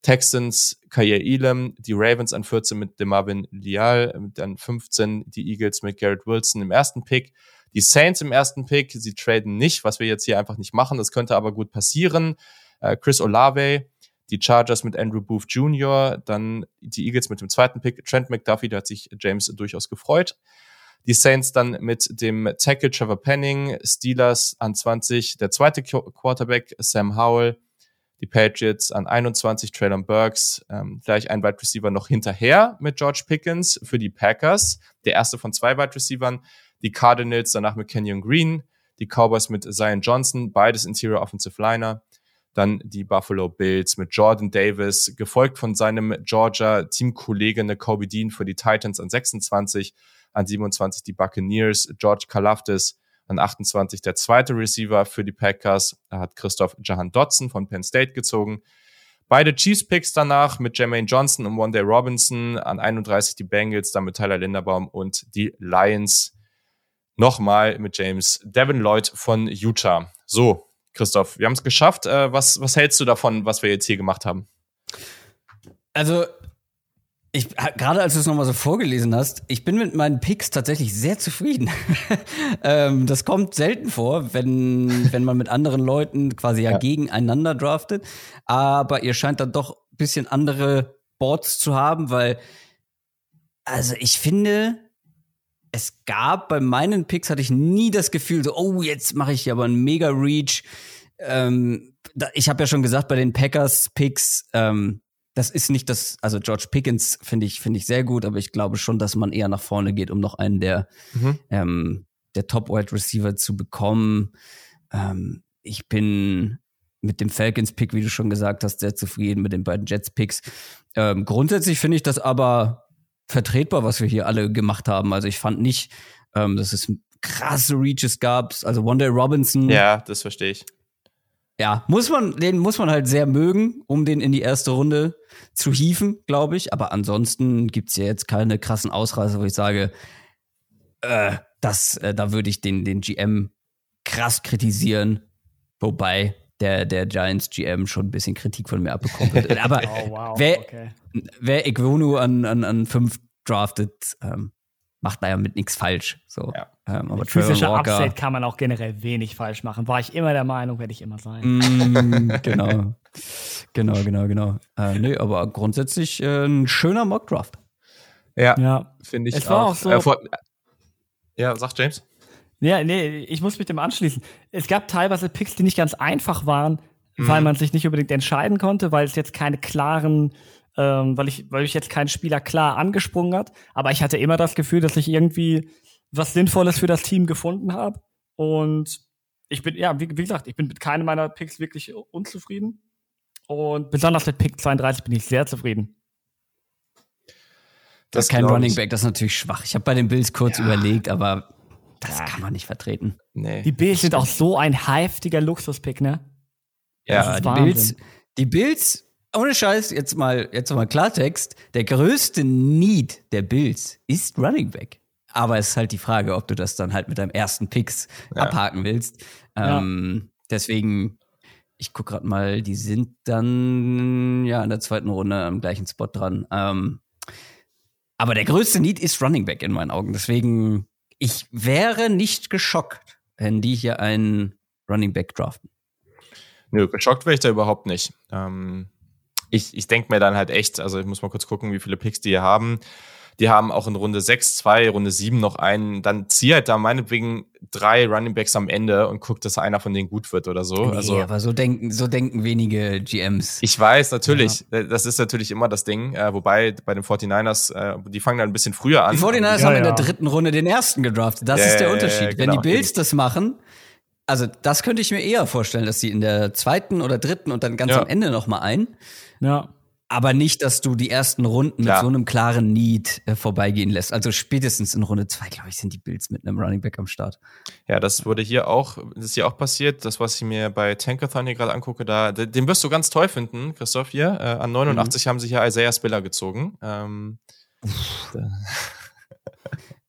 Texans, Kair Elam, die Ravens an 14 mit DeMarvin Lial, dann 15 die Eagles mit Garrett Wilson im ersten Pick, die Saints im ersten Pick, sie traden nicht, was wir jetzt hier einfach nicht machen. Das könnte aber gut passieren. Äh, Chris Olave, die Chargers mit Andrew Booth Jr., dann die Eagles mit dem zweiten Pick. Trent McDuffie, da hat sich James durchaus gefreut. Die Saints dann mit dem Tackle Trevor Penning, Steelers an 20, der zweite Quarterback Sam Howell, die Patriots an 21, Traylon Burks, ähm, gleich ein Wide Receiver noch hinterher mit George Pickens für die Packers, der erste von zwei Wide Receivern die Cardinals danach mit Kenyon Green, die Cowboys mit Zion Johnson, beides Interior Offensive Liner, dann die Buffalo Bills mit Jordan Davis, gefolgt von seinem Georgia Teamkollege Kobe Dean für die Titans an 26, an 27 die Buccaneers, George Kalafdis an 28 der zweite Receiver für die Packers, da hat Christoph Jahan Dodson von Penn State gezogen. Beide Chiefs Picks danach mit Jermaine Johnson und One Day Robinson an 31 die Bengals, dann mit Tyler Linderbaum und die Lions nochmal mit James Devin Lloyd von Utah. So, Christoph, wir haben es geschafft. Äh, was, was hältst du davon, was wir jetzt hier gemacht haben? Also, ich, gerade als du es nochmal so vorgelesen hast, ich bin mit meinen Picks tatsächlich sehr zufrieden. <laughs> ähm, das kommt selten vor, wenn, wenn man mit anderen Leuten quasi ja, ja gegeneinander draftet. Aber ihr scheint dann doch ein bisschen andere Boards zu haben, weil, also ich finde, es gab bei meinen Picks hatte ich nie das Gefühl, so, oh, jetzt mache ich hier aber einen mega Reach. Ähm, da, ich habe ja schon gesagt, bei den Packers Picks, ähm, das ist nicht das, also George Pickens finde ich, finde ich sehr gut, aber ich glaube schon, dass man eher nach vorne geht, um noch einen der, mhm. ähm, der Top Wide Receiver zu bekommen. Ähm, ich bin mit dem Falcons Pick, wie du schon gesagt hast, sehr zufrieden mit den beiden Jets Picks. Ähm, grundsätzlich finde ich das aber vertretbar, was wir hier alle gemacht haben. Also ich fand nicht, ähm, dass es krasse Reaches gab. Also One Day Robinson. Ja, das verstehe ich. Ja, muss man, den muss man halt sehr mögen, um den in die erste Runde zu hieven, glaube ich. Aber ansonsten gibt's ja jetzt keine krassen Ausreißer, wo ich sage, äh, das, äh, da würde ich den, den GM krass kritisieren. Wobei der, der Giants GM schon ein bisschen Kritik von mir abbekommen hat. <laughs> Aber oh, wow. wer, okay. wer an, an, an fünf draftet, ähm, macht da ja mit nichts falsch. So. Ja. Ähm, aber physischer Upside kann man auch generell wenig falsch machen. War ich immer der Meinung, werde ich immer sein. Mm, genau. genau, genau, genau. Äh, nee, aber grundsätzlich äh, ein schöner Mock-Draft. Ja, ja. finde ich es war auch. auch so, äh, vor, ja, sag James. Ja, nee, ich muss mit dem anschließen. Es gab teilweise Picks, die nicht ganz einfach waren, mhm. weil man sich nicht unbedingt entscheiden konnte, weil es jetzt keine klaren, ähm, weil ich, weil ich jetzt keinen Spieler klar angesprungen hat. Aber ich hatte immer das Gefühl, dass ich irgendwie was Sinnvolles für das Team gefunden habe. Und ich bin, ja, wie, wie gesagt, ich bin mit keinem meiner Picks wirklich unzufrieden. Und besonders mit Pick 32 bin ich sehr zufrieden. Das ist kein Running Back, das ist natürlich schwach. Ich habe bei den Bills kurz ja. überlegt, aber das ja. kann man nicht vertreten. Nee. Die Bills sind auch so ein heftiger Luxuspick, ne? Ja, die Bills, die Bills, ohne Scheiß, jetzt mal, jetzt mal Klartext, der größte Need der Bills ist Running Back. Aber es ist halt die Frage, ob du das dann halt mit deinem ersten Picks ja. abhaken willst. Ähm, deswegen, ich guck gerade mal, die sind dann ja in der zweiten Runde am gleichen Spot dran. Ähm, aber der größte Need ist Running Back in meinen Augen. Deswegen, ich wäre nicht geschockt, wenn die hier einen Running Back draften. Nö, geschockt wäre ich da überhaupt nicht. Ähm, ich ich denke mir dann halt echt, also ich muss mal kurz gucken, wie viele Picks die hier haben. Die haben auch in Runde 6 zwei, Runde 7 noch einen. Dann zieh halt da meinetwegen drei Running Backs am Ende und guck, dass einer von denen gut wird oder so. Nee, also, aber so denken, so denken wenige GMs. Ich weiß, natürlich. Ja. Das ist natürlich immer das Ding. Äh, wobei bei den 49ers, äh, die fangen dann ein bisschen früher an. Die 49ers ja, haben ja. in der dritten Runde den ersten gedraftet. Das ist der Unterschied. Wenn genau. die Bills das machen, also das könnte ich mir eher vorstellen, dass sie in der zweiten oder dritten und dann ganz am Ende noch mal ein. Ja. Aber nicht, dass du die ersten Runden Klar. mit so einem klaren Need äh, vorbeigehen lässt. Also spätestens in Runde zwei, glaube ich, sind die Bills mit einem Running Back am Start. Ja, das wurde hier auch, das ist hier auch passiert. Das, was ich mir bei Tankathon hier gerade angucke, da, den wirst du ganz toll finden, Christoph hier. Äh, an 89 mhm. haben sie hier Isaiah Spiller gezogen. Ähm,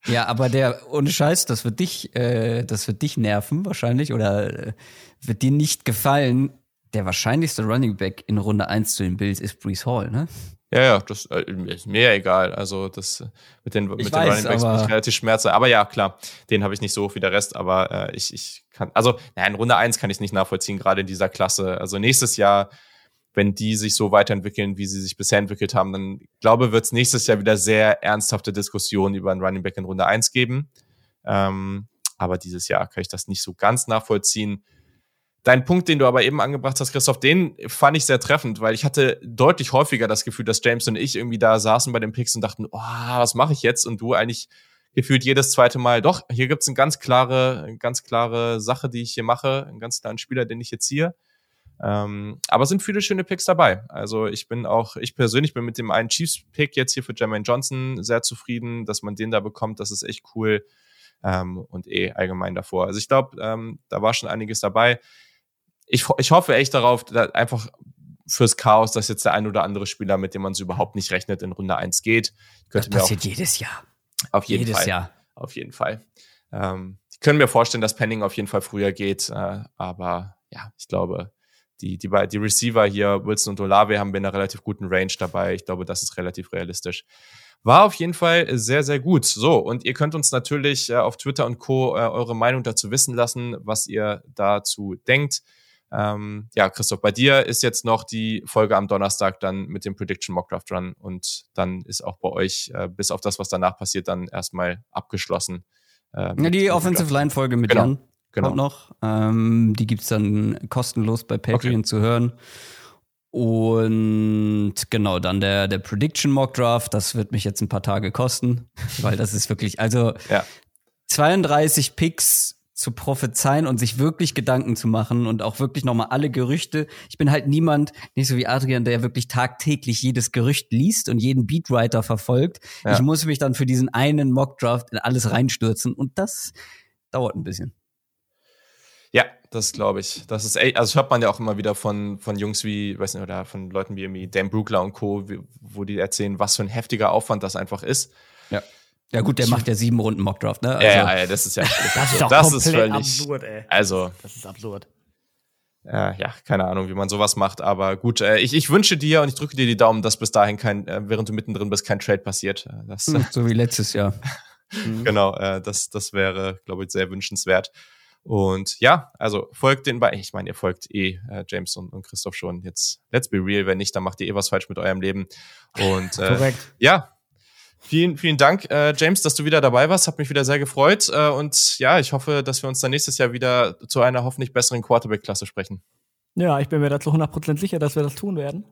ja, aber der, ohne Scheiß, das wird dich, äh, das wird dich nerven wahrscheinlich oder äh, wird dir nicht gefallen der wahrscheinlichste Running Back in Runde 1 zu den Bills ist Brees Hall, ne? Ja, ja, das äh, ist mir egal. Also das mit den, mit den weiß, Running Backs bin ich relativ schmerzhaft. Aber ja, klar, den habe ich nicht so hoch wie der Rest, aber äh, ich, ich kann, also naja, in Runde 1 kann ich nicht nachvollziehen, gerade in dieser Klasse. Also nächstes Jahr, wenn die sich so weiterentwickeln, wie sie sich bisher entwickelt haben, dann glaube wird es nächstes Jahr wieder sehr ernsthafte Diskussionen über einen Running Back in Runde 1 geben. Ähm, aber dieses Jahr kann ich das nicht so ganz nachvollziehen. Dein Punkt, den du aber eben angebracht hast, Christoph, den fand ich sehr treffend, weil ich hatte deutlich häufiger das Gefühl, dass James und ich irgendwie da saßen bei den Picks und dachten, oh, was mache ich jetzt? Und du eigentlich gefühlt jedes zweite Mal, doch, hier gibt's eine ganz klare, ganz klare Sache, die ich hier mache, einen ganz klaren Spieler, den ich jetzt ziehe. Ähm, aber sind viele schöne Picks dabei. Also ich bin auch, ich persönlich bin mit dem einen Chiefs-Pick jetzt hier für Jermaine Johnson sehr zufrieden, dass man den da bekommt. Das ist echt cool. Ähm, und eh allgemein davor. Also ich glaube, ähm, da war schon einiges dabei ich, ich hoffe echt darauf, einfach fürs Chaos, dass jetzt der ein oder andere Spieler, mit dem man so überhaupt nicht rechnet, in Runde 1 geht. das passiert jedes Jahr. Auf jeden jedes Fall. Jahr. Auf jeden Fall. Ähm, ich könnte mir vorstellen, dass Penning auf jeden Fall früher geht, äh, aber ja, ich glaube, die, die, die Receiver hier, Wilson und Olave, haben wir in einer relativ guten Range dabei. Ich glaube, das ist relativ realistisch. War auf jeden Fall sehr, sehr gut. So, und ihr könnt uns natürlich äh, auf Twitter und Co. Äh, eure Meinung dazu wissen lassen, was ihr dazu denkt. Ähm, ja, Christoph, bei dir ist jetzt noch die Folge am Donnerstag dann mit dem Prediction Mock Draft Run und dann ist auch bei euch, äh, bis auf das, was danach passiert, dann erstmal abgeschlossen. Äh, ja, die Offensive Line Folge mit genau. Jan genau. kommt noch. Ähm, die gibt's dann kostenlos bei Patreon okay. zu hören. Und genau, dann der, der Prediction Mock Draft, das wird mich jetzt ein paar Tage kosten, <laughs> weil das ist wirklich, also ja. 32 Picks zu prophezeien und sich wirklich Gedanken zu machen und auch wirklich nochmal alle Gerüchte. Ich bin halt niemand, nicht so wie Adrian, der wirklich tagtäglich jedes Gerücht liest und jeden Beatwriter verfolgt. Ja. Ich muss mich dann für diesen einen Mockdraft in alles reinstürzen und das dauert ein bisschen. Ja, das glaube ich. Das ist echt, also hört man ja auch immer wieder von, von Jungs wie, weiß nicht, oder von Leuten wie irgendwie Dan Brookler und Co., wo die erzählen, was für ein heftiger Aufwand das einfach ist. Ja. Gut, der macht ja sieben Runden Mockdraft, ne? Also, ja, ja, das ist ja <laughs> das ist, das ist völlig absurd, ey. Also das ist absurd. Äh, ja, keine Ahnung, wie man sowas macht, aber gut, äh, ich, ich wünsche dir und ich drücke dir die Daumen, dass bis dahin kein, äh, während du mittendrin bist, kein Trade passiert. Äh, das, hm, so wie letztes Jahr. <laughs> genau, äh, das, das wäre, glaube ich, sehr wünschenswert. Und ja, also folgt den bei, ich meine, ihr folgt eh äh, James und, und Christoph schon. Jetzt, let's be real, wenn nicht, dann macht ihr eh was falsch mit eurem Leben. Und äh, Korrekt. ja, Vielen, vielen Dank, äh, James, dass du wieder dabei warst. Hat mich wieder sehr gefreut. Äh, und ja, ich hoffe, dass wir uns dann nächstes Jahr wieder zu einer hoffentlich besseren Quarterback-Klasse sprechen. Ja, ich bin mir dazu 100% sicher, dass wir das tun werden.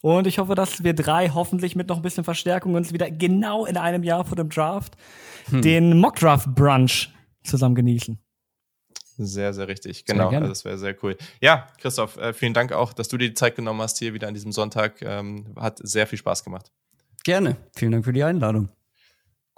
Und ich hoffe, dass wir drei hoffentlich mit noch ein bisschen Verstärkung uns wieder genau in einem Jahr vor dem Draft hm. den Mock Draft Brunch zusammen genießen. Sehr, sehr richtig. Genau, sehr also das wäre sehr cool. Ja, Christoph, äh, vielen Dank auch, dass du dir die Zeit genommen hast hier wieder an diesem Sonntag. Ähm, hat sehr viel Spaß gemacht. Gerne. Vielen Dank für die Einladung.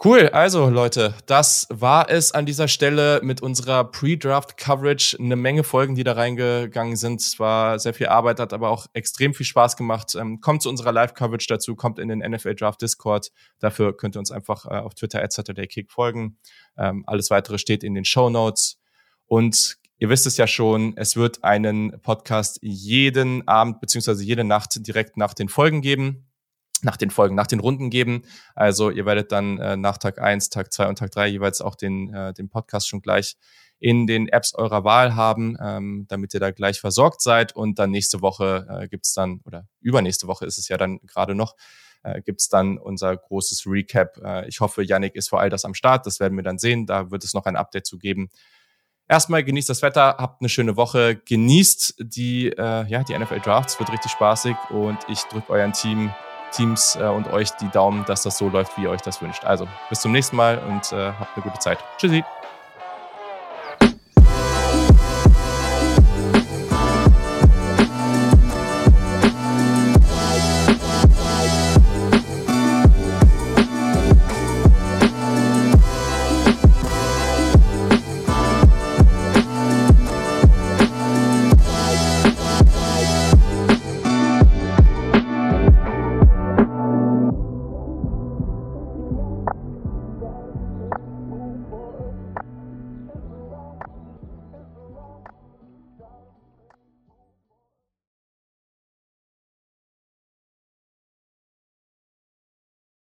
Cool, also Leute, das war es an dieser Stelle mit unserer Pre-Draft-Coverage. Eine Menge Folgen, die da reingegangen sind. Es war sehr viel Arbeit, hat aber auch extrem viel Spaß gemacht. Ähm, kommt zu unserer Live-Coverage dazu, kommt in den NFL Draft Discord. Dafür könnt ihr uns einfach äh, auf Twitter at SaturdayKick folgen. Ähm, alles weitere steht in den Show Notes. Und ihr wisst es ja schon, es wird einen Podcast jeden Abend beziehungsweise jede Nacht direkt nach den Folgen geben nach den Folgen, nach den Runden geben. Also ihr werdet dann äh, nach Tag eins, Tag zwei und Tag drei jeweils auch den, äh, den Podcast schon gleich in den Apps eurer Wahl haben, ähm, damit ihr da gleich versorgt seid. Und dann nächste Woche äh, gibt's dann, oder übernächste Woche ist es ja dann gerade noch, äh, gibt's dann unser großes Recap. Äh, ich hoffe, Yannick ist vor all das am Start. Das werden wir dann sehen. Da wird es noch ein Update zu geben. Erstmal genießt das Wetter, habt eine schöne Woche, genießt die, äh, ja, die NFL Drafts, wird richtig spaßig und ich drücke euren Team Teams äh, und euch die Daumen, dass das so läuft, wie ihr euch das wünscht. Also bis zum nächsten Mal und äh, habt eine gute Zeit. Tschüssi.